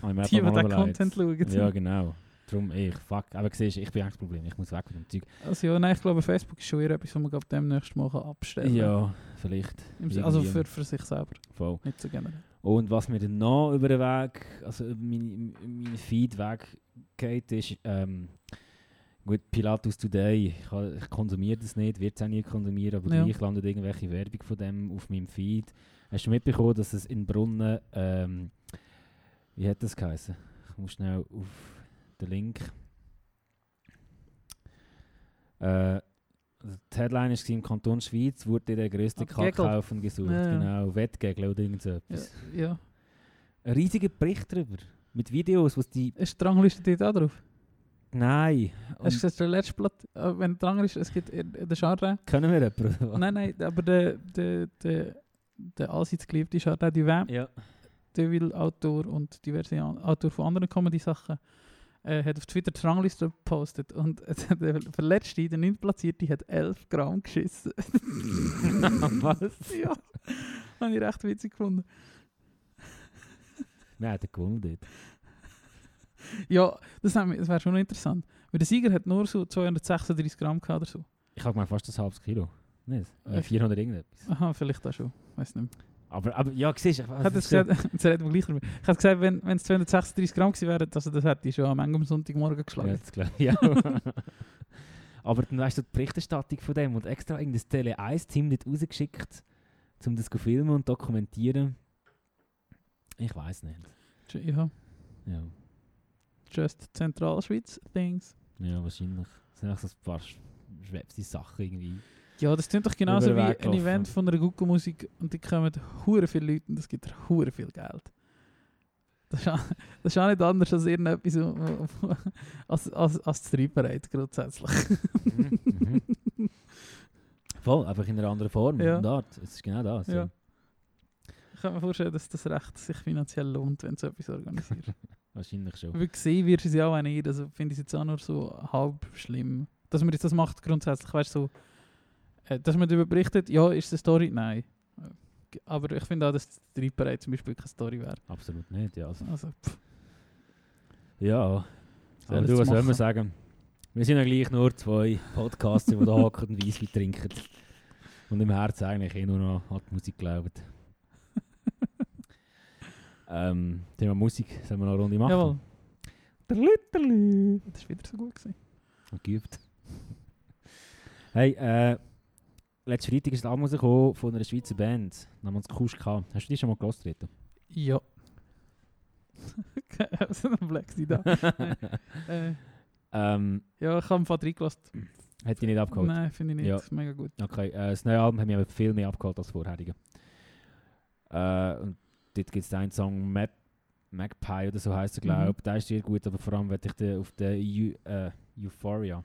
S2: [laughs]
S1: Die, die den. Content schauen.
S2: Ja, genau. Darum ich, fuck. Aber siehst ich bin eigentlich das Problem, ich muss weg mit dem Zeug.
S1: Also ja, nein, ich glaube, Facebook ist schon eher etwas, was man glaub, demnächst mal abstellen kann.
S2: Ja, vielleicht.
S1: Also für, für sich selber,
S2: Voll.
S1: nicht so generell.
S2: Und was mir dann noch über den Weg, also über meinen meine Feed weggeht, ist, ähm, gut, Pilatus Today, ich, konsumiere das nicht, wird es auch nie konsumieren, aber
S1: Ja.
S2: gleich landet irgendwelche Werbung von dem auf meinem Feed. Hast du mitbekommen, dass es in Brunnen, ähm, wie hat das geheißen? Ich muss schnell auf den Link. Äh, die Headline war im Kanton Schweiz, wurde der grösste
S1: Ah.
S2: Kackhaufen gesucht.
S1: Ja, ja.
S2: Genau, Wettgegel oder irgend so
S1: Ja,
S2: etwas.
S1: ja.
S2: Ein riesiger Bericht darüber. Mit Videos, was die.
S1: Ist die Rangliste dort auch drauf?
S2: Nein.
S1: Hast du
S2: Und
S1: gesagt, der letzte Blatt, äh, wenn die Rangliste, es gibt in in der Chardin.
S2: können wir jemanden?
S1: Nein, nein, aber der, der, der, der allseits geliebte Chardin Duvin,
S2: Ja.
S1: Deville Autor und diverse Autor von anderen Comedy-Sachen, äh, hat auf Twitter die Rangliste gepostet und [laughs] der Verletzte, der nicht platzierte, hat 11 Gramm geschissen. [laughs]
S2: Was?
S1: ja, habe ich recht witzig gefunden.
S2: Nein, hat er gewonnen dort. [laughs]
S1: Ja, das, haben das wäre schon interessant. Weil der Sieger hat nur so 236 Gramm gehabt oder so.
S2: Ich habe gemeint, fast ein halbes Kilo. Nicht? Äh,
S1: Äh,
S2: 400 irgendetwas.
S1: Aha, vielleicht auch schon. Weiß nicht mehr.
S2: Aber, aber ja, siehst du, ich [laughs]
S1: jetzt reden wir gleich drüber. Ich hätte gesagt, wenn es 236 Gramm gewesen wären, also das hätte ich schon am am Sonntagmorgen
S2: Ja,
S1: geschlagen.
S2: das glaub ich, ja. [laughs] aber dann weißt du, die Berichterstattung von dem und extra irgendein Tele 1-Team nicht rausgeschickt, um das zu filmen und dokumentieren. Ich weiß nicht.
S1: Ja,
S2: Ja,
S1: just Zentralschweiz things.
S2: ja wahrscheinlich. Das sind auch so ein paar sch- schwebste Sachen irgendwie.
S1: Ja, das klingt doch genauso wie ein. Event von einer guten Musik und die kommen hure viele Leute und das gibt hure viel Geld. Das ist, auch, [laughs] das ist auch nicht anders als irgendetwas als, als, als das Treibereit grundsätzlich.
S2: Mhm, mhm. [laughs] Voll, einfach in einer anderen Form
S1: Ja.
S2: und Art. Es ist genau das. Ja.
S1: Ich kann mir vorstellen, dass das recht sich finanziell lohnt, wenn du so etwas organisierst. [laughs]
S2: Wahrscheinlich schon.
S1: Weil gesehen wirst du sie auch nicht, also finde ich es jetzt auch nur so halb schlimm. Dass man jetzt das macht grundsätzlich, weißt du, so, äh, dass man darüber berichtet, ja, ist es eine Story? Nein. Äh, Aber ich finde auch, dass die Treiberei zum Beispiel keine Story wäre.
S2: Absolut nicht, ja. Also,
S1: Also,
S2: ja. Aber
S1: es
S2: du, was soll man sagen? Wir sind ja gleich nur zwei Podcaster, die da [laughs] hocken und Weisswein trinken. Und im Herzen eigentlich eh nur noch an die Musik glauben. Ähm, Thema Musik, sollen wir noch eine Runde machen?
S1: jawohl.
S2: Terlü,
S1: Das war wieder so gut. Gewesen.
S2: Und geübt. Hey, äh, letzten Freitag ist das Album rausgekommen von einer Schweizer Band namens Kuschka. Hast du die schon mal gehört, Reto?
S1: Ja. [laughs] so ein Black da. [laughs] äh,
S2: Ähm,
S1: Ja, ich habe einen reingelassen.
S2: hätte ich nicht abgeholt.
S1: Nein, finde ich nicht.
S2: Ja.
S1: Mega gut.
S2: Okay, äh, das neue Album hat mich aber viel mehr abgeholt als vorherige. Äh, und dort gibt es einen Song, Map, Magpie oder so heißt er, glaube ich.
S1: Mhm.
S2: Der ist sehr gut, aber vor allem, wenn ich den auf der Eu äh, Euphoria,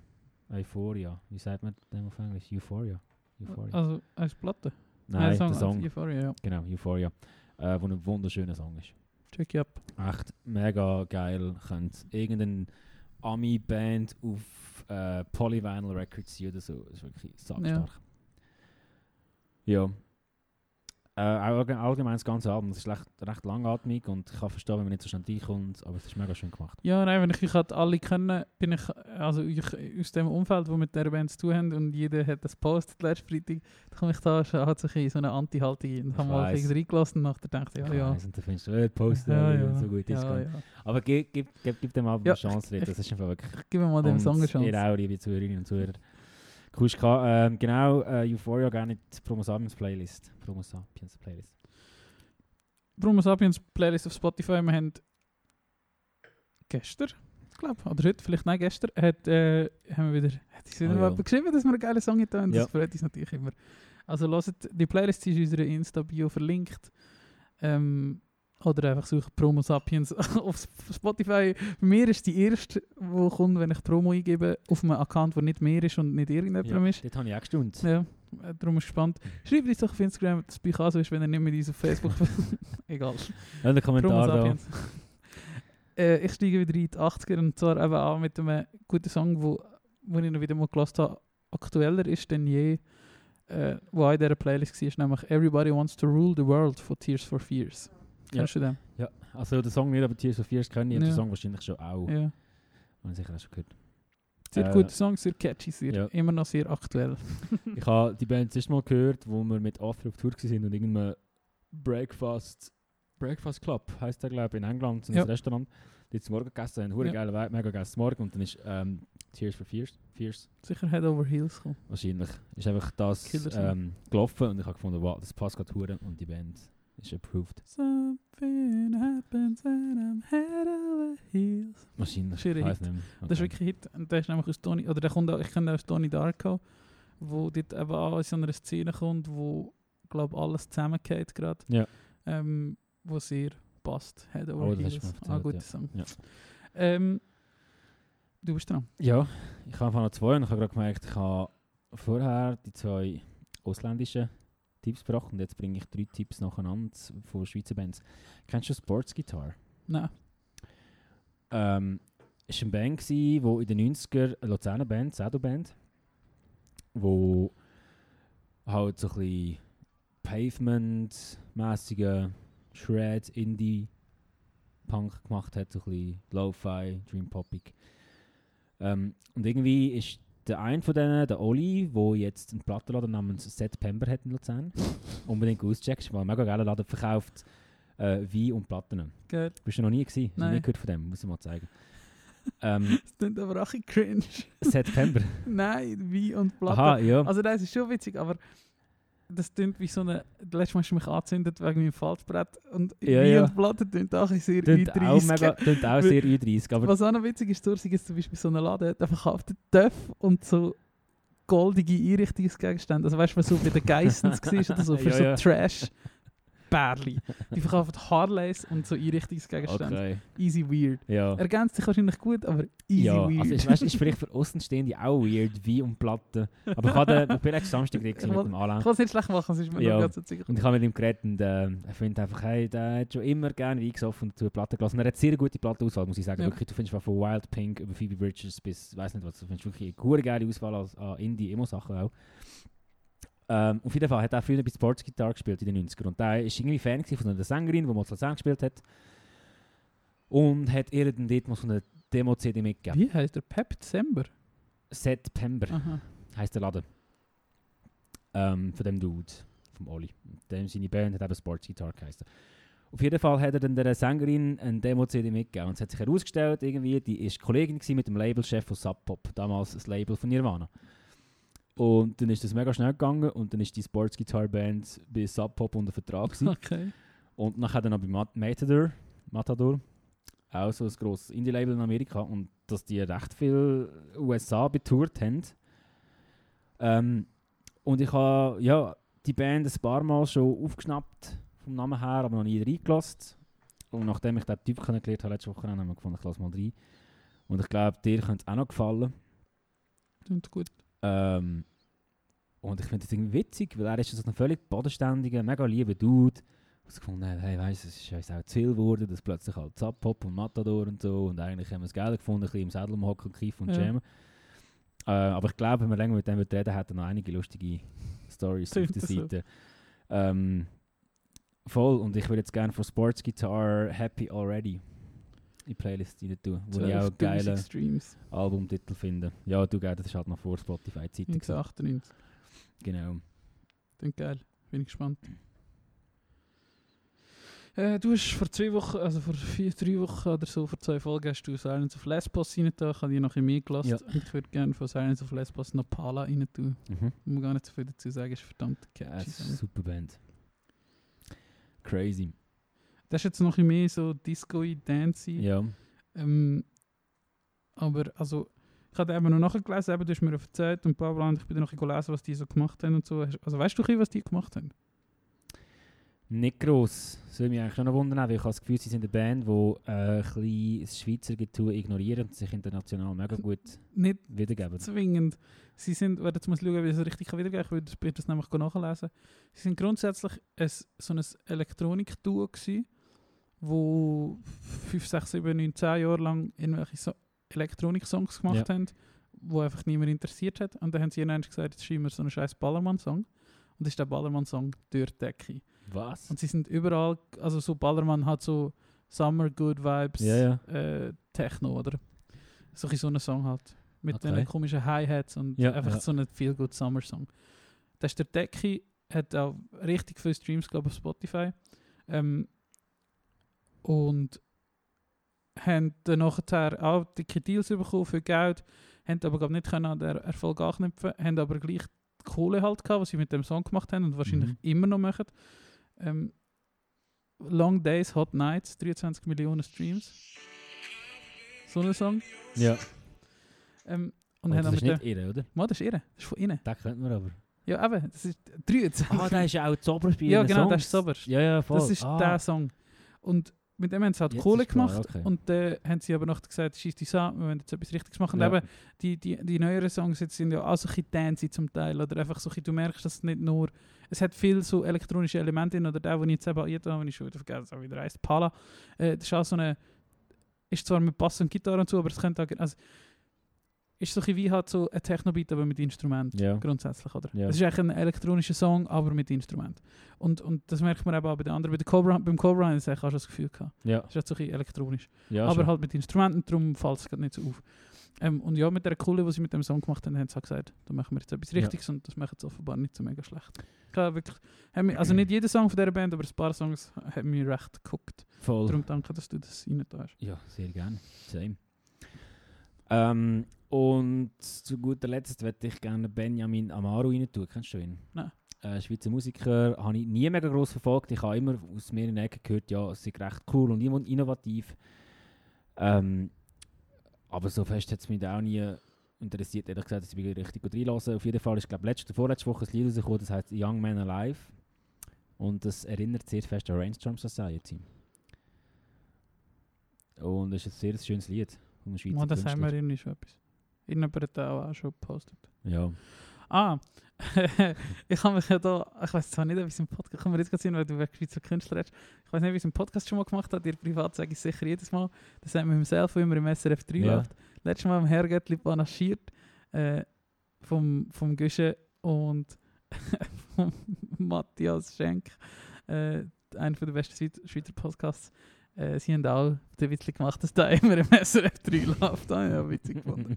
S2: Euphoria, wie sagt man den auf Englisch? Euphoria? Euphoria.
S1: Also, als Platte.
S2: Nein, der
S1: als
S2: Song,
S1: Euphoria, ja.
S2: genau, Euphoria, äh, wo ein wunderschöner Song ist.
S1: Check it up.
S2: Echt mega geil. Könnte irgendeine Ami-Band auf äh, Polyvinyl Records sein oder so. Das ist wirklich sackstark. Ja. Äh, auch allge- allgemein das ganze Album. Es ist recht, recht langatmig und ich kann verstehen, wenn man nicht so schnell reinkommt, aber es ist mega schön gemacht.
S1: Ja, nein, wenn ich euch halt alle kenne, bin ich also ich, aus dem Umfeld, wo mit der Band zu tun haben und jeder hat das postet letzten Freitag, dann komme ich da schon hat sich in so eine Anti-Haltung. Und
S2: Ich
S1: habe mal
S2: weiss.
S1: irgendwie reingelassen und nachher dachte ich, ja, ja.
S2: Weiss, Und dann findest du, äh, Poster,
S1: ja,
S2: ja, so gut ist
S1: ja, ja.
S2: Aber gib, gib, gib, gib dem Album
S1: Ja,
S2: eine Chance,
S1: ich-
S2: das ist einfach wirklich
S1: Gib mir mal dem Song eine
S2: Ihr
S1: Chance.
S2: auch, liebe Zuhörerinnen und Zuhörer. Kuschka, ähm, genau, äh, Euphoria gerne die Promo Sapiens Playlist. Promo Sapiens Playlist.
S1: Bruno Sapiens Playlist auf Spotify, wir haben gestern, glaube, oder heute, vielleicht nicht gestern, hat, äh, haben wir wieder, hat uns wieder
S2: Oh ja.
S1: geschrieben, dass wir einen geilen Song haben und
S2: Ja.
S1: das freut uns natürlich immer. Also hört, die Playlist ist in unserer Insta-Bio verlinkt. Ähm, oder einfach suchen Promo Sapiens [laughs] auf Sp- Spotify. Bei mir ist die erste, die kommt, wenn ich Promo eingebe, auf einem Account, der nicht mehr ist und nicht irgendjemandem ist.
S2: dort habe ich auch gestaunt.
S1: Ja, darum ist es gespannt. Schreibt uns doch auf Instagram, dass es bei so ist, wenn ihr nicht mit uns auf Facebook... [laughs] Egal.
S2: Ja, in den
S1: Promo
S2: Kommentar da.
S1: Sapiens. äh, ich steige wieder in die 80er und zwar eben auch mit einem guten Song, wo, wo ich noch wieder mal gelassen habe, aktueller ist denn je, äh, wo auch in dieser Playlist war, nämlich Everybody Wants to Rule the World von Tears for Fears. Kennst du den?
S2: Ja, also der Song nicht, aber Tears of Fears kenne ich und
S1: Ja.
S2: den Song wahrscheinlich schon auch.
S1: Ja.
S2: Ich sicher auch schon gehört.
S1: Sehr
S2: Äh,
S1: guter Song, sehr catchy, sehr,
S2: ja.
S1: immer noch sehr aktuell. [laughs]
S2: ich habe die Band das Mal gehört, wo wir mit Arthur auf Tour waren und irgendeinem Breakfast, Breakfast Club heisst der, glaube ich, in England, so ein
S1: Ja.
S2: Restaurant, die zum Morgen gegessen haben.
S1: Ja.
S2: geiler Vibe, mega geiles Morgen und dann ist ähm, Tears for Fears, Fears
S1: Sicher Head Over Heels kommen.
S2: wahrscheinlich, ist einfach das ähm, gelaufen und ich habe gefunden, wow, das passt gerade hure und die Band ist approved.
S1: Something happens and I'm head over heels.
S2: Weiß
S1: Hit.
S2: nicht mehr.
S1: Das ist wirklich Hit. Und der ist nämlich Tony, oder der kommt auch, ich kenne aus Tony Darko, wo dort eben auch in so einer Szene kommt, wo, glaube alles zusammengeht gerade.
S2: Ja.
S1: Ähm, wo sehr passt. Head over
S2: Oh,
S1: Heels. Ah, guter
S2: ja.
S1: Song.
S2: Ja.
S1: Ähm, du bist dran.
S2: Ja, ich habe noch zwei und ich habe gerade gemerkt, ich habe vorher die zwei ausländischen Tipps gebracht und jetzt bringe ich drei Tipps nacheinander von Schweizer Bands. Kennst du Sports Guitar?
S1: Nein.
S2: Ähm, es war eine Band, die in den 90er, eine Luzerner Band, Sado-Band, wo halt so ein bisschen Pavement-mäßige Shred, Indie, Punk gemacht hat, so ein bisschen Lo-Fi, Dream Poppig. Ähm, und irgendwie ist der eine von denen, der Oli, der jetzt einen Plattenladen namens September hat in Luzern, [laughs] unbedingt auscheckst, weil ein mega geiler Laden verkauft äh, Wein und Platten.
S1: Geil.
S2: Bist du noch nie gewesen?
S1: Nein.
S2: nicht gehört von dem? Muss ich mal zeigen. [laughs] ähm,
S1: Das klingt aber auch ein cringe.
S2: September. [laughs]
S1: Nein, wie und Platte.
S2: Aha, ja.
S1: Also das ist schon witzig, aber das klingt wie so eine... Letztes Mal hast du mich angezündet wegen meinem Faltbrett und
S2: Ja, ja.
S1: und Platte klingt auch sehr
S2: Tönt auch,
S1: U30.
S2: mega, tönt auch sehr U30, aber
S1: Was auch noch witzig ist, Thursig ist zum Beispiel so ein Laden, der verkauft Töff und so goldige Einrichtungsgegenstände. Also weißt du, was so bei den Geissens [laughs] war oder so, für
S2: Ja,
S1: so. Trash. Bärli. Die verkaufen Harleys und so Einrichtungsgegenstände.
S2: okay.
S1: Easy weird.
S2: Ja.
S1: Ergänzt sich wahrscheinlich gut, aber easy
S2: ja,
S1: weird.
S2: also weißt, ist vielleicht für Außenstehende auch weird, wie und Platten. Aber ich, habe den, ich letzten Samstag
S1: Ich
S2: mit dem Alain.
S1: ich kann es nicht schlecht machen, sonst ist mir
S2: Ja.
S1: noch ganz so sicher.
S2: Und ich habe mit ihm geredet und äh, er findet einfach, hey, der hat schon immer gerne Wein gesoffen und dazu eine Platte gelassen. Und er hat sehr gute Plattenauswahl, muss ich sagen.
S1: Ja.
S2: Wirklich, du findest von Wild Pink über Phoebe Bridges bis, weiß nicht was, du findest wirklich eine gute geile Auswahl an Indie-Emo-Sachen auch. Ähm, auf jeden Fall hat er früher bei Sports Guitar gespielt in den 90ern und der war irgendwie Fan von einer Sängerin, die zu Luzern gespielt hat. Und hat ihr dann dort mal so eine Demo-CD mitgegeben.
S1: Wie heißt der? Pep December?
S2: September heisst der Laden. Ähm, von dem Dude, vom Oli. Dem seine Band hat eben Sports Guitar geheißen. Auf jeden Fall hat er dann der Sängerin eine Demo-CD mitgegeben. Und es hat sich herausgestellt, irgendwie, die ist Kollegin mit dem Labelchef von Sub Pop, damals das Label von Nirvana. Und dann ist das mega schnell gegangen und dann ist die Sports Guitar Band bei Sub Pop unter Vertrag gewesen. [laughs]
S1: Okay.
S2: Und nachher dann noch bei Mat Matador, Matador auch so ein grosses Indie-Label in Amerika und dass die recht viel USA betourt haben. Ähm, und ich habe ja, die Band ein paar Mal schon aufgeschnappt, vom Namen her, aber noch nie reingelassen. Und nachdem ich den Typ kennengelernt habe, letzte Woche, haben wir gefunden, ich lasse mal rein. Und ich glaube, dir könnte es auch noch gefallen.
S1: Klingt gut.
S2: Ähm, und ich finde das irgendwie witzig, weil er ist so ein völlig bodenständiger, mega lieber Dude. Was gefunden hat, hey, weißt du, es ist uns auch zu viel geworden, dass plötzlich halt Zapop und Matador und so. Und eigentlich haben wir es geil gefunden, ein bisschen im Sädel umhocken und kiffen und
S1: Ja.
S2: jammen. Äh, aber ich glaube, wenn wir länger mit dem reden, hat er noch einige lustige Stories [laughs] auf der. Seite. Ähm, voll, und ich würde jetzt gerne von Sports Guitar Happy Already in die Playlist rein tun, wo ich auch
S1: 12.000
S2: geile
S1: Streams.
S2: Albumtitel finde. Ja, du, gell, das ist halt noch vor Spotify-Zeit. gewesen.
S1: 1998.
S2: Genau.
S1: Klingt geil. Bin ich gespannt. Äh, du hast vor zwei Wochen, also vor vier, drei Wochen oder so, vor zwei Folgen hast du Silence of Lesbos rein da. Ich habe die noch ein mehr gelassen.
S2: Ja.
S1: Ich würde gerne von Silence of Lesbos noch Pala rein tun.
S2: Mhm.
S1: Ich muss gar nicht so viel dazu sagen, ist verdammt
S2: Ja,
S1: catchy.
S2: es ist eine
S1: Song.
S2: super Band. Crazy.
S1: Das ist jetzt noch ein mehr so Disco-y, Dancey.
S2: Ja.
S1: Ähm, aber also, ich habe eben noch nachgelesen, eben, du hast mir erzählt und bla bla, und ich bin dann noch gelesen, was die so gemacht haben und so. Also weißt du, was die gemacht haben?
S2: Nicht gross. Das würde mich eigentlich schon noch wundern, weil ich habe das Gefühl, sie sind eine Band, die äh, ein bisschen das Schweizer Getue ignorieren und sich international mega gut
S1: Nicht
S2: wiedergeben.
S1: zwingend. Sie sind, warte, jetzt muss ich schauen, wie ich das richtig wiedergeben kann, ich würde das nämlich nachlesen. Sie sind grundsätzlich ein, so ein Elektronik-Duo gewesen, wo 5, 6, 7, 9, 10 Jahre lang irgendwelche so Elektronik-Songs gemacht haben, wo einfach niemand interessiert hat. Und dann haben sie irgendwann gesagt, jetzt schreiben wir so einen scheiß Ballermann-Song. Und das ist der Ballermann-Song «Durch die Decke».
S2: Was?
S1: Und sie sind überall, also so Ballermann hat so Summer Good Vibes,
S2: Ja, ja.
S1: Äh, Techno, oder? So ein so einen Song halt. Mit
S2: Okay.
S1: den komischen Hi-Hats und
S2: Ja,
S1: einfach
S2: ja.
S1: so einen Feel Good Summer Song. Das ist der Decky, hat auch richtig viele Streams glaub, auf Spotify. Ähm, und haben dann nachher auch dicke Deals bekommen für Geld, haben aber glaub, nicht können an den Erfolg anknüpfen, haben aber gleich die Kohle halt gehabt, was sie mit dem Song gemacht haben und wahrscheinlich
S2: Mhm.
S1: immer noch machen. Ähm, Long Days, Hot Nights, 23 Millionen Streams. So ein Song.
S2: Ja.
S1: Ähm, und haben
S2: das ist nicht irre, oder?
S1: Mann, das ist ihre, das ist von innen.
S2: Das könnten wir aber.
S1: Ja, eben, das ist 23.
S2: Ah, der ist ja auch spielen.
S1: Ja, genau, das ist Zauber.
S2: Ja, ja, voll.
S1: Das ist
S2: ah.
S1: der Song. Und mit dem haben sie halt
S2: Jetzt
S1: Kohle
S2: ist klar,
S1: gemacht
S2: okay.
S1: und dann haben sie aber noch gesagt, schießt die an, wir wollen jetzt etwas Richtiges machen. Und
S2: Ja.
S1: eben, die, die, die neueren Songs jetzt sind ja auch so ein bisschen dancey zum Teil oder einfach so ein du merkst, dass es nicht nur, es hat viel so elektronische Elemente drin oder der, den ich jetzt eben habe, wenn ich schon wieder vergessen habe, wie der heisst, Pala, äh, das ist auch so eine, ist zwar mit Bass und Gitarre und so, aber es könnte auch, also, ist so ein wie halt so ein Techno-Beat, aber mit Instrument
S2: Ja.
S1: grundsätzlich, oder?
S2: Ja.
S1: Es ist eigentlich ein elektronischer Song, aber mit Instrument. Und, und das merkt man eben auch bei den anderen. Bei der Cobra, beim Cobra auch schon das Gefühl gehabt.
S2: Ja.
S1: Es ist halt so ein elektronisch.
S2: ja
S1: aber
S2: schon.
S1: halt mit Instrumenten, darum fällt es nicht so auf. Ähm, und ja, mit der Kohle, die sie mit dem Song gemacht haben, haben sie auch gesagt, da machen wir jetzt etwas. Richtiges und das macht sie offenbar nicht so mega schlecht. Wirklich, mich, also [clears throat] nicht jeder Song von dieser Band, aber ein paar Songs haben mich recht geguckt.
S2: Voll.
S1: Darum danke, dass du das rein hast.
S2: Ja, sehr gerne. Same. Ähm, und zu guter Letzt möchte ich gerne Benjamin Amaro rein tun. Kennst du ihn?
S1: Nein.
S2: Äh, Schweizer Musiker, habe ich nie mega gross verfolgt. Ich habe immer aus mehreren Ecken gehört, ja, es ist recht cool und inno- innovativ. Ähm, aber so fest hat es mich auch nie interessiert, ehrlich gesagt, dass ich richtig gut reinlassen. Auf jeden Fall ist, glaube letzte, vorletzte Woche ein Lied rausgekommen, das heißt Young Man Alive. Und das erinnert sehr fest an Rainstorm Society. Und es ist ein sehr schönes Lied. Einem Schweizer
S1: Man, das haben
S2: Künstler.
S1: wir irgendwie schon etwas. Irgendjemand hat das auch schon gepostet.
S2: Ja.
S1: Ah, [laughs] ich habe mich ja da, ich weiß zwar nicht, ob ich es im Podcast, kann man jetzt gerade sehen, weil du wegen Schweizer Künstler hast. Ich weiß nicht, ob ich es im Podcast schon mal gemacht habe, dir privat sage ich sicher jedes Mal. Das sagt mir im Self, wo immer im SRF 3
S2: Ja.
S1: läuft. Letztes Mal im Herrgöttli panaschiert äh, vom, vom Güsche und [laughs] vom Matthias Schenk, äh, einer der besten Schweizer Podcasts. Äh, sie haben auch den Witz gemacht, dass da immer im SRF 3 läuft. Ah, ja, witzig gefunden.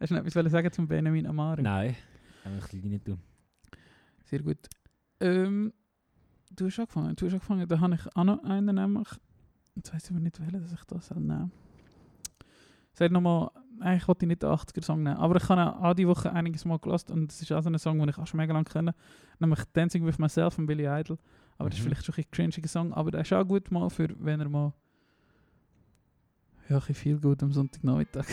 S1: Hast du noch etwas sagen zum Benjamin Amari?
S2: Nein, einfach rein tun.
S1: Sehr gut. Ähm, du hast angefangen. Du hast angefangen. Da habe ich auch noch einen nämlich. Jetzt weiss ich aber nicht, welchen dass ich das nehmen Sag nochmal, eigentlich wollte ich nicht den 80er-Song nehmen. Aber ich habe auch diese Woche einiges Mal gelassen und es ist auch so ein Song, den ich auch schon mega lange kenne. Nämlich Dancing with Myself von Billy Idol. Aber das ist
S2: Mhm.
S1: vielleicht schon ein bisschen cringiger Song. Aber der ist auch gut mal für, wenn er mal Ja, ich viel gut am Sonntagnachmittag.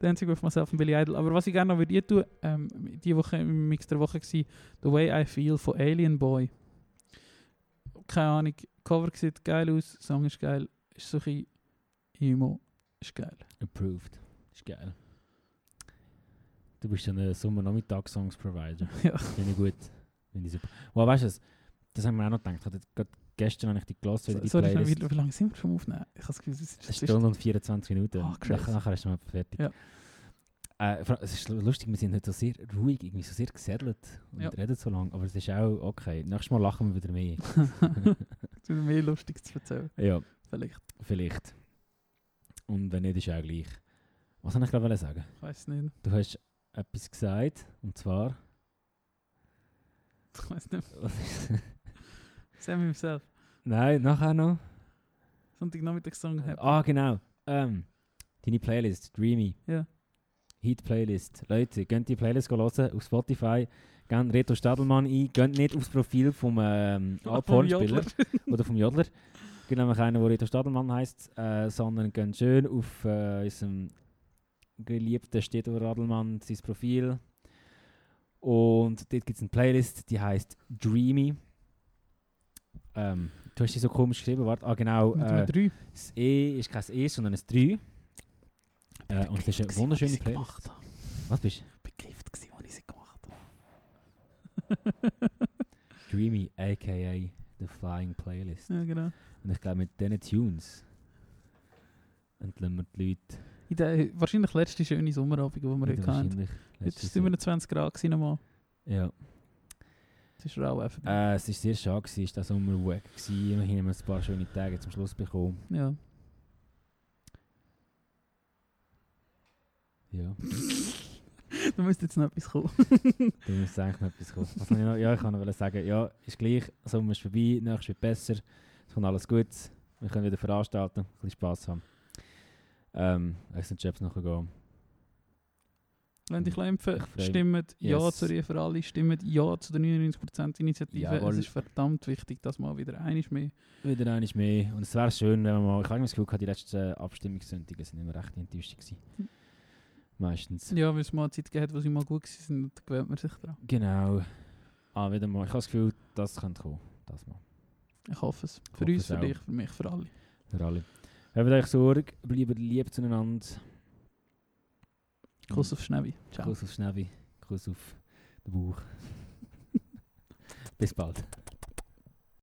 S1: der einzige auf myself und Billy Idol. Aber was ich gerne noch würde tun, ähm, die Woche im Mix der Woche war The Way I Feel von Alien Boy. Keine Ahnung, Cover sieht geil aus, Song ist geil, ist so ein Emo, ist geil.
S2: Approved. Ist geil. Du bist ja ein Sommernachmittag-Songs-Provider. [laughs]
S1: Ja.
S2: Finde ich gut. Finde ich super. Wow, weißt du? Das haben wir auch noch gedacht. Ich hatte gestern habe ich die wieder die
S1: Sorry,
S2: Playlist.
S1: wie, wie lange sind wir schon Aufnehmen? Ich habe das Gefühl, es ist
S2: Eine Stunde und 24 Minuten.
S1: Ah, krass.
S2: nachher, nachher ist es mal fertig.
S1: Ja.
S2: Äh, es ist lustig, wir sind heute so sehr ruhig, irgendwie so sehr gesettelt und
S1: Ja.
S2: reden so lange, aber es ist auch okay. Nächstes Mal lachen wir wieder mehr. [laughs]
S1: Es wird mehr lustig zu erzählen,
S2: ja,
S1: vielleicht.
S2: vielleicht. Und wenn nicht, ist auch gleich. Was soll ich gerade sagen?
S1: Ich weiß nicht.
S2: Du hast etwas gesagt, und zwar...
S1: Ich weiß nicht. [laughs] Sam himself.
S2: Nein, nachher noch.
S1: Sonntagnachmittag-Song. Happy.
S2: Ah, genau. Ähm, deine Playlist, Dreamy.
S1: Ja.
S2: Hit Playlist. Leute, könnt die Playlist hören auf Spotify. Gebt Reto Stadelmann ein. Geht nicht aufs Profil vom ähm, Alphorn-Spieler
S1: Jodler.
S2: oder vom Jodler. Gibt nämlich einen, der Reto Stadelmann heisst, äh, sondern geht schön auf äh, unserem geliebten Stedo Radelmann sein Profil. Und dort gibt es eine Playlist, die heißt Dreamy. Ähm, du hast sie so komisch geschrieben, warte. Ah, genau. Äh,
S1: einem 3.
S2: das E ist kein E, sondern ein 3. Äh, und das ist eine wunderschöne Playlist. Was bist
S1: war Gift, gewesen, als ich sie gemacht habe.
S2: du? [laughs] Dreamy, aka The Flying Playlist.
S1: ja, genau.
S2: Und ich glaube, mit diesen Tunes entlösen wir die Leute.
S1: In der wahrscheinlich letzte schöne Sommerabend, die wir heute hatten.
S2: wahrscheinlich
S1: Jetzt sind wir
S2: Jahr.
S1: 20 Grad gewesen nochmal.
S2: Ja.
S1: Das ist rau einfach.
S2: Äh, es war sehr schade, gewesen, es war der Sommer weg. gewesen. Immerhin haben wir ein paar schöne Tage zum Schluss bekommen.
S1: Ja.
S2: Ja, [laughs]
S1: da müsste jetzt noch etwas kommen. [laughs]
S2: da muss eigentlich noch etwas kommen. Was ich noch? Ja, ich kann noch sagen, ja, ist gleich, Sommer ist vorbei, nächstes wird besser, es kommt alles gut, wir können wieder veranstalten, ein bisschen Spass haben. Ähm, es sind Jobs nachher gehen.
S1: Wenn dich impfen,
S2: Ich freu mich.
S1: stimmt Ja
S2: Yes.
S1: zu Rie für alle, stimmt Ja zu der 99%-Initiative.
S2: Jawohl.
S1: Es ist verdammt wichtig, dass mal wieder einiges mehr.
S2: Wieder einmal mehr. Und es wäre schön, wenn wir mal. Ich habe das Gefühl, die letzten Abstimmungssonntage sind immer recht enttäuscht gewesen. Meistens.
S1: Ja, weil es mal eine Zeit gegeben hat, wo sie mal gut waren, und da gewöhnt man sich daran.
S2: Genau. Ah, wieder mal. Ich habe das Gefühl, das könnte kommen. Das mal.
S1: Ich hoffe es. Für
S2: hoffe
S1: uns,
S2: es
S1: für dich, für mich, für alle.
S2: Für alle. Habt euch Sorge, bleibt lieb zueinander.
S1: Kuss auf Schnäbi. Ciao.
S2: Kuss auf Schnäbi. Kuss auf den Bauch. [laughs] Bis bald.